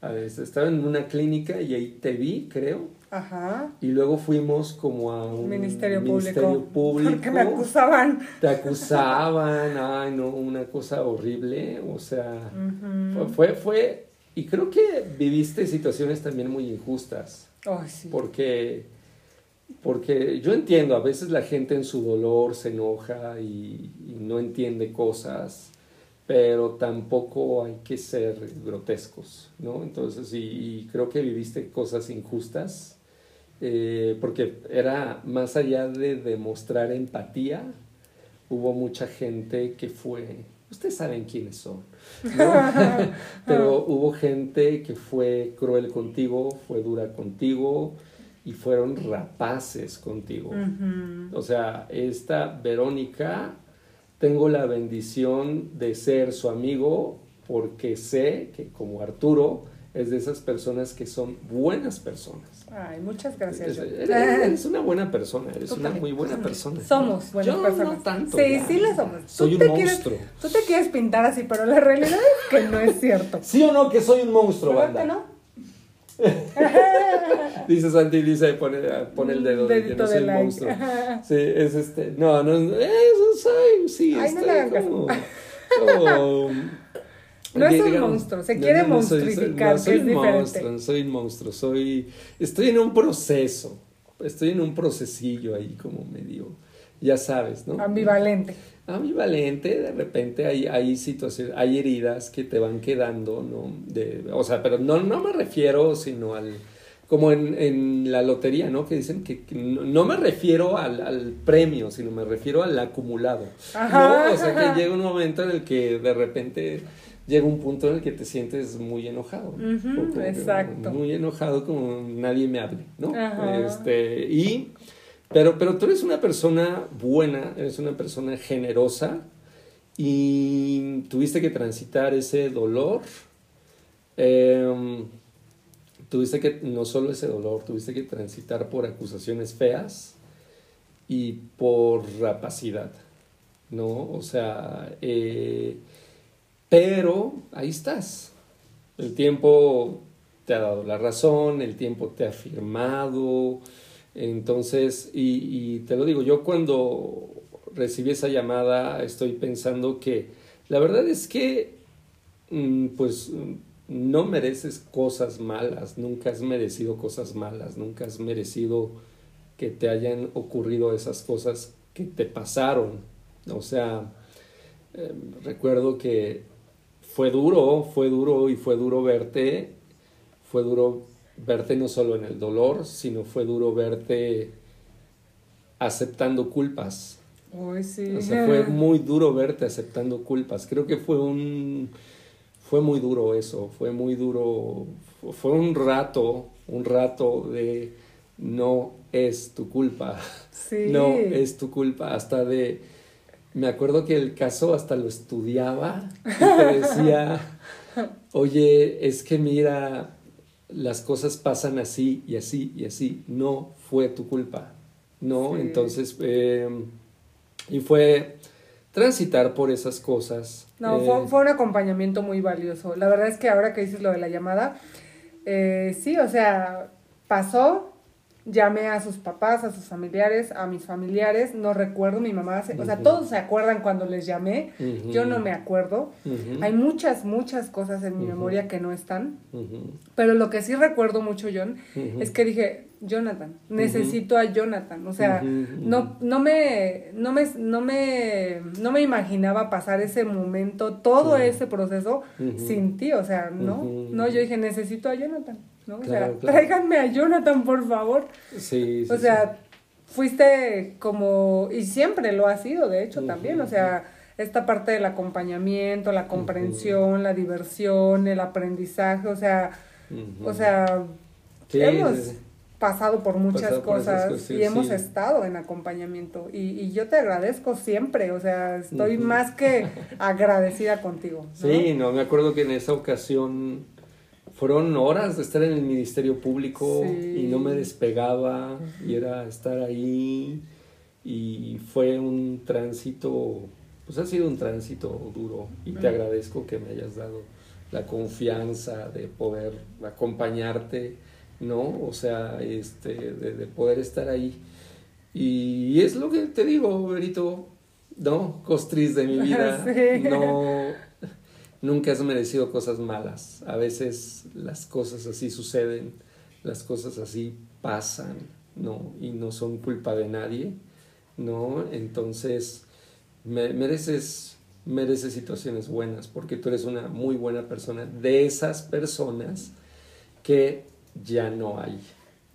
S1: A ver, Estaba en una clínica y ahí te vi, creo.
S2: Ajá.
S1: Y luego fuimos como a un
S2: Ministerio,
S1: ministerio
S2: público.
S1: público.
S2: Porque me acusaban.
S1: Te acusaban, ay no, una cosa horrible, o sea, fue, fue, y creo que viviste situaciones también muy injustas, Porque, porque yo entiendo, a veces la gente en su dolor se enoja y, no entiende cosas, pero tampoco hay que ser grotescos, ¿no? Entonces, y, y creo que viviste cosas injustas, eh, porque era más allá de demostrar empatía, hubo mucha gente que fue, ustedes saben quiénes son, ¿no? pero hubo gente que fue cruel contigo, fue dura contigo y fueron rapaces contigo. O sea, esta Verónica tengo la bendición de ser su amigo porque sé que como Arturo es de esas personas que son buenas personas.
S2: Ay, muchas gracias.
S1: Eres, eres una buena persona, eres una muy buena persona.
S2: Somos buenas
S1: Yo
S2: personas.
S1: no tanto.
S2: Sí,
S1: ya.
S2: sí lo somos.
S1: Soy
S2: Tú
S1: un
S2: te
S1: monstruo.
S2: Quieres, tú te quieres pintar así, pero la realidad es que no es cierto.
S1: ¿Sí o no que soy un monstruo,
S2: ¿Verdad
S1: banda?
S2: que no?
S1: Dice Santi, dice, pone, pone el dedo de que
S2: Dedito
S1: no
S2: de
S1: soy un
S2: like.
S1: monstruo. Sí, es este. No, no, eso soy, sí,
S2: Ay, no
S1: estoy
S2: caso.
S1: como. como-
S2: No es un monstruo, se quiere
S1: soy- no, soy
S2: que es
S1: un
S2: diferente.
S1: monstruo, no soy un monstruo, soy. Estoy en un proceso. Estoy en un procesillo ahí, como medio. Ya sabes, ¿no?
S2: Ambivalente.
S1: ambivalente, de repente hay, hay situaciones, hay heridas que te van quedando, ¿no? De, o sea, pero no, no me refiero sino al, como en, en la lotería, ¿no? Que dicen que, que no, no me refiero al, al premio, sino me refiero al acumulado,
S2: Ajá.
S1: ¿no? O sea, que llega un momento en el que de repente llega un punto en el que te sientes muy enojado.
S2: Exacto.
S1: Muy enojado como nadie me hable, ¿no?
S2: Ajá.
S1: Este, y... Pero, pero tú eres una persona buena, eres una persona generosa y tuviste que transitar ese dolor. Em, tuviste que, no solo ese dolor, tuviste que transitar por acusaciones feas y por rapacidad, ¿no? O sea, eh, pero ahí estás. El tiempo te ha dado la razón, el tiempo te ha afirmado. Entonces, y, te lo digo, yo cuando recibí esa llamada estoy pensando que la verdad es que, mm, pues, no mereces cosas malas, nunca has merecido cosas malas, nunca has merecido que te hayan ocurrido esas cosas que te pasaron. O sea, eh, recuerdo que fue duro, fue duro y fue duro verte, fue duro verte no solo en el dolor, sino fue duro verte aceptando culpas.
S2: Uy, sí.
S1: O sea, fue muy duro verte aceptando culpas. Creo que fue un fue muy duro eso, fue muy duro, fu- fue un rato, un rato de no es tu culpa.
S2: Sí.
S1: No es tu culpa, hasta de me acuerdo que el caso hasta lo estudiaba y te decía, "Oye, es que mira, las cosas pasan así y así y así, no fue tu culpa." ¿No?
S2: Sí.
S1: Entonces eh, y fue transitar por esas cosas.
S2: No,
S1: eh,
S2: fue, fue un acompañamiento muy valioso. La verdad es que ahora que dices lo de la llamada, eh, sí, o sea, pasó, llamé a sus papás, a sus familiares, a mis familiares, no recuerdo, mi mamá, se- o sea, todos se acuerdan cuando les llamé, yo no me acuerdo. Hay muchas, muchas cosas en mi memoria que no están, pero lo que sí recuerdo mucho, John, es que dije, Jonathan, necesito a Jonathan, o sea, no, no me, no me, no me, no me imaginaba pasar ese momento, todo ese proceso sin ti, o sea, no, no, yo dije, necesito a Jonathan, ¿no? o sea,
S1: Claro,
S2: tráiganme a Jonathan, por favor.
S1: Sí, sí,
S2: O sea, fuiste como, y siempre lo ha sido, de hecho, también, o sea, esta parte del acompañamiento, la comprensión, la diversión, el aprendizaje, o sea, o sea, hemos. Pasado por muchas
S1: Pasado por esas
S2: cosas y hemos
S1: sí.
S2: estado en acompañamiento y, y yo te agradezco siempre, o sea, estoy más que agradecida contigo. ¿no?
S1: Sí, no, me acuerdo que en esa ocasión fueron horas de estar en el Ministerio Público
S2: Sí.
S1: y no me despegaba y era estar ahí y fue un tránsito, pues ha sido un tránsito duro y te agradezco que me hayas dado la confianza de poder acompañarte, ¿no? O sea, este, de, de poder estar ahí. Y es lo que te digo, Berito, ¿no? Costris de mi vida,
S2: Sí.
S1: no, nunca has merecido cosas malas. A veces las cosas así suceden, las cosas así pasan, ¿no? Y no son culpa de nadie, ¿no? Entonces, me- mereces, mereces situaciones buenas porque tú eres una muy buena persona. De esas personas que ya no hay,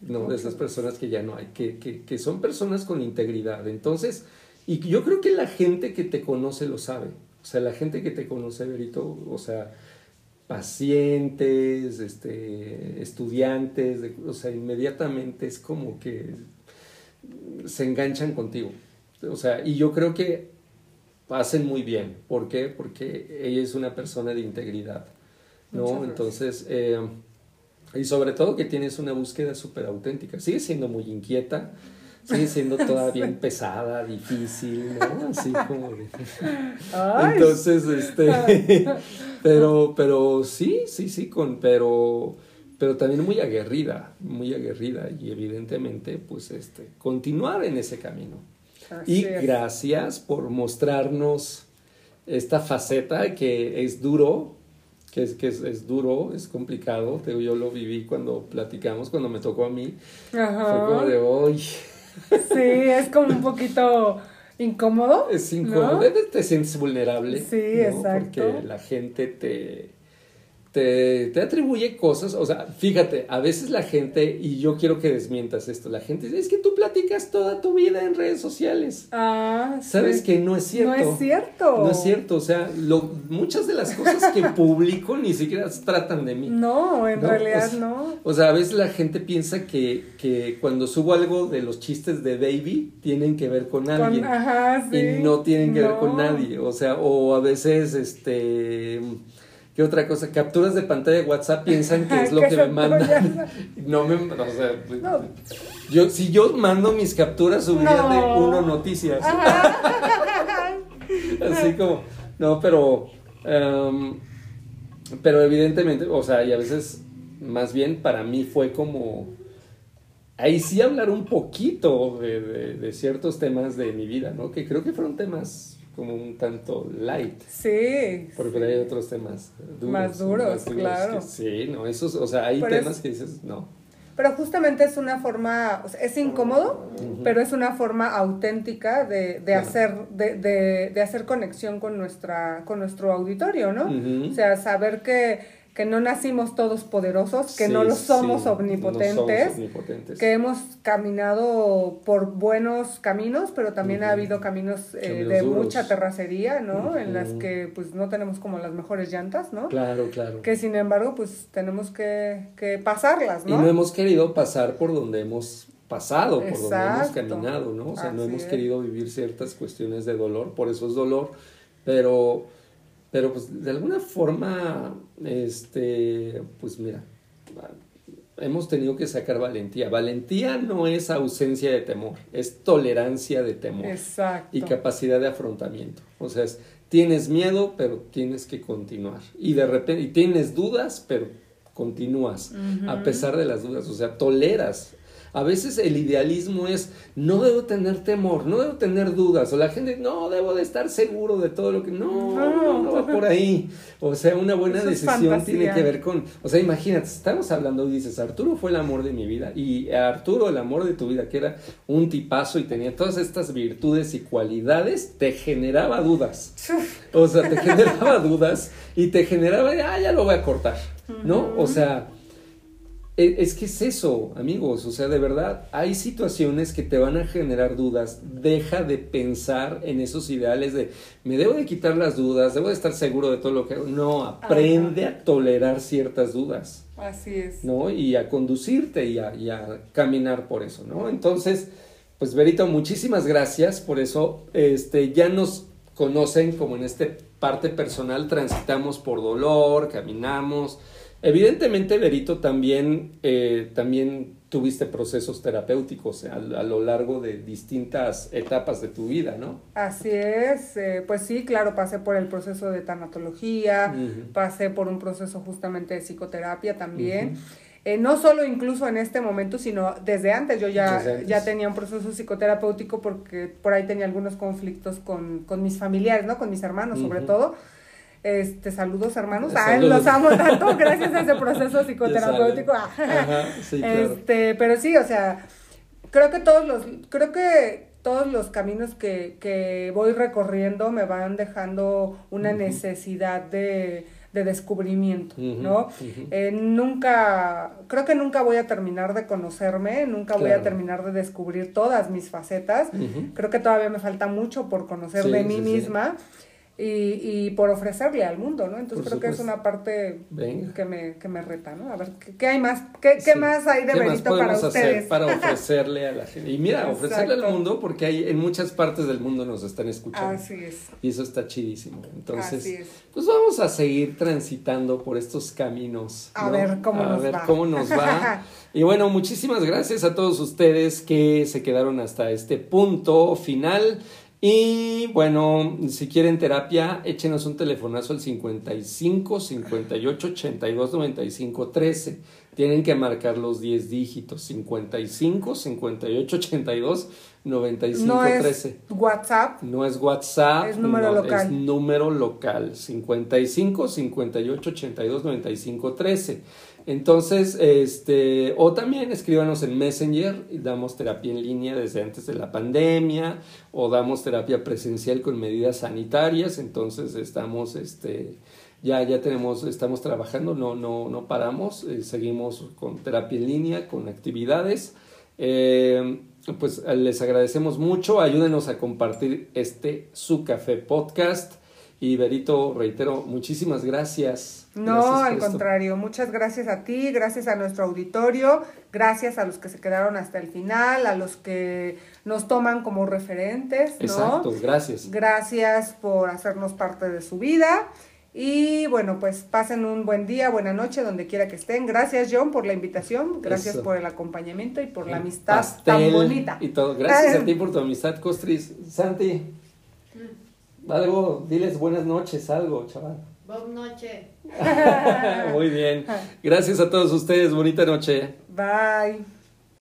S1: ¿no? De esas personas que ya no hay, que, que, que son personas con integridad. Entonces, y yo creo que la gente que te conoce lo sabe. O sea, la gente que te conoce, Berito, o sea, pacientes, este, estudiantes, de- o sea, inmediatamente es como que se enganchan contigo. O sea, y yo creo que hacen muy bien. ¿Por qué? Porque ella es una persona de integridad, ¿no? Entonces, eh, y sobre todo que tienes una búsqueda súper auténtica. Sigue siendo muy inquieta, sigue siendo toda bien pesada, difícil, ¿no? Así como de... Entonces, este, pero, pero sí, sí, sí, con, pero, pero también muy aguerrida, muy aguerrida y evidentemente, pues, este, continuar en ese camino.
S2: así
S1: Y
S2: es.
S1: gracias por mostrarnos esta faceta que es duro, que es, que es, es duro, es complicado. Yo lo viví cuando platicamos, cuando me tocó a mí.
S2: Ajá.
S1: Fue como de hoy.
S2: Sí, es como un poquito incómodo.
S1: Es incómodo,
S2: ¿no?
S1: te sientes vulnerable.
S2: Sí,
S1: ¿no?
S2: exacto.
S1: Porque la gente te, te, te atribuye cosas, o sea, fíjate, a veces la gente, y yo quiero que desmientas esto, la gente dice, es que tú platicas toda tu vida en redes sociales.
S2: Ah,
S1: Sabes
S2: sí.
S1: que no es cierto.
S2: No es cierto.
S1: No es cierto, o sea, lo, muchas de las cosas que publico ni siquiera tratan de mí.
S2: No, en
S1: ¿no?
S2: realidad
S1: O sea,
S2: no.
S1: O sea, a veces la gente piensa que, que cuando subo algo de los chistes de Baby tienen que ver con alguien.
S2: Con- ajá, sí.
S1: Y no tienen que ver con nadie. O sea, o a veces, este. ¿Qué otra cosa? Capturas de pantalla de WhatsApp piensan que es lo
S2: Que
S1: me mandan. No me. O sea, pues,
S2: No.
S1: yo, si yo mando mis capturas, subiría
S2: No.
S1: de uno noticias. Así como. No, pero. em, pero evidentemente, o sea, y a veces, más bien para mí fue como. Ahí sí hablar un poquito de, de- de ciertos temas de mi vida, ¿no? Que creo que fueron temas como un tanto light.
S2: Sí.
S1: Porque hay otros temas duros.
S2: Más duros, claro.
S1: que sí, no, esos, o sea, hay
S2: Pero
S1: temas
S2: es-
S1: que dices, no.
S2: Pero justamente es una forma, o sea, es incómodo, pero es una forma auténtica de, de
S1: Claro.
S2: hacer, de, de, de hacer conexión con nuestra, con nuestro auditorio, ¿no? O sea, saber que, que no nacimos todos poderosos, que
S1: Sí,
S2: no lo somos
S1: sí,
S2: omnipotentes,
S1: no somos omnipotentes.
S2: que hemos caminado por buenos caminos, pero también ha habido caminos, eh,
S1: Caminos
S2: de
S1: duros.
S2: mucha terracería, ¿no? En las que pues no tenemos como las mejores llantas, ¿no?
S1: Claro, claro.
S2: Que sin embargo pues tenemos que, que pasarlas,
S1: Y
S2: ¿no?
S1: no hemos querido pasar por donde hemos pasado, por donde hemos caminado, ¿no? O sea, no hemos
S2: es.
S1: querido vivir ciertas cuestiones de dolor, por eso es dolor, pero, pero pues de alguna forma, este, pues mira, hemos tenido que sacar valentía. Valentía no es ausencia de temor, es tolerancia de temor
S2: Exacto.
S1: y capacidad de afrontamiento. O sea, es, tienes miedo, pero tienes que continuar. Y de repente, y tienes dudas, pero continúas a pesar de las dudas. O sea, toleras. A veces el idealismo es, no debo tener temor, no debo tener dudas. O la gente, no, debo de estar seguro de todo lo que... No, no, no va por ahí. O sea, una buena
S2: Eso
S1: decisión tiene que ver con... O sea, imagínate, estamos hablando y dices, Arturo fue el amor de mi vida. Y Arturo, el amor de tu vida, que era un tipazo y tenía todas estas virtudes y cualidades, te generaba dudas. O sea, te generaba dudas y te generaba, ah, ya lo voy a cortar, ¿no? O sea, es que es eso, amigos, o sea, de verdad, hay situaciones que te van a generar dudas, deja de pensar en esos ideales de, me debo de quitar las dudas, debo de estar seguro de todo lo que hago, no, aprende a tolerar ciertas dudas.
S2: Así es.
S1: ¿no? Y a conducirte y a, y a caminar por eso, ¿no? Entonces, pues Berito, muchísimas gracias por eso. Este, ya nos conocen como en esta parte personal, transitamos por dolor, caminamos. Evidentemente, Berito, también, eh, también tuviste procesos terapéuticos a, a lo largo de distintas etapas de tu vida, ¿no?
S2: Así es, eh, pues sí, claro, pasé por el proceso de tanatología, pasé por un proceso justamente de psicoterapia también. Eh, no solo incluso en este momento, sino desde antes. Yo ya,
S1: antes.
S2: ya tenía un proceso psicoterapéutico porque por ahí tenía algunos conflictos con, con mis familiares, ¿no? Con mis hermanos, sobre todo. Este, saludos hermanos.
S1: Eh,
S2: Ay,
S1: saludos.
S2: los amo tanto gracias a ese proceso psicoterapéutico.
S1: Ajá, sí, claro.
S2: Este, pero sí, o sea, creo que todos los, creo que todos los caminos que, que voy recorriendo me van dejando una necesidad de, de descubrimiento, ¿no? Eh, nunca, creo que nunca voy a terminar de conocerme, nunca voy a terminar de descubrir todas mis facetas. Creo que todavía me falta mucho por conocer
S1: Sí,
S2: de mí
S1: sí, sí.
S2: Y, y por ofrecerle al mundo, ¿no? Entonces
S1: Por
S2: creo que es una parte
S1: Venga.
S2: que me, que me reta, ¿no? A ver, ¿qué, qué hay más? ¿Qué, qué
S1: Sí.
S2: más hay de
S1: ¿Qué más
S2: Benito para ustedes?
S1: para ofrecerle a la gente? Y mira, ofrecerle al mundo porque hay en muchas partes del mundo nos están escuchando.
S2: Así es.
S1: Y eso está chidísimo. Entonces,
S2: Así es.
S1: pues vamos a seguir transitando por estos caminos.
S2: A
S1: ¿no?
S2: ver cómo
S1: a
S2: nos
S1: ver
S2: va.
S1: cómo nos va. y bueno, muchísimas gracias a todos ustedes que se quedaron hasta este punto final. Y bueno, si quieren terapia, échenos un telefonazo al 55 58 82 95 13. Tienen que marcar los 10 dígitos: 55 58 82 95
S2: No es
S1: 13.
S2: WhatsApp.
S1: No es WhatsApp.
S2: Es número
S1: no,
S2: local.
S1: Es número local. 55 58 82 95 13. Entonces, este, o también escríbanos en Messenger, damos terapia en línea desde antes de la pandemia, o damos terapia presencial con medidas sanitarias, entonces estamos, este, ya, ya tenemos, estamos trabajando, no, no, no paramos, eh, seguimos con terapia en línea, con actividades. Eh, pues les agradecemos mucho, ayúdenos a compartir este Su Café Podcast. Y Berito, reitero, muchísimas gracias.
S2: No,
S1: Gracias
S2: al
S1: esto.
S2: contrario. Muchas gracias a ti, gracias a nuestro auditorio, gracias a los que se quedaron hasta el final, a los que nos toman como referentes, ¿no?
S1: Exacto, gracias.
S2: Gracias por hacernos parte de su vida. Y bueno, pues pasen un buen día, buena noche, donde quiera que estén. Gracias, John, por la invitación. Gracias
S1: Eso.
S2: por el acompañamiento y por la amistad
S1: pastel
S2: tan bonita.
S1: Y todo. Gracias
S2: Ay.
S1: a ti por tu amistad, Costris. Santi, algo, diles buenas noches, algo, chaval.
S3: Buenas noches.
S1: Muy bien. Gracias a todos ustedes. Bonita noche.
S2: Bye.